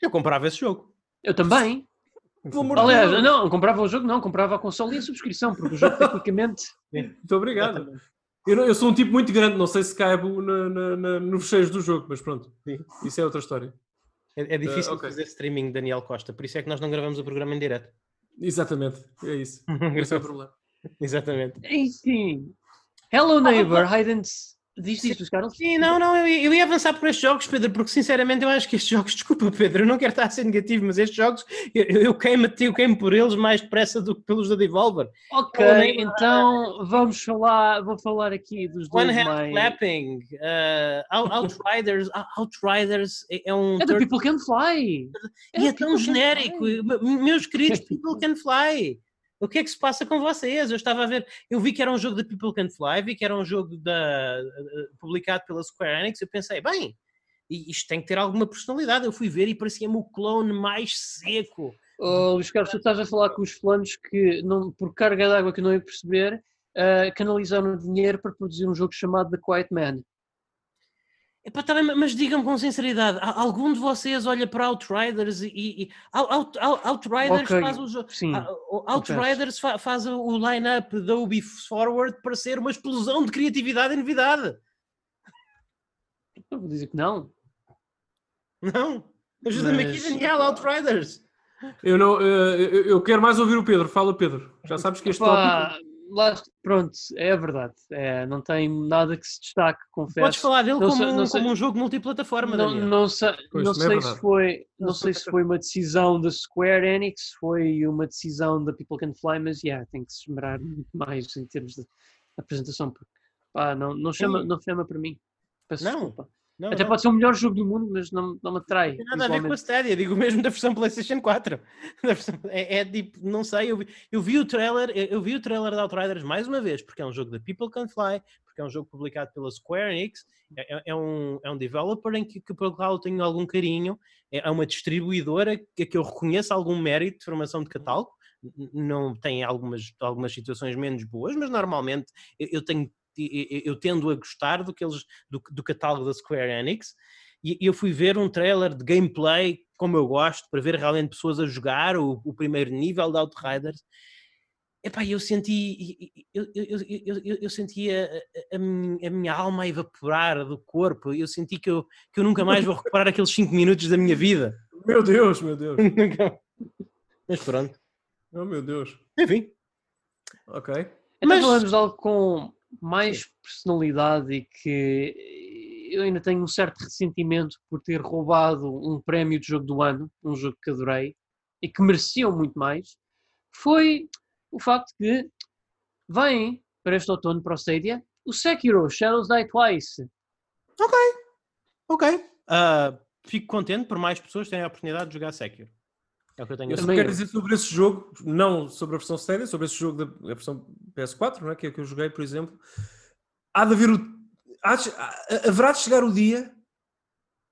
Eu comprava esse jogo. Eu também. Aliás, Deus. não, comprava o jogo, não, comprava a console e a subscrição, porque o jogo tecnicamente. Muito obrigado. Eu, eu sou um tipo muito grande, não sei se caibo na, na, na, no fecheiro do jogo, mas pronto. Sim. Isso é outra história. É, é difícil ok. fazer streaming, Daniel Costa. Por isso é que nós não gravamos o programa em direto. Exatamente, é isso. Esse é o problema. Exatamente. Enfim. Hello, neighbor, hide and... Diz isto, Carlos? Sim, não, não, eu, ia- eu ia avançar por estes jogos, Pedro, porque sinceramente eu acho que estes jogos, desculpa, Pedro, eu não quero estar a ser negativo, mas estes jogos eu, eu queimo, eu queimo por eles mais depressa do que pelos da Devolver. Ok, então vamos falar, vou falar aqui dos dois One Hand mais... Clapping, uh, Out- Outriders, Out- Outriders é, é um. É do third- People Can Fly! e é do tão genérico. Meus queridos People Can Fly. O que é que se passa com vocês? Eu estava a ver, eu vi que era um jogo da People Can Fly, vi que era um jogo da, eh, publicado pela Square Enix. Eu pensei, bem, isto tem que ter alguma personalidade. Eu fui ver e parecia-me o clone mais seco. Oh, Luís Carlos, tu estás a falar com os fulanos que, não, por carga d'água que não ia perceber, ah, canalizaram dinheiro para produzir um jogo chamado The Quiet Man. Epá, tá bem, mas digam com sinceridade, algum de vocês olha para Outriders e, e- Out- Out- Out- Outriders Ok, faz o jogo. Outriders fa- faz o line-up da Ubi Forward para ser uma explosão de criatividade e novidade. Eu vou dizer que não. Não? Ajuda-me aqui, Mas- Daniel, Outriders. Eu, não, eh, eu, eu quero mais ouvir o Pedro. Fala, Pedro. Já sabes que este tópico. Lá, pronto, é verdade. É, não tem nada que se destaque, confesso. Podes falar dele Não como, sei- um, sei- como um jogo multiplataforma, Não, Daniel. não sei, Pois, não é se foi, não Não sei se foi uma decisão da Square Enix, foi uma decisão da People Can Fly, mas yeah, tem que se esmerar muito mais em termos de apresentação, pá, não, não, chama, Sim. não chama para mim. Peço Não, desculpa. Não, Até não. pode ser o melhor jogo do mundo, mas não, não me atrai. Não tem nada a ver com a. Stadia, digo mesmo da versão PlayStation 4. Da versão- É, é tipo, não sei, eu vi, eu vi o trailer, eu, vi o trailer de Outriders mais uma vez, porque é um jogo da People Can Fly, porque é um jogo publicado pela Square Enix, é, é- é um, é um developer em que, que pelo qual eu tenho algum carinho, é, é uma distribuidora que, que eu reconheço algum mérito de formação de catálogo, não tem algumas, algumas situações menos boas, mas normalmente eu, eu tenho eu, tendo a gostar do, que eles, do, do catálogo da Square Enix e eu fui ver um trailer de gameplay como eu gosto, para ver realmente pessoas a jogar o, o primeiro nível de Outriders. Epá, eu senti, eu, eu, eu, eu, senti a, a- a minha, alma a evaporar do corpo. Eu senti que eu, que eu nunca mais vou recuperar aqueles 5 minutos da minha vida. Meu Deus, meu Deus. Mas pronto. Oh, meu Deus. Enfim. Ok. Então Mas- falamos de algo com mais personalidade e que eu ainda tenho um certo ressentimento por ter roubado um prémio de jogo do ano, um jogo que adorei e que mereciam muito mais, foi o facto que vem para este outono para o Stadia o Sekiro Shadows Die Twice. Ok. Ah, fico contente por mais pessoas terem a oportunidade de jogar Sekiro. É o que eu tenho a Eu só dizer. também quero dizer sobre esse jogo, não sobre a versão Stadia, sobre esse jogo da versão PS4, não é? que é que eu joguei, por exemplo. Há de haver o. há de- haverá de chegar o dia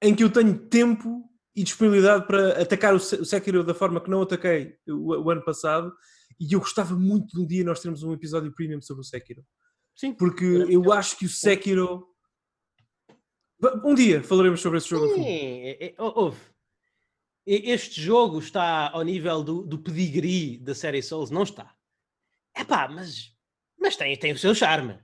em que eu tenho tempo e disponibilidade para atacar o Se- o Sekiro da forma que não ataquei o, o ano passado. E eu gostava muito de um dia nós termos um episódio premium sobre o Sekiro. Sim. Porque eu acho que o Sekiro. Um dia falaremos sobre esse jogo. Sim, é- é-. E- Este jogo está ao nível do, do pedigree da série Souls? Não está. É pá, mas, mas tem, tem o seu charme.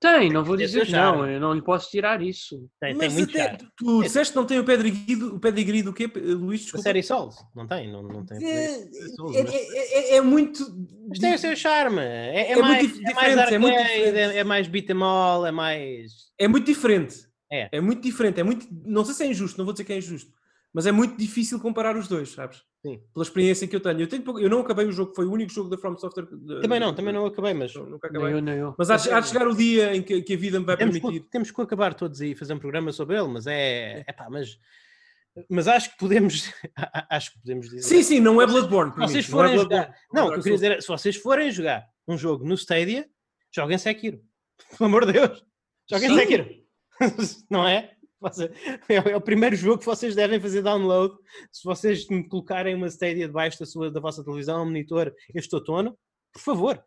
Tem, não vou Tem dizer que não, eu não lhe posso tirar isso. Tem, tem Mas muito até, charme. tu disseste que não tem o pedigree do, o pedigree do quê, Luís? A Desculpa. série Souls, não tem, não, não tem. É, Souls, é, mas- é- é- é muito. Mas tem o seu charme. É, é É muito mais, é mais diferente, é muito diferente. é, é mais beat 'em all, é mais. É muito diferente. É. muito diferente. É muito. Não sei se é injusto, não vou dizer que é injusto, mas é muito difícil comparar os dois, sabes? Sim. Pela experiência que eu tenho. Eu, tenho pouco- eu não acabei o jogo, foi o único jogo da From Software. de- Também não, também não acabei, mas não- Nunca Nem acabei. eu, nem eu. Mas há, de- há de chegar o dia em que, que a vida me vai temos, permitir. que, temos que acabar todos aí e fazer um programa sobre ele, mas é. é pá, mas. Mas acho que podemos. acho que podemos dizer. Sim, sim, não é Bloodborne. Se vocês mim, não é forem jogar. Não, o que eu queria dizer é: se vocês forem jogar um jogo no Stadia, joguem Sekiro. Pelo amor de Deus. Joguem Sim. Sekiro. não é? É o- é o primeiro jogo que vocês devem fazer download. Se vocês me colocarem uma Stadia debaixo da, sua, da vossa televisão, um monitor este outono, por favor.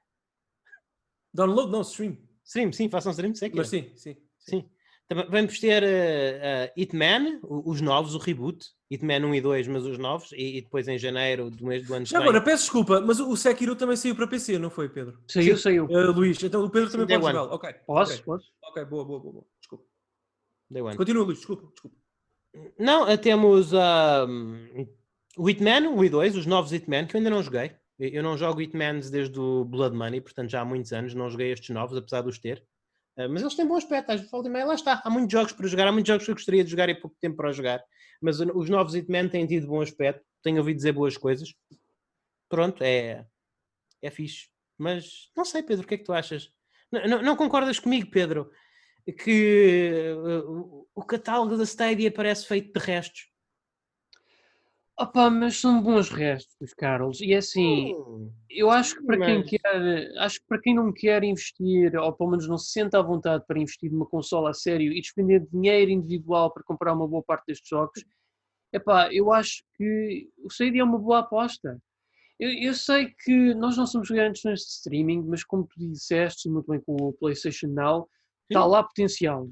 Download, não, stream. Stream, sim, façam stream de Sekiro. Mas sim, sim. Sim. Também vamos ter uh, uh, Hitman, os novos, o reboot. Hitman 1 e 2, mas os novos. E, e depois em janeiro do mês do ano que Já agora, peço desculpa, mas o Sekiro também saiu para PC, não foi, Pedro? Saiu, saiu. Uh, Luís, então o Pedro também Day pode one. jogá-lo. Ok. Posso? Ok, Posso? ok, boa, boa, boa. Day one. Continua, Luís, desculpa, desculpa. Não, eh, temos um, o Hitman 1 e 2, os novos Hitman, que eu ainda não joguei. Eu não jogo Hitmans desde o Blood Money, portanto já há muitos anos não joguei estes novos, apesar de os ter. Eh, mas eles têm bom aspecto, às volta e meia lá está. Há muitos jogos para jogar, há muitos jogos que eu gostaria de jogar e pouco tempo para jogar. Mas o- os novos Hitman têm tido bom aspecto, tenho ouvido dizer boas coisas. Pronto, é, é fixe. Mas não sei, Pedro, o que é que tu achas? Não- não concordas comigo, Pedro, que eh, o- catálogo da Stadia parece feito de restos? Opa, mas são bons restos, Carlos. E assim, Hum, eu acho que para quem mas- quer, acho que para quem não quer investir, ou pelo menos não se sente à vontade para investir numa consola a sério e despender dinheiro individual para comprar uma boa parte destes jogos, epá, eu acho que o Stadia é uma boa aposta. Eu, eu sei que nós não somos grandes fãs de streaming, mas como tu disseste muito bem com o PlayStation Now, está lá potencial.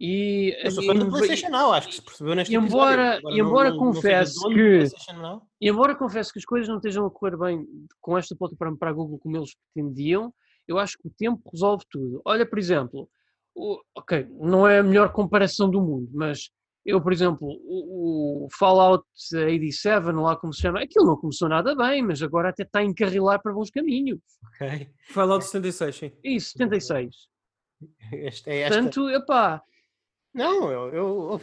E, Eu sou fã do PlayStation Now, acho que se percebeu neste embora- episódio. e embora não- não- não confesse do que-. E embora confesso que as coisas não estejam a correr bem com esta plataforma para a Google como eles pretendiam, eu acho que o tempo resolve tudo. Olha, por exemplo, o- ok, não é a melhor comparação do mundo, mas eu, por exemplo, o, o Fallout 87, lá como se chama, aquilo não começou nada bem, mas agora até está a encarrilar para bons caminhos. Ok. Fallout 76, sim. E 76. Esta é esta. Portanto, epá, Não, eu, eu,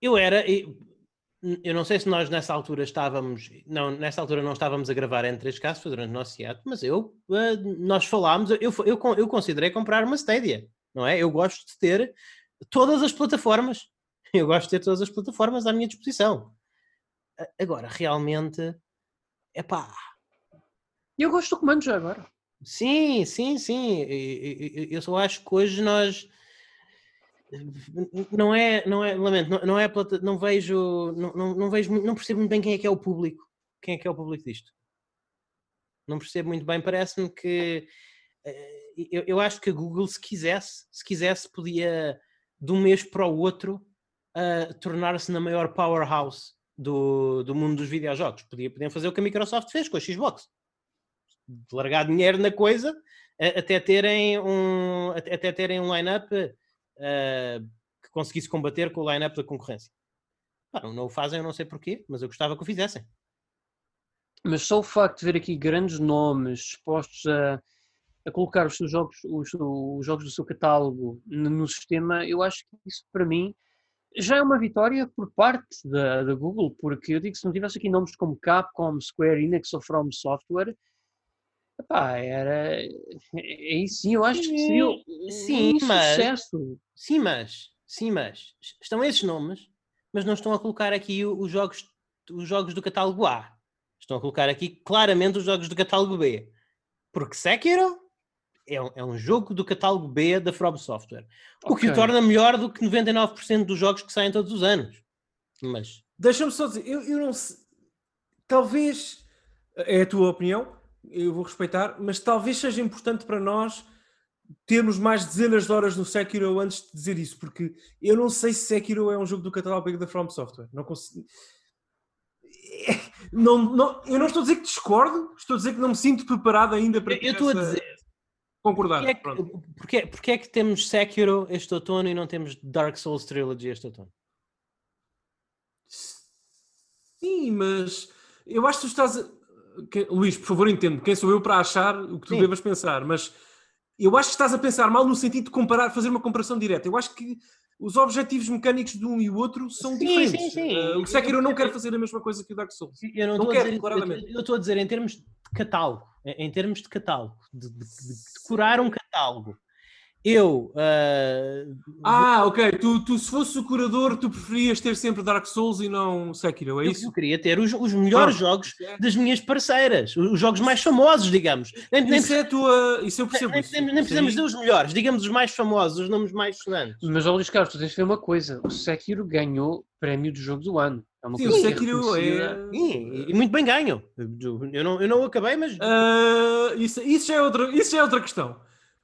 eu era. Eu, eu não sei se nós nessa altura estávamos. Não, nessa altura não estávamos a gravar em três casos, foi durante o nosso hiato, mas eu. eh, Nós falámos, eu, eu, eu, considerei comprar uma Stadia, não é? Eu gosto de ter todas as plataformas. Eu gosto de ter todas as plataformas à minha disposição. Agora, realmente. É pá. eu gosto do comando já agora. Sim, sim, sim. Eu só acho que hoje nós não é, não é, lamento, não, não é não vejo, não, não, não vejo, não percebo muito bem quem é que é o público, quem é que é o público disto. Não percebo muito bem, parece-me que eh, eu, eu acho que a Google, se quisesse, se quisesse, podia de um mês para o outro eh, tornar-se na maior powerhouse do, do mundo dos videojogos. Podia, podiam fazer o que a Microsoft fez com a Xbox largar dinheiro na coisa até terem um, até terem um line-up eh, que conseguisse combater com o line-up da concorrência. Não o fazem, eu não sei porquê, mas eu gostava que o fizessem. Mas só o facto de ver aqui grandes nomes expostos a, a colocar os seus jogos, os, os jogos do seu catálogo no, no sistema, eu acho que isso para mim já é uma vitória por parte da, da Google, porque eu digo que se não tivesse aqui nomes como Capcom, Square Enix ou From Software, epá, era. Aí sim, eu acho que seria um Sim, mas- sucesso. Sim, mas, sim, mas estão esses nomes, mas não estão a colocar aqui os jogos, os jogos do catálogo A. Estão a colocar aqui claramente os jogos do catálogo B. Porque Sekiro é um, é um jogo do catálogo B da From Software. O que o torna melhor do que 99% dos jogos que saem todos os anos. Mas, Deixa-me só dizer, eu, eu não sei. Talvez. É a tua opinião, eu vou respeitar, mas talvez seja importante para nós termos mais dezenas de horas no Sekiro antes de dizer isso, porque eu não sei se Sekiro é um jogo do catálogo da From Software. Não consigo. não, não, eu não estou a dizer que discordo, estou a dizer que não me sinto preparado ainda para Eu- estou a essa- dizer- concordar. Porquê é, pronto. que, porquê, porquê é que temos Sekiro este outono e não temos Dark Souls Trilogy este outono? Sim, mas eu acho que tu estás. a- que- Luís, por favor, entende. Quem sou eu para achar o que tu Sim. devas pensar? Mas eu acho que estás a pensar mal no sentido de comparar, fazer uma comparação direta. Eu acho que os objetivos mecânicos de um e o outro são Sim, diferentes. sim, sim. Eh, o Sekiro não quer fazer a mesma coisa que o Dark Souls. Eu não, Não quero, dizer, claramente. eu estou a dizer em termos de catálogo, em termos de catálogo, de, de- de decorar um catálogo. Eu ah, Ah, ok. Tu, tu, se fosse o curador, tu preferias ter sempre Dark Souls e não Sekiro, é eu, isso? eu queria ter os, os melhores Pronto. jogos das minhas parceiras, os os jogos mais famosos, digamos. Nem, nem, Isso é a tua. Isso eu percebo. nem, nem- nem precisamos dizer os melhores, digamos os mais famosos, os nomes mais sonantes. Mas, ó Luís Carlos, tu tens de ver uma coisa. O Sekiro ganhou prémio do jogo do ano. É uma Sim, o coisa que Sekiro reconhecida. é. Sim, e, muito bem ganho. Eu não, eu não acabei, mas Ah, isso, isso, é outra, isso já é outra questão.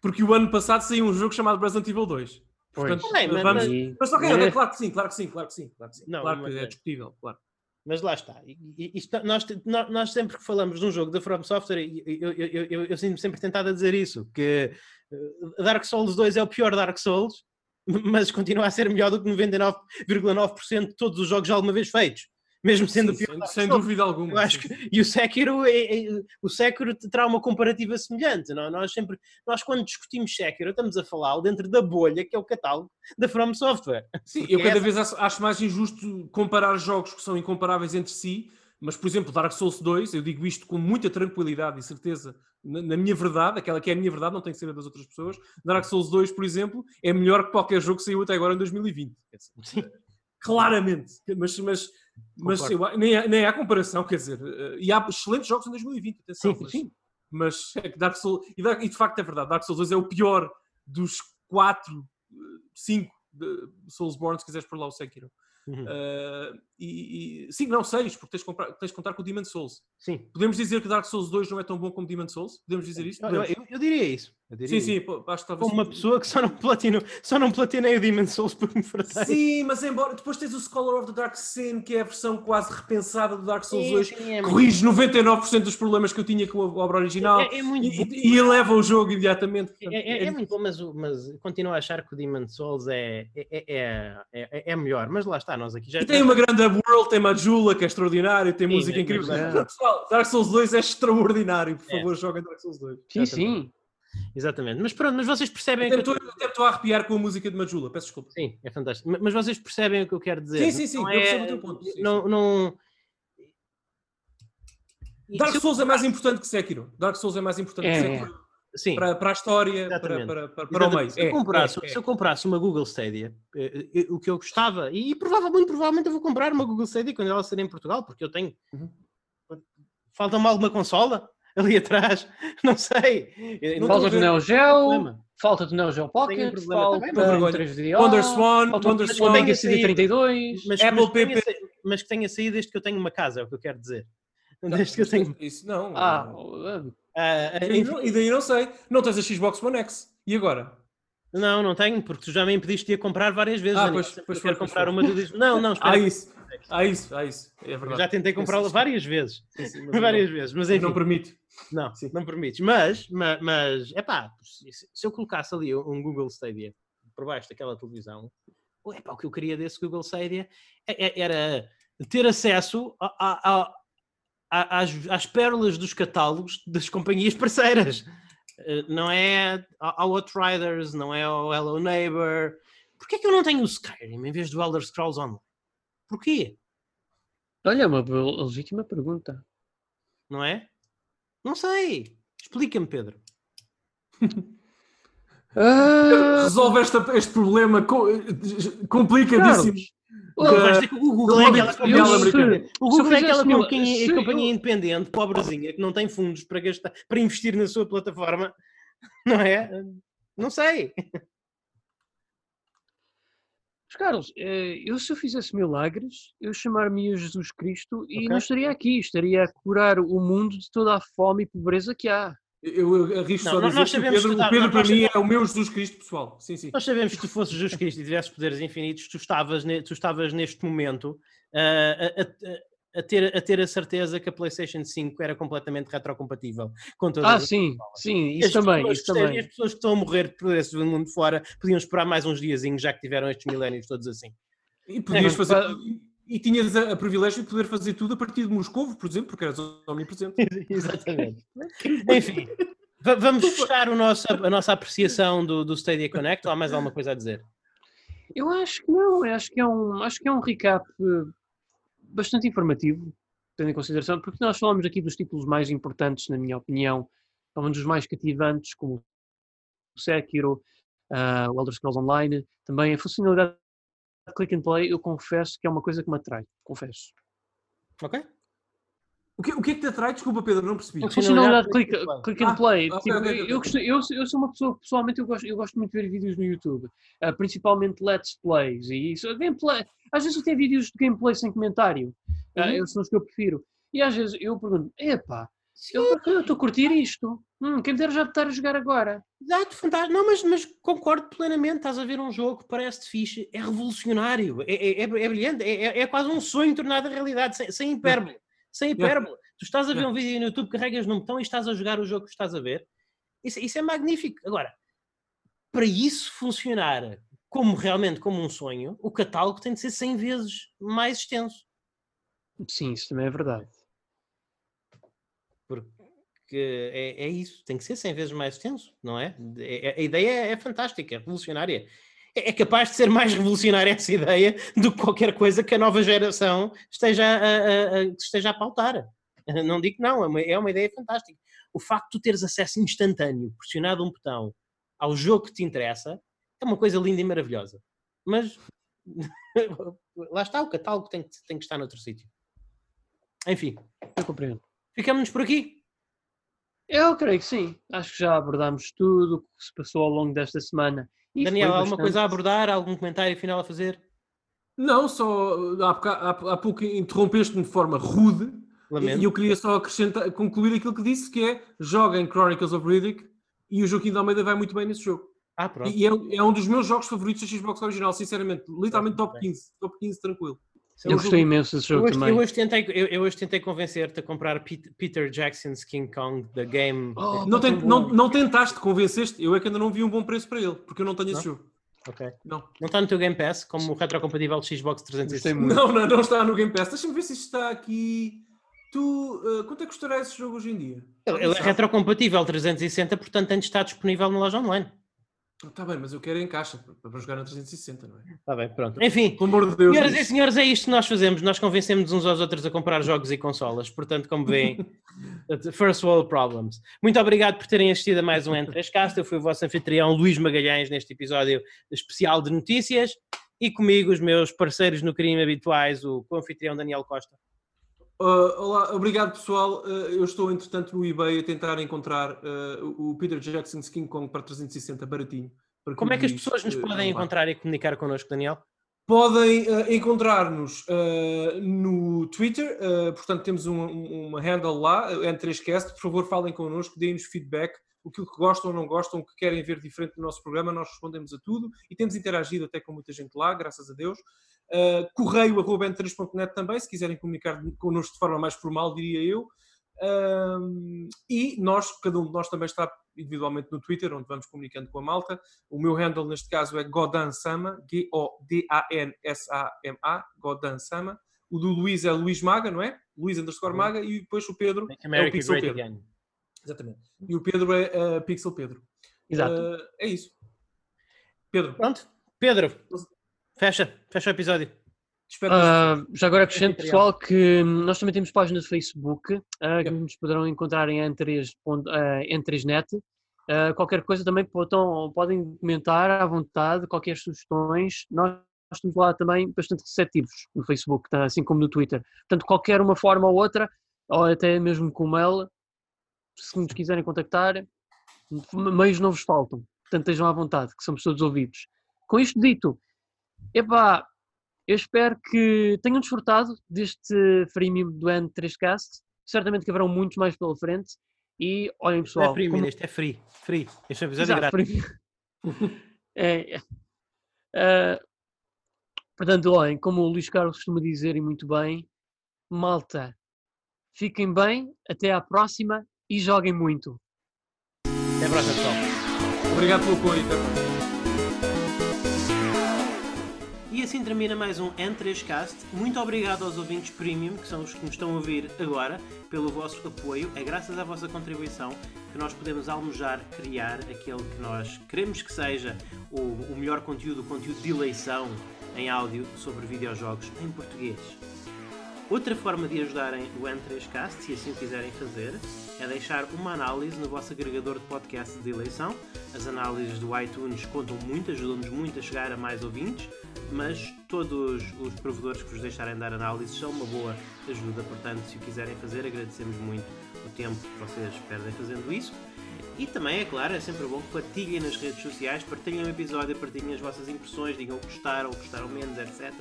Porque o ano passado saiu um jogo chamado Resident Evil 2. Pois. Portanto, mas- vamos... E- mas ok, É. claro que sim, claro que sim, claro que sim. Claro que, sim. Não, claro mas que é é. discutível, claro. Mas lá está. Isto- nós, nós sempre que falamos de um jogo da From Software, eu, eu, eu, eu, eu sinto-me sempre tentado a dizer isso, que eh, Dark Souls 2 é o pior Dark Souls, mas continua a ser melhor do que 99,9% de todos os jogos já alguma vez feitos. Mesmo sendo Sim, pior sem, sem dúvida alguma. Eu acho que, e o Sekiro, é, é- o Sekiro terá uma comparativa semelhante. Não? é? Nós sempre, nós quando discutimos Sekiro, estamos a falar dentro da bolha que é o catálogo da From Software. Sim, Porque eu cada essa- vez acho, acho mais injusto comparar jogos que são incomparáveis entre si, mas, por exemplo, Dark Souls 2, eu digo isto com muita tranquilidade e certeza, na, na minha verdade, aquela que é a minha verdade, não tem que ser a das outras pessoas. Dark Souls 2, por exemplo, é melhor que qualquer jogo que saiu até agora em 2020. Quer dizer, Sim. Claramente. Mas, mas, mas eu- nem, há- nem há comparação, quer dizer, eh, e há excelentes jogos em 2020, atenção, Sim, mas, sim. mas é que Dark Souls, e, Dark- e de facto é verdade, Dark Souls 2 é o pior dos 4, 5 Soulsborne, se quiseres por lá o Sekiro. Uhum. Uh, e, e, sim, não, 6, porque tens de, comprar, tens de contar com o Demon Souls. Sim. Podemos dizer que Dark Souls 2 não é tão bom como Demon Souls? Podemos dizer isto? Eu, eu- Podemos. eu diria isso. Sim, sim, pô, acho que talvez. Como uma pessoa que só não platino, só não platinei o Demon Souls por me fartar. Sim, mas embora. Depois tens o Scholar of the Dark Sin, que é a versão quase repensada do Dark Souls Sim, 2, sim, é muito- corrige 99% dos problemas que eu tinha com a obra original É, é muito e, e eleva o jogo imediatamente. É, é- é muito bom, mas, mas continuo a achar que o Demon Souls é, é, é, é, é melhor. Mas lá está, nós aqui já. E tem uma grande world, tem Majula, que é extraordinário, tem Sim, música é incrível. Pessoal, Dark Souls 2 é extraordinário. Por É. favor, joguem Dark Souls 2. Sim, sim. Exatamente. Mas pronto, mas vocês percebem. Até que eu estou até estou a arrepiar com a música de Majula, peço desculpa. Sim, é fantástico. Ma- Mas vocês percebem o que eu quero dizer. Sim, sim, sim, Não eu é- percebo o teu ponto, sim, não, não... Dark eu- Souls é mais importante que Sekiro. Dark Souls é mais importante É, que é. Sekiro Sim. para, para a história, para, Exatamente. para, para, para o meio. Se eu, É, comprasse, é, é. se eu comprasse uma Google Stadia, eh, eh, o que eu gostava, e provavelmente, muito provavelmente eu vou comprar uma Google Stadia quando ela sair em Portugal, porque eu tenho. Uhum. Falta-me alguma consola ali atrás, não sei. Não Falta do. Neo Geo, problema. falta do Neo Geo Pocket, um problema falta também, uma o vergonha. 3DO, Wonder Swan, falta Wonder o Swan. Mega saído. CD32. Mas, Apple mas, que tenha PP. saído- mas que tenha saído desde que eu tenho uma casa, é o que eu quero dizer. Desde que eu tenho. Isso não. Ah, Ah, E daí não- e daí não sei. Não tens a Xbox One X. E agora? não, não tenho, porque tu já me impediste de a comprar várias vezes. Ah, pois- pois quero pois comprar uma, tu dizes, não, não, espera. Ah, isso. Ah, isso. Ah, isso. É Eu verdade. já tentei comprá-la várias vezes. Sim, sim, Várias não- vezes, mas enfim. Não permite. Não, Sim. não permites. Mas, mas, mas é pá, se, eu colocasse ali um Google Stadia por baixo daquela televisão, epá, o que eu queria desse Google Stadia é- é- era ter acesso a- a- a- às, às pérolas dos catálogos das companhias parceiras. Eh, Não é ao ao Outriders, não é ao Hello Neighbor. Porquê é que eu não tenho o Skyrim em vez do Elder Scrolls Online? Porquê? Olha, é uma legítima pergunta. Não é? Não sei. Explica-me, Pedro. Ah, Resolve esta- este problema co- complicadíssimo. Da- que o Google é aquela companhia. O Google é aquela companhia, eu- companhia independente, pobrezinha, que não tem fundos para gastar, para investir na sua plataforma, não é? Não sei. Mas, Carlos, eh, eu se eu fizesse milagres, eu chamar-me Jesus Cristo e Ok. não estaria aqui, estaria a curar o mundo de toda a fome e pobreza que há. Eu, arrisco Não, só a nós- dizer nós que o sabemos Pedro, que o tá- Pedro nós para mim sabemos- é o meu Jesus Cristo pessoal. Sim, sim. Nós sabemos que se tu fosses Jesus Cristo e tivesses poderes infinitos, tu estavas, ne- tu estavas neste momento ah, a, a- a ter, a ter a certeza que a PlayStation 5 era completamente retrocompatível com todas Ah, as sim, sim, isso as também, isso também. As pessoas que estão a morrer por esse mundo fora podiam esperar mais uns diazinhos, já que tiveram estes milénios todos assim. E podias É, fazer. pa- E tinhas a, a privilégio de poder fazer tudo a partir de Moscovo, por exemplo, porque eras omnipresente. Exatamente. Enfim, va- vamos fechar o nosso, a nossa apreciação do, do Stadia Connect ou há mais alguma coisa a dizer? Eu acho que não, eu acho que é um, acho que é um recap eh, bastante informativo, tendo em consideração, porque nós falamos aqui dos títulos mais importantes, na minha opinião, falamos dos mais cativantes, como o Sekiro, ah, o Elder Scrolls Online, também a funcionalidade de click and play, eu confesso que é uma coisa que me atrai, confesso. Ok? O que, o que é que te atrai? Desculpa, Pedro, não percebi. A funcionalidade de click, click and Ah, play. ok, tipo, ok, ok, eu, ok. gosto- eu, eu sou uma pessoa, pessoalmente, eu gosto, eu gosto muito de ver vídeos no YouTube, ah, principalmente Let's Plays e isso. Gameplay, às vezes tem vídeos de gameplay sem comentário, ah, Uhum. esses são os que eu prefiro. E às vezes eu pergunto: epá, eu eu estou a curtir isto, hum, quem dera já estar a jogar agora. Exato, fantástico. Não, mas, mas concordo plenamente. Estás a ver um jogo que parece fixe, é revolucionário, é, é, é, é brilhante, é, é- é quase um sonho tornado realidade, sem, sem hipérbole. Sem hipérbole. Tu estás a ver Yeah. um vídeo no YouTube, carregas num botão e estás a jogar o jogo que estás a ver. Isso, isso é magnífico. Agora, para isso funcionar como realmente como um sonho, o catálogo tem de ser 100 vezes mais extenso. Sim, isso também é verdade. Porque é, é isso, tem que ser 100 vezes mais extenso, não é? É- é- A ideia é, é fantástica, é revolucionária. É, é capaz de ser mais revolucionária essa ideia do que qualquer coisa que a nova geração esteja a, a- a- esteja a pautar. Não digo que não, é uma, é uma ideia fantástica. O facto de tu teres acesso instantâneo, pressionado um botão, ao jogo que te interessa, é uma coisa linda e maravilhosa. Mas lá está, o catálogo tem que, tem que estar noutro sítio. Enfim, Eu compreendo. ficamos por aqui. Eu creio que sim. Acho que já abordámos tudo o que se passou ao longo desta semana. E Daniel, alguma coisa a abordar? Algum comentário final a fazer? Não, só há, há- há pouco interrompeste-me de forma rude Lamento. e eu queria só acrescentar, concluir aquilo que disse, que é joguem Chronicles of Riddick e o Joaquim de Almeida vai muito bem nesse jogo. Ah, pronto. E é, é um dos meus jogos favoritos da Xbox original, sinceramente. Literalmente top Bem. 15. Top 15 tranquilo. É Eu jogo- gostei imenso desse Eu jogo hoje, também. eu hoje tentei, eu, eu hoje tentei convencer-te a comprar Pete- Peter Jackson's King Kong, da game. Oh, Não, pá, tent- tão não, não tentaste, convenceste. Eu é que ainda não vi um bom preço para ele, porque eu não tenho esse jogo. Ok. Não. Não está no teu Game Pass, como o retrocompatível Xbox 360. Gostei muito. Não, não, não está no Game Pass. Deixa-me ver se isto está aqui. Tu, uh, quanto é que custará esse jogo hoje em dia? Ele, ele é retrocompatível 360, portanto tem de estar disponível na loja online. Está bem, mas eu quero em caixa para, jogar na 360, não é? Está bem, pronto. Enfim, Pelo amor de Deus. senhoras e senhores, é isto que nós fazemos. Nós convencemos uns aos outros a comprar jogos e consolas. Portanto, como veem, first world problems. Muito obrigado por terem assistido a mais um N3Cast. Eu fui o vosso anfitrião Luís Magalhães neste episódio especial de notícias. E comigo os meus parceiros no crime habituais, o co-anfitrião Daniel Costa. Uh, olá, obrigado pessoal. Uh, eu estou, entretanto, no eBay a tentar encontrar uh, o Peter Jackson's King Kong para 360 baratinho. para Como o é que as pessoas nos podem encontrar e comunicar connosco, Daniel? Podem encontrar-nos no Twitter, portanto temos um- um- uma handle lá, uh, N3Cast, por favor falem connosco, deem-nos feedback, aquilo que gostam ou não gostam, o que querem ver diferente do nosso programa, nós respondemos a tudo e temos interagido até com muita gente lá, graças a Deus. Uh, correio arroba n3.net também, se quiserem comunicar connosco de forma mais formal, diria eu. Um, e nós, cada um de nós também está individualmente no Twitter, onde vamos comunicando com a malta. O meu handle neste caso é Godan Sama, G-O-D-A-N-S-A-M-A, Godan Sama. O do Luís é Luís Maga, não é? Luís underscore Maga. E depois o Pedro Make é o America Pixel Pedro. Again. Exatamente. E o Pedro é uh, Pixel Pedro. Exato. Uh, é isso. Pedro, Pronto, Pedro, fecha, fecha o episódio. Ah, já agora acrescento, pessoal, que hum, nós também temos página de Facebook, ah, que Yep. nos poderão encontrar em N3, ponto- ah, N3net. Ah, qualquer coisa também podem, podem comentar à vontade, qualquer sugestões. Nós, nós estamos lá também bastante receptivos no Facebook, tá? assim como no Twitter. Portanto, qualquer uma forma ou outra, ou até mesmo com mail, se nos quiserem contactar, meios não vos faltam. Portanto, estejam à vontade, que somos todos ouvidos. Com isto dito, epá, eu espero que tenham desfrutado deste freemium do N3Cast. Certamente que haverão muitos mais pela frente. E olhem, Não pessoal. é premium, como- isto é free. Free. Este episódio é Exato, grátis. freemium. É, é. Ah, portanto, olhem, como o Luís Carlos costuma dizer e muito bem, malta, fiquem bem, até à próxima e joguem muito. Até a próxima, pessoal. Obrigado pelo apoio. E assim termina mais um N3Cast. Muito obrigado aos ouvintes premium, que são os que nos estão a ouvir agora, pelo vosso apoio. É graças à vossa contribuição que nós podemos almojar criar aquele que nós queremos que seja o, o melhor conteúdo, o conteúdo de eleição em áudio sobre videojogos em português. Outra forma de ajudarem o N3Cast, se assim o quiserem fazer, é deixar uma análise no vosso agregador de podcast de eleição. As análises do iTunes contam muito, ajudam-nos muito a chegar a mais ouvintes, mas todos os provedores que vos deixarem dar análises são uma boa ajuda, portanto, se o quiserem fazer, agradecemos muito o tempo que vocês perdem fazendo isso. E também, é claro, é sempre bom que partilhem nas redes sociais, partilhem o episódio, partilhem as vossas impressões, digam que gostaram ou gostaram menos, etc.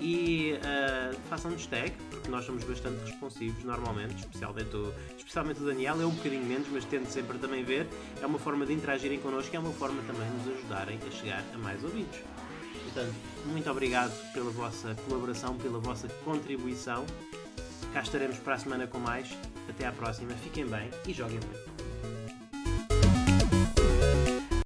E uh, façam-nos tag, porque nós somos bastante responsivos normalmente, especialmente o, especialmente o Daniel, é um bocadinho menos, mas tento sempre também ver. É uma forma de interagirem connosco e é uma forma também de nos ajudarem a chegar a mais ouvidos. Portanto, muito obrigado pela vossa colaboração, pela vossa contribuição. Cá estaremos para a semana com mais. Até à próxima, fiquem bem e joguem muito.